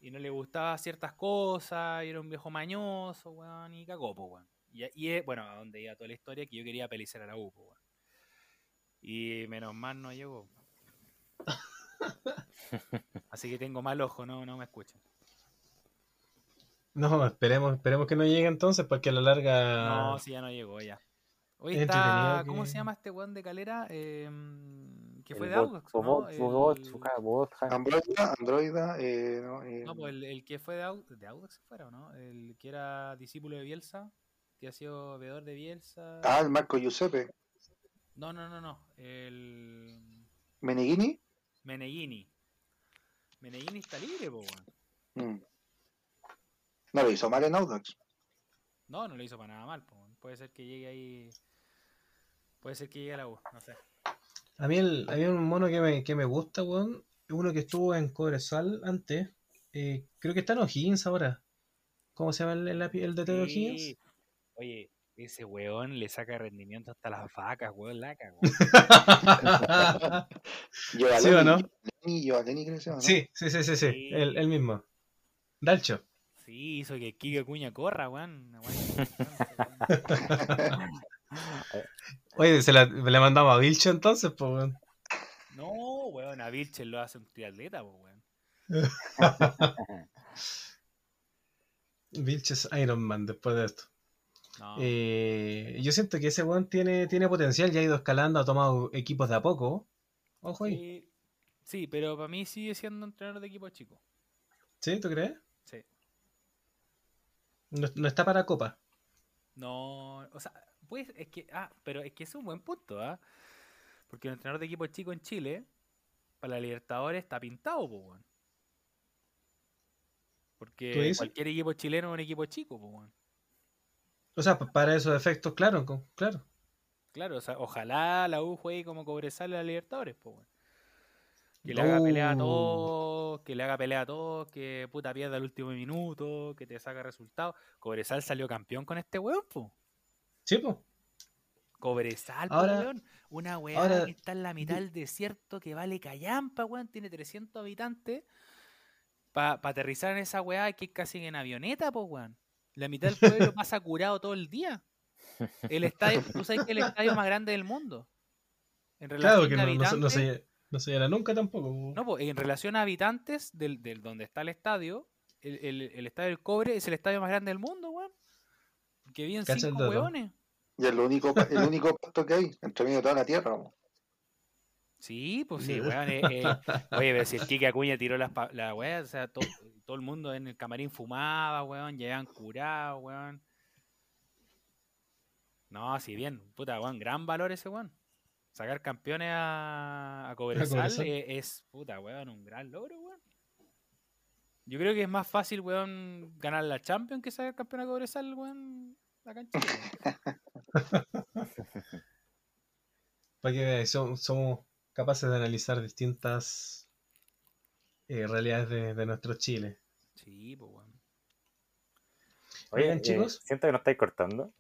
Y no le gustaba ciertas cosas, y era un viejo mañoso, weón, y cagó, po, weón. Y, y es, bueno, a donde iba toda la historia, que yo quería Pelicer a la U, po, weón. Y menos mal no llegó. Así que tengo mal ojo, no, no me escuchan. No, esperemos, esperemos que no llegue entonces, porque a la larga. No, sí, ya no llegó, ya. Hoy Es está, ¿cómo que- se llama este weón de Calera? Em, que El fue de Audax, bot- ¿no? bot- El- bot- Androida, Androida, eh, no, eh, No, pues el, el que fue de, Au- de Audax fuera, ¿o no? El que era discípulo de Bielsa, que ha sido veedor de Bielsa. Ah, el Marco Giuseppe. No, no, no, no. El Meneghini. Meneghini. Meneghini está libre, po, weón. Mm. No lo hizo mal en Audax. No, no lo hizo para nada mal, weón. Puede ser que llegue ahí. Puede ser que llegue a la U, no sé. A mí el, había un mono que me, que me gusta, weón. Uno que estuvo en Cobresal antes. eh, creo que está en O'Higgins ahora. ¿Cómo se llama el, el, el DT de O'Higgins? Sí. Oye, ese weón le saca rendimiento hasta las vacas, weón, la cagó. Giovanni, ¿Sí o no? Giovanni, Giovanni, creo que se llama, ¿no? sí, sí, sí, sí, sí. Sí. El, el mismo. Dalcho. Sí, hizo que Kike Cuña corra, weón. Oye, se la, le mandamos a Vilcho entonces, pues, weón. No, weón, a Vilches lo hace un triatleta, po, weón. Vilcho es Iron Man después de esto. No, Eh, yo siento que ese weón tiene, tiene potencial, ya ha ido escalando, ha tomado equipos de a poco. Ojo ahí. sí, sí, pero para mí sigue siendo entrenador de equipo chico. ¿Sí? ¿Tú crees? Sí. No, no está para copa. No, o sea, pues es que, ah, pero es que es un buen punto, ¿ah? Porque el entrenador de equipo chico en Chile, para la Libertadores, está pintado, po, weón. ¿Tú Porque cualquier equipo chileno es un equipo chico, po, weón. O sea, pa- para esos efectos, claro, claro. Claro, o sea, ojalá la U juegue como Cobresal a la Libertadores, pues, weón. Que le haga pelea a todos, que le haga pelea a todos, que puta pierda el último minuto, que te saca resultados. Cobresal salió campeón con este weón, pues. Sí, pues. Cobresal, po, Ahora- weón. Una weá ahora- que está en la mitad del desierto que vale callampa, weón. Tiene 300 habitantes. Para aterrizar en esa weá hay que ir casi en avioneta, pues, weón. La mitad del pueblo pasa curado todo el día. El estadio, tú sabes que es el estadio más grande del mundo. En Claro, relación que a no, no, se, no se llena nunca tampoco. po. no, pues, en relación a habitantes del, del donde está el estadio, el, el- el estadio del cobre es el estadio más grande del mundo, weón. Que el cinco dato. weones. Y es lo único, el único pasto que hay entre medio de toda la tierra. po. Sí, pues sí, weón. eh, eh, Oye, pero si el Kike Acuña tiró las la weá, o sea, to- todo el mundo en el camarín fumaba, weón, llegaban curados, weón. No, si bien, puta, weón, gran valor ese weón. Sacar campeones a, a Cobresal, eh, es, puta, weón, un gran logro, weón. Yo creo que es más fácil, weón, ganar la Champions que sacar campeón a Cobresal, weón, Chile. weón. Para que veáis, somos capaces de analizar distintas eh, realidades de, de nuestro Chile. Sí, pues, weón. Oye, Oigan, eh, chicos. siento que no estáis cortando.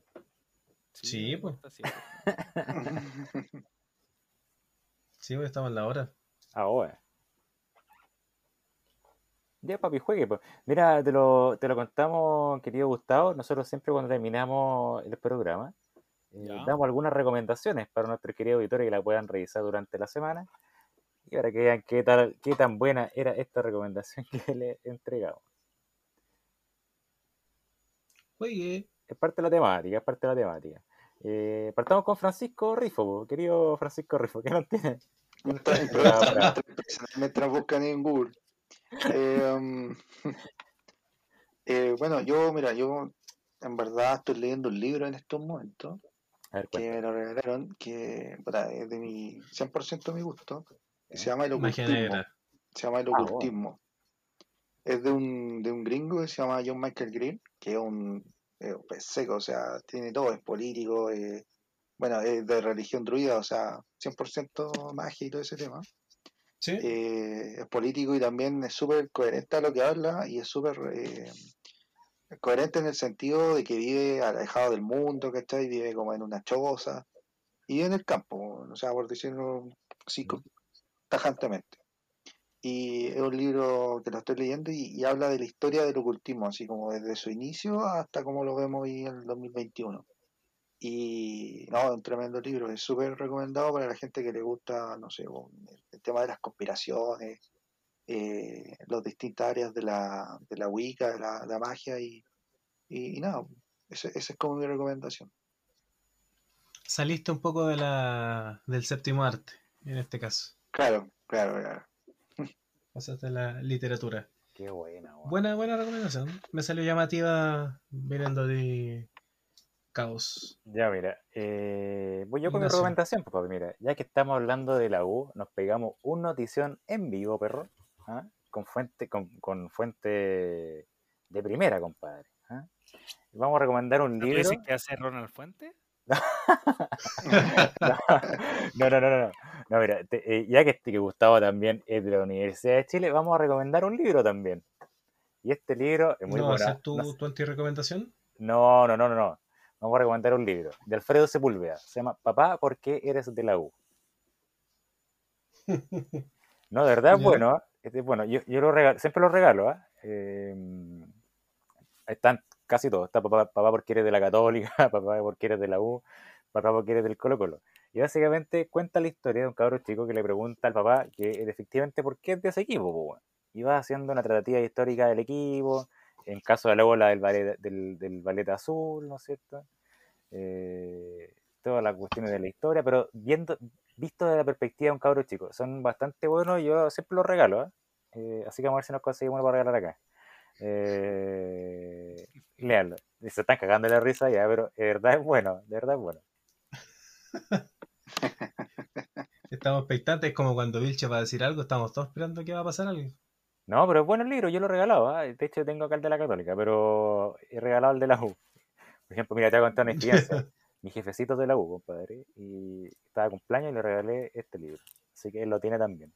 Sí, pues. sí, pues. Sí, estamos en la hora. Ahora. Ya, papi, juegue. pues. Mira, te lo, te lo contamos, querido Gustavo. Nosotros siempre cuando terminamos el programa, eh, damos algunas recomendaciones para nuestros queridos auditores que la puedan revisar durante la semana. Y para que vean qué, tal, qué tan buena era esta recomendación que le entregamos. Juegue. Es parte de la temática, es parte de la temática. Eh, partamos con Francisco Rifo, querido Francisco Rifo, ¿qué nos tiene? Mientras- mientras buscan en Google. Eh, um, eh, bueno, yo, mira, yo en verdad estoy leyendo un libro en estos momentos que me lo regalaron, que es de mi 100% mi gusto, que se llama El Ocultismo. Se llama El Ah. Ocultismo. Es de un, de un gringo que se llama John Michael Green, que es un eh, pues, seco, o sea, tiene todo, es político, eh, bueno, es de religión druida, o sea, 100% magia y todo ese tema. ¿Sí? Eh, es político y también es súper coherente a lo que habla y es súper eh, coherente en el sentido de que vive alejado del mundo, ¿cachai? Vive como en una choza y vive en el campo, o sea, por decirlo así tajantemente. Y es un libro que lo estoy leyendo y, y habla de la historia del ocultismo, así como desde su inicio hasta como lo vemos hoy en el 2021. Y no, es un tremendo libro, es súper recomendado para la gente que le gusta, no sé, el, el tema de las conspiraciones, eh, las distintas áreas de la, de la Wicca, de la, la magia y, y, y nada, esa es como mi recomendación. Saliste un poco de la, del séptimo arte, en este caso. Claro, claro, claro. Pasaste a la literatura. Qué buena. Buena, buena recomendación. Me salió llamativa viniendo de Caos. Ya, mira, eh, voy yo con mi recomendación, pues, papi, mira, ya que estamos hablando de la U, nos pegamos un notición en vivo, perro, ¿ah? con fuente, con, con fuente de primera, compadre. ¿ah? Vamos a recomendar un ¿No libro. dices que hace Ronald Fuente? No, no, no, no, no. No, mira, te- eh, ya que, este- que Gustavo también es de la Universidad de Chile, vamos a recomendar un libro también. Y este libro es muy ¿No va a bueno. ser tu, No, tu anti-recomendación? no, no, no, no, no. Vamos a recomendar un libro de Alfredo Sepúlveda. Se llama Papá, ¿por qué eres de la U? No, de verdad bueno. bueno. Yo, yo lo regalo, siempre lo regalo. Eh, están casi todos. Está papá, papá porque eres de la Católica, papá porque eres de la U, papá porque eres del Colo Colo. Y básicamente cuenta la historia de un cabro chico que le pregunta al papá que efectivamente por qué es de ese equipo. po. Y va haciendo una tratativa histórica del equipo, en caso de la bola del ballet, del, del ballet azul, ¿no es cierto? Eh, todas las cuestiones de la historia, pero viendo, visto desde la perspectiva de un cabro chico, son bastante buenos y yo siempre los regalo, ¿eh? Eh, así que vamos a ver si nos conseguimos uno para regalar acá. Eh, léanlo. Y Se están cagando la risa ya, pero de verdad es bueno, de verdad es bueno. Estamos expectantes, como cuando Vilche va a decir algo, estamos todos esperando que va a pasar algo. No, pero es bueno el libro, yo lo he regalado, ¿ah? De hecho tengo acá el de la Católica, pero he regalado el de la U. Por ejemplo, mira, te voy a contar una experiencia. Mi jefecito de la U, compadre, y estaba de cumpleaños y le regalé este libro. Así que él lo tiene también.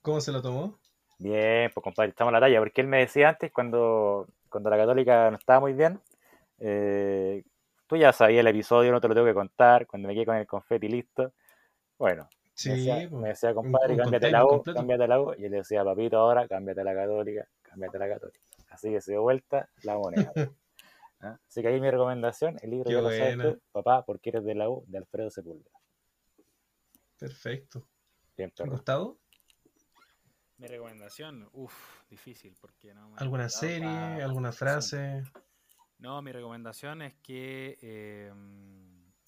¿Cómo se lo tomó? Bien, pues compadre, estamos a la talla, porque él me decía antes, cuando, cuando la católica no estaba muy bien, eh, tú ya sabías el episodio, no te lo tengo que contar, cuando me quedé con el confeti listo. Bueno, Sí, me decía, me decía, compadre, cámbiate la U, cámbiate la U, y él le decía, papito, ahora cámbiate a la católica, cámbiate a la católica. Así que se dio vuelta la moneda. ¿Ah? Así que ahí mi recomendación, el libro Qué ya lo sabes buena. tú, Papá, porque eres de la U, de Alfredo Sepúlveda. Perfecto. Bien. Gustavo, Mi recomendación, uff, difícil, porque no me ¿alguna serie, para- alguna frase? No, mi recomendación es que, eh,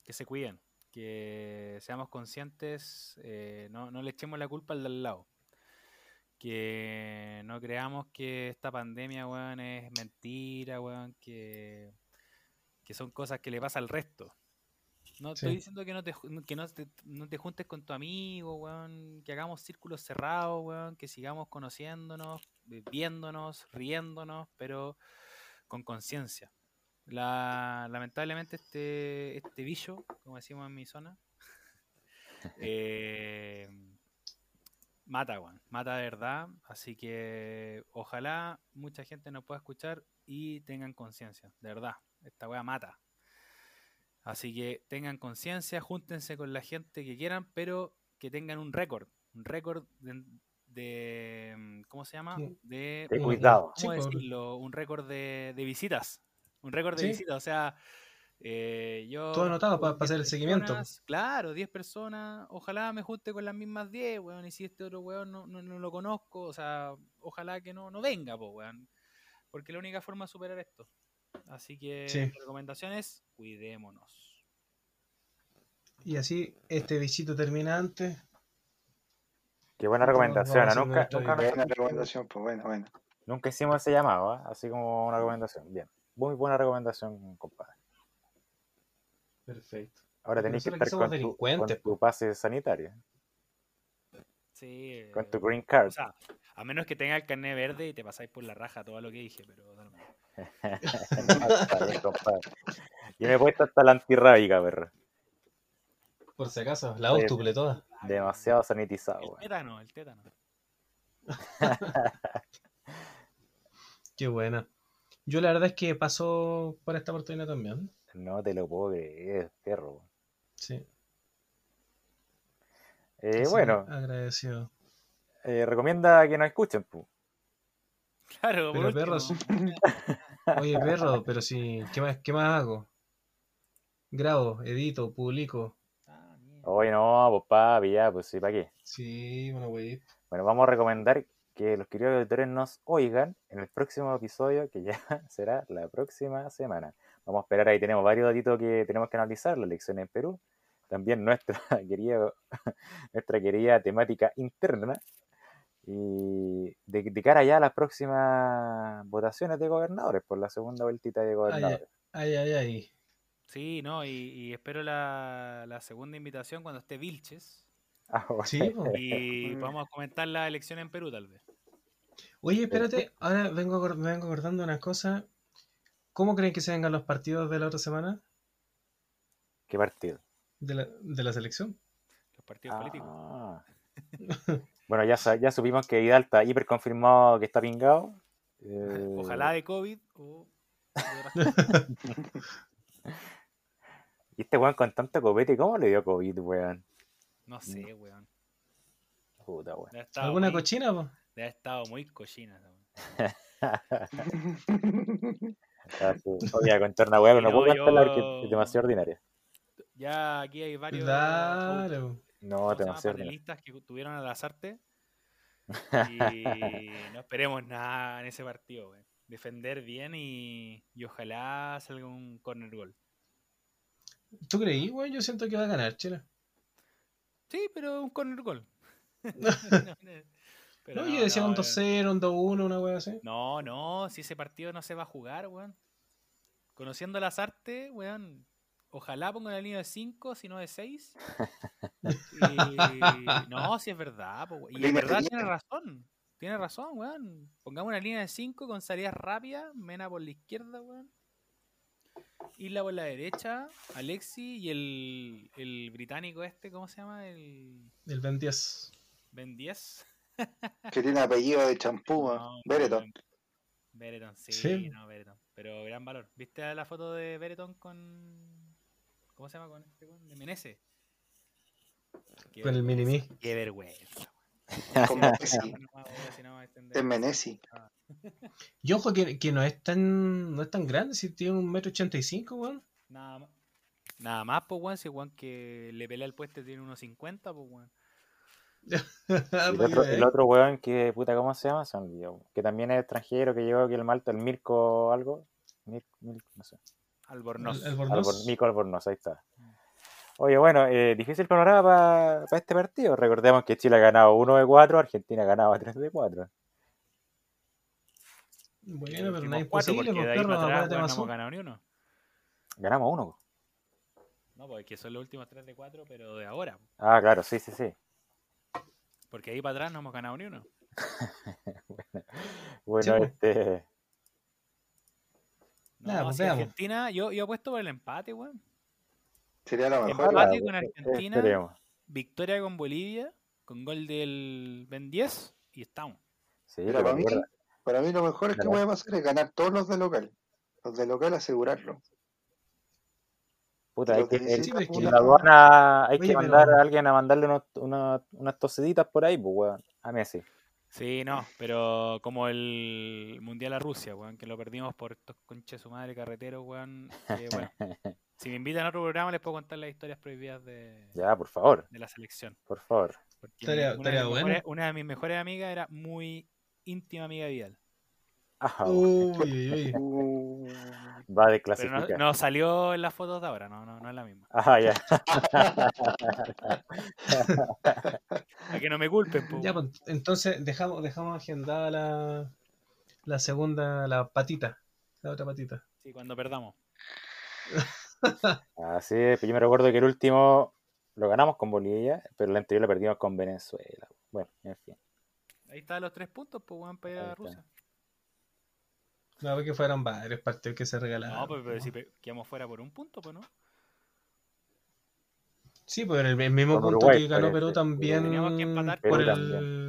que se cuiden, que seamos conscientes, eh, no, no le echemos la culpa al de al lado. Que no creamos que esta pandemia, weón, es mentira, weón, que, que son cosas que le pasa al resto. No estoy diciendo que no te, que no te, no te juntes con tu amigo, weón, que hagamos círculos cerrados, weón, que sigamos conociéndonos, viéndonos, riéndonos, pero con conciencia. La, lamentablemente este, este bicho, como decimos en mi zona, eh, mata, weón, mata de verdad. Así que ojalá mucha gente nos pueda escuchar y tengan conciencia, de verdad. Esta weá mata. Así que tengan conciencia, júntense con la gente que quieran, pero que tengan un récord, un récord de, de ¿cómo se llama? De, cuidado. Un récord de, de visitas. Un récord de Sí. visitas, o sea, eh, yo... Todo anotado pa- con pa hacer 10 el seguimiento. personas, Claro, 10 personas, ojalá me junte con las mismas 10, weón, y si este otro weón no, no, no lo conozco, o sea, ojalá que no, no venga, pues, weón. Porque la única forma de superar esto. Así que Sí. mi recomendación es cuidémonos. Y así este bichito termina antes. Qué buena recomendación. ¿ah? Nunca, nunca, recomendación, pues bueno, bueno. nunca hicimos ese llamado, ¿ah? así como una recomendación. Bien. Muy buena recomendación, compadre. Perfecto. Ahora tenés que estar somos con tu, con tu pase sanitario, Sí. con tu eh, green card. O sea, a menos que tenga el carnet verde y te pasáis por la raja todo lo que dije, pero bien, compadre. Yo me he puesto hasta la antirrábica, perro. Por si acaso, la Sí. octuple toda. Demasiado sanitizado, El tétano, el tétano. Qué buena. Yo la verdad es que pasó por esta oportunidad también. No te lo puedo creer, perro. Sí. Eh, bueno, Agradecido. eh, recomienda que nos escuchen, pu. Claro, Pero perros. Oye, perro, pero si. ¿Qué más, qué más hago? Grabo, edito, publico. Ah, mierda. Oye, no, pues papi, ya, pues sí, ¿para qué? Sí, bueno, güey. Bueno, vamos a recomendar que los queridos auditores nos oigan en el próximo episodio, que ya será la próxima semana. Vamos a esperar, ahí tenemos varios datitos que tenemos que analizar, la elección en Perú, también nuestra querida, nuestra querida temática interna, y de, de cara ya a las próximas votaciones de gobernadores, por la segunda vueltita de gobernadores. Ay, ay, ay. Sí, no, y, y espero la, la segunda invitación cuando esté Vilches. Ah, bueno. Sí. Y vamos a comentar la elección en Perú, tal vez. Oye, espérate, ahora vengo, me vengo acordando una cosa. ¿Cómo creen que se vengan los partidos de la otra semana? ¿Qué partido? De la, de la selección. Los partidos políticos. Ah. bueno, ya, ya supimos que Vidal está hiper confirmado que está pingado. Eh, Ojalá de COVID o. Y este weón con tanto copete, ¿cómo le dio COVID, weón? No sé, weón. Puta, weón. Haber estado ¿Alguna muy- cochina, po? debe haber estado muy cochina. weón. Ah. Oye, contar una pero no No, puedo contarla porque es demasiado ordinaria. Ya aquí hay varios Claro. No, demasiado ordinaria. que tuvieron al azarte. Y no esperemos nada en ese partido, weón. Defender bien y, y ojalá salga un corner gol. ¿Tú creí, güey? Yo siento que va a ganar, Chile. Sí, pero un corner gol. Pero No, yo decía un weón. 2-0, un 2-1, una wea así. No, no, si ese partido no se va a jugar, weón. Conociendo las artes, weón, ojalá ponga la línea de 5, si no de 6. no, si es verdad, po, weón. Y en verdad tiene razón. Tiene razón, weón. Pongamos una línea de 5 con salidas rápidas, Mena por la izquierda, weón. Isla por la derecha, Alexi y el, el británico este, ¿cómo se llama? El El Ben 10. Ben 10. que tiene apellido de champú, ¿eh? No, Bereton. weón. Bereton, sí, Sí. no, Bereton. Pero gran valor. ¿Viste la foto de Bereton con. ¿Cómo se llama con este weón? De Menese. Qué Con el mini-me. Qué vergüenza. Con weón. Messi. Es Menesi. Y ojo que, que no es tan no es tan grande, si tiene un metro ochenta y cinco, weón. Nada más. Nada más, pues, weón. Si weón que le pelea el puesto tiene unos 50, pues, weón. El, otro, el otro weón que, puta, ¿cómo se llama? Se me olvidó. Que también es extranjero, que llegó aquí el Malta, el Mirko algo. No sé. Albornoz. El- Albornoz. Albor- Nico Albornoz, ahí está. Oye, bueno, eh, difícil panorama para este partido. Recordemos que Chile ha ganado 1 de 4, Argentina ha ganado 3 de 4. Bueno, pero nada es cuatro, imposible, porque de ahí para atrás, no hemos ganado ni uno. Ganamos 1. No, porque son los últimos 3 de 4, pero de ahora. Ah, claro, sí, sí, sí. Porque ahí para atrás no hemos ganado ni uno. Bueno, Sí, pues. este. No, Nada, pues si. Argentina, yo, yo apuesto por el empate, weón. Sería lo mejor. Empate ojalá, con Argentina. esperemos. Victoria con Bolivia, con gol del Ben 10 y estamos. Sí, pero para mí, para mí lo mejor es que Claro. puede pasar es ganar todos los de local. Los de local asegurarlo. puta, hay de que, el- Sí, es que la- aduana hay Oye, que pero- mandar a alguien a mandarle unos- una- unas toseditas por ahí, pues, weón. A Messi. Sí, no, pero como el Mundial a Rusia, weón, que lo perdimos por estos conches su madre carreteros, weón. que, bueno, si me invitan a otro programa les puedo contar las historias prohibidas de, Ya, por favor, de la selección. por favor. Una, estaría de mis bueno. mejores, una de mis mejores amigas era muy íntima amiga de Vidal. Ah, Uy, uy, uy. Va a Pero no, salió en las fotos de ahora, no, no, no es la misma. Ah, ya. A que no me culpen, po. Ya, pues, entonces dejamos, dejamos agendada la, la segunda, la patita. La otra patita. Sí, cuando perdamos. Así es, pues yo me recuerdo que el último lo ganamos con Bolivia, pero el anterior lo perdimos con Venezuela. Bueno, en fin. Ahí están los tres puntos, pues, weón, para ir a. Rusia. No, porque fueron varios partidos que se regalaron. No, pues, pero ¿no? si quedamos fuera por un punto, pues, ¿no? Sí, pues el, el mismo punto Uruguay, que ganó parece. Perú también Teníamos que empatar por, el,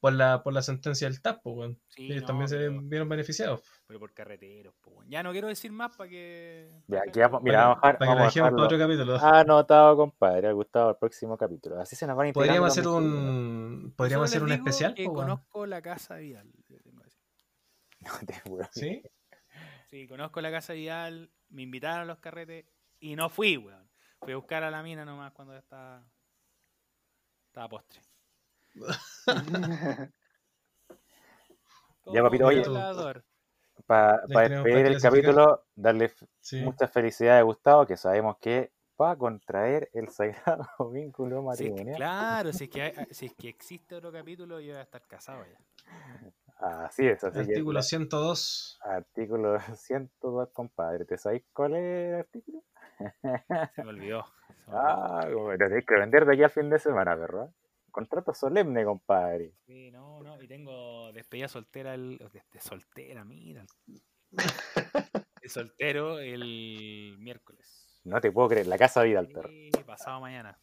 por, la, por la sentencia del TAP, pues, weón. Sí, Ellos no, también se pero- vieron beneficiados. Pero por carreteros, pues, weón. Ya no quiero decir más para que... Ya, aquí vamos, mira, vamos a dejar, Para que lo vamos a dejemos para otro capítulo. anotado, compadre, Gustavo, el próximo capítulo. Así se nos van integrando Podríamos hacer un podríamos hacer un especial, que conozco la casa de Vidal. No te juro. ¿Sí? Sí, conozco la casa de Vidal, me invitaron a los carretes y no fui, weón. Fui a buscar a la mina nomás cuando estaba... Estaba postre. Ya, papito, oye. Para tenemos despedir el capítulo, darle Sí. muchas felicidades a Gustavo, que sabemos que va a contraer el sagrado vínculo Si es que- matrimonial. claro, si es, que hay- si es que existe otro capítulo, yo voy a estar casado ya. Así es, así que Artículo 102. Artículo 102, compadre. ¿Te sabéis cuál es el artículo? Se me olvidó. se me olvidó. Ah, lo tenéis que vender de aquí al fin de semana, ¿verdad? Contrato solemne, compadre. Sí, no, no, y tengo despedida soltera, el, de, de soltera, mira. De soltero el miércoles. No te puedo creer, la casa vida al perro. Sí, pasado mañana.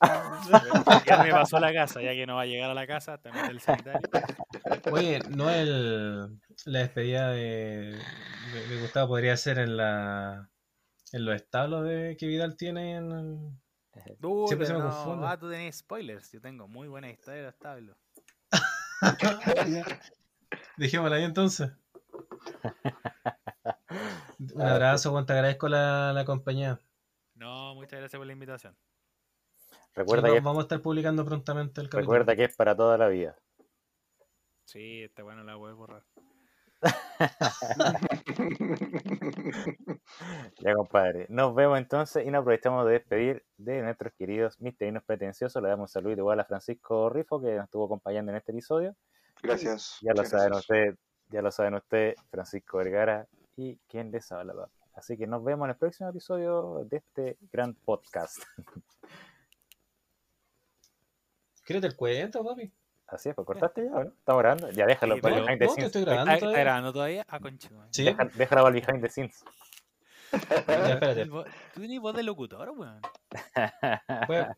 Ya me pasó la casa, ya que no va a llegar a la casa, también el sanitario. Oye, no el la despedida de, de, de Gustavo podría ser en la en los establos de que Vidal tiene en Uy, Siempre se pero me no, confunde. Ah, tú tenés spoilers. Yo tengo muy buena historia de. Dejémosla ahí entonces. Un Ah, abrazo, Juan, te agradezco la, la compañía. No, muchas gracias por la invitación. Recuerda, Sí, que, va- vamos a estar publicando prontamente el capítulo. recuerda que es para toda la vida. Sí, está bueno, la voy a borrar. Ya, compadre. Nos vemos entonces y nos aprovechamos de despedir de nuestros queridos misterinos pretenciosos. Le damos un saludo igual a Francisco Rifo, que nos estuvo acompañando en este episodio. Gracias. Ya lo saben ustedes, ya lo saben ustedes, Francisco Vergara y quien les habla. papi. Así que nos vemos en el próximo episodio de este gran podcast. Créete el cuento, papi. Así es, pues cortaste ya, ¿o ¿no? Estamos grabando. Ya déjalo Sí, para el pero- behind the scenes. estoy ¿Está, grabando está todavía. grabando todavía? Ah, concha. Sí. Deja- déjalo para el behind the scenes. Ya, espérate. El Tú tenés voz de locutor, weón. A,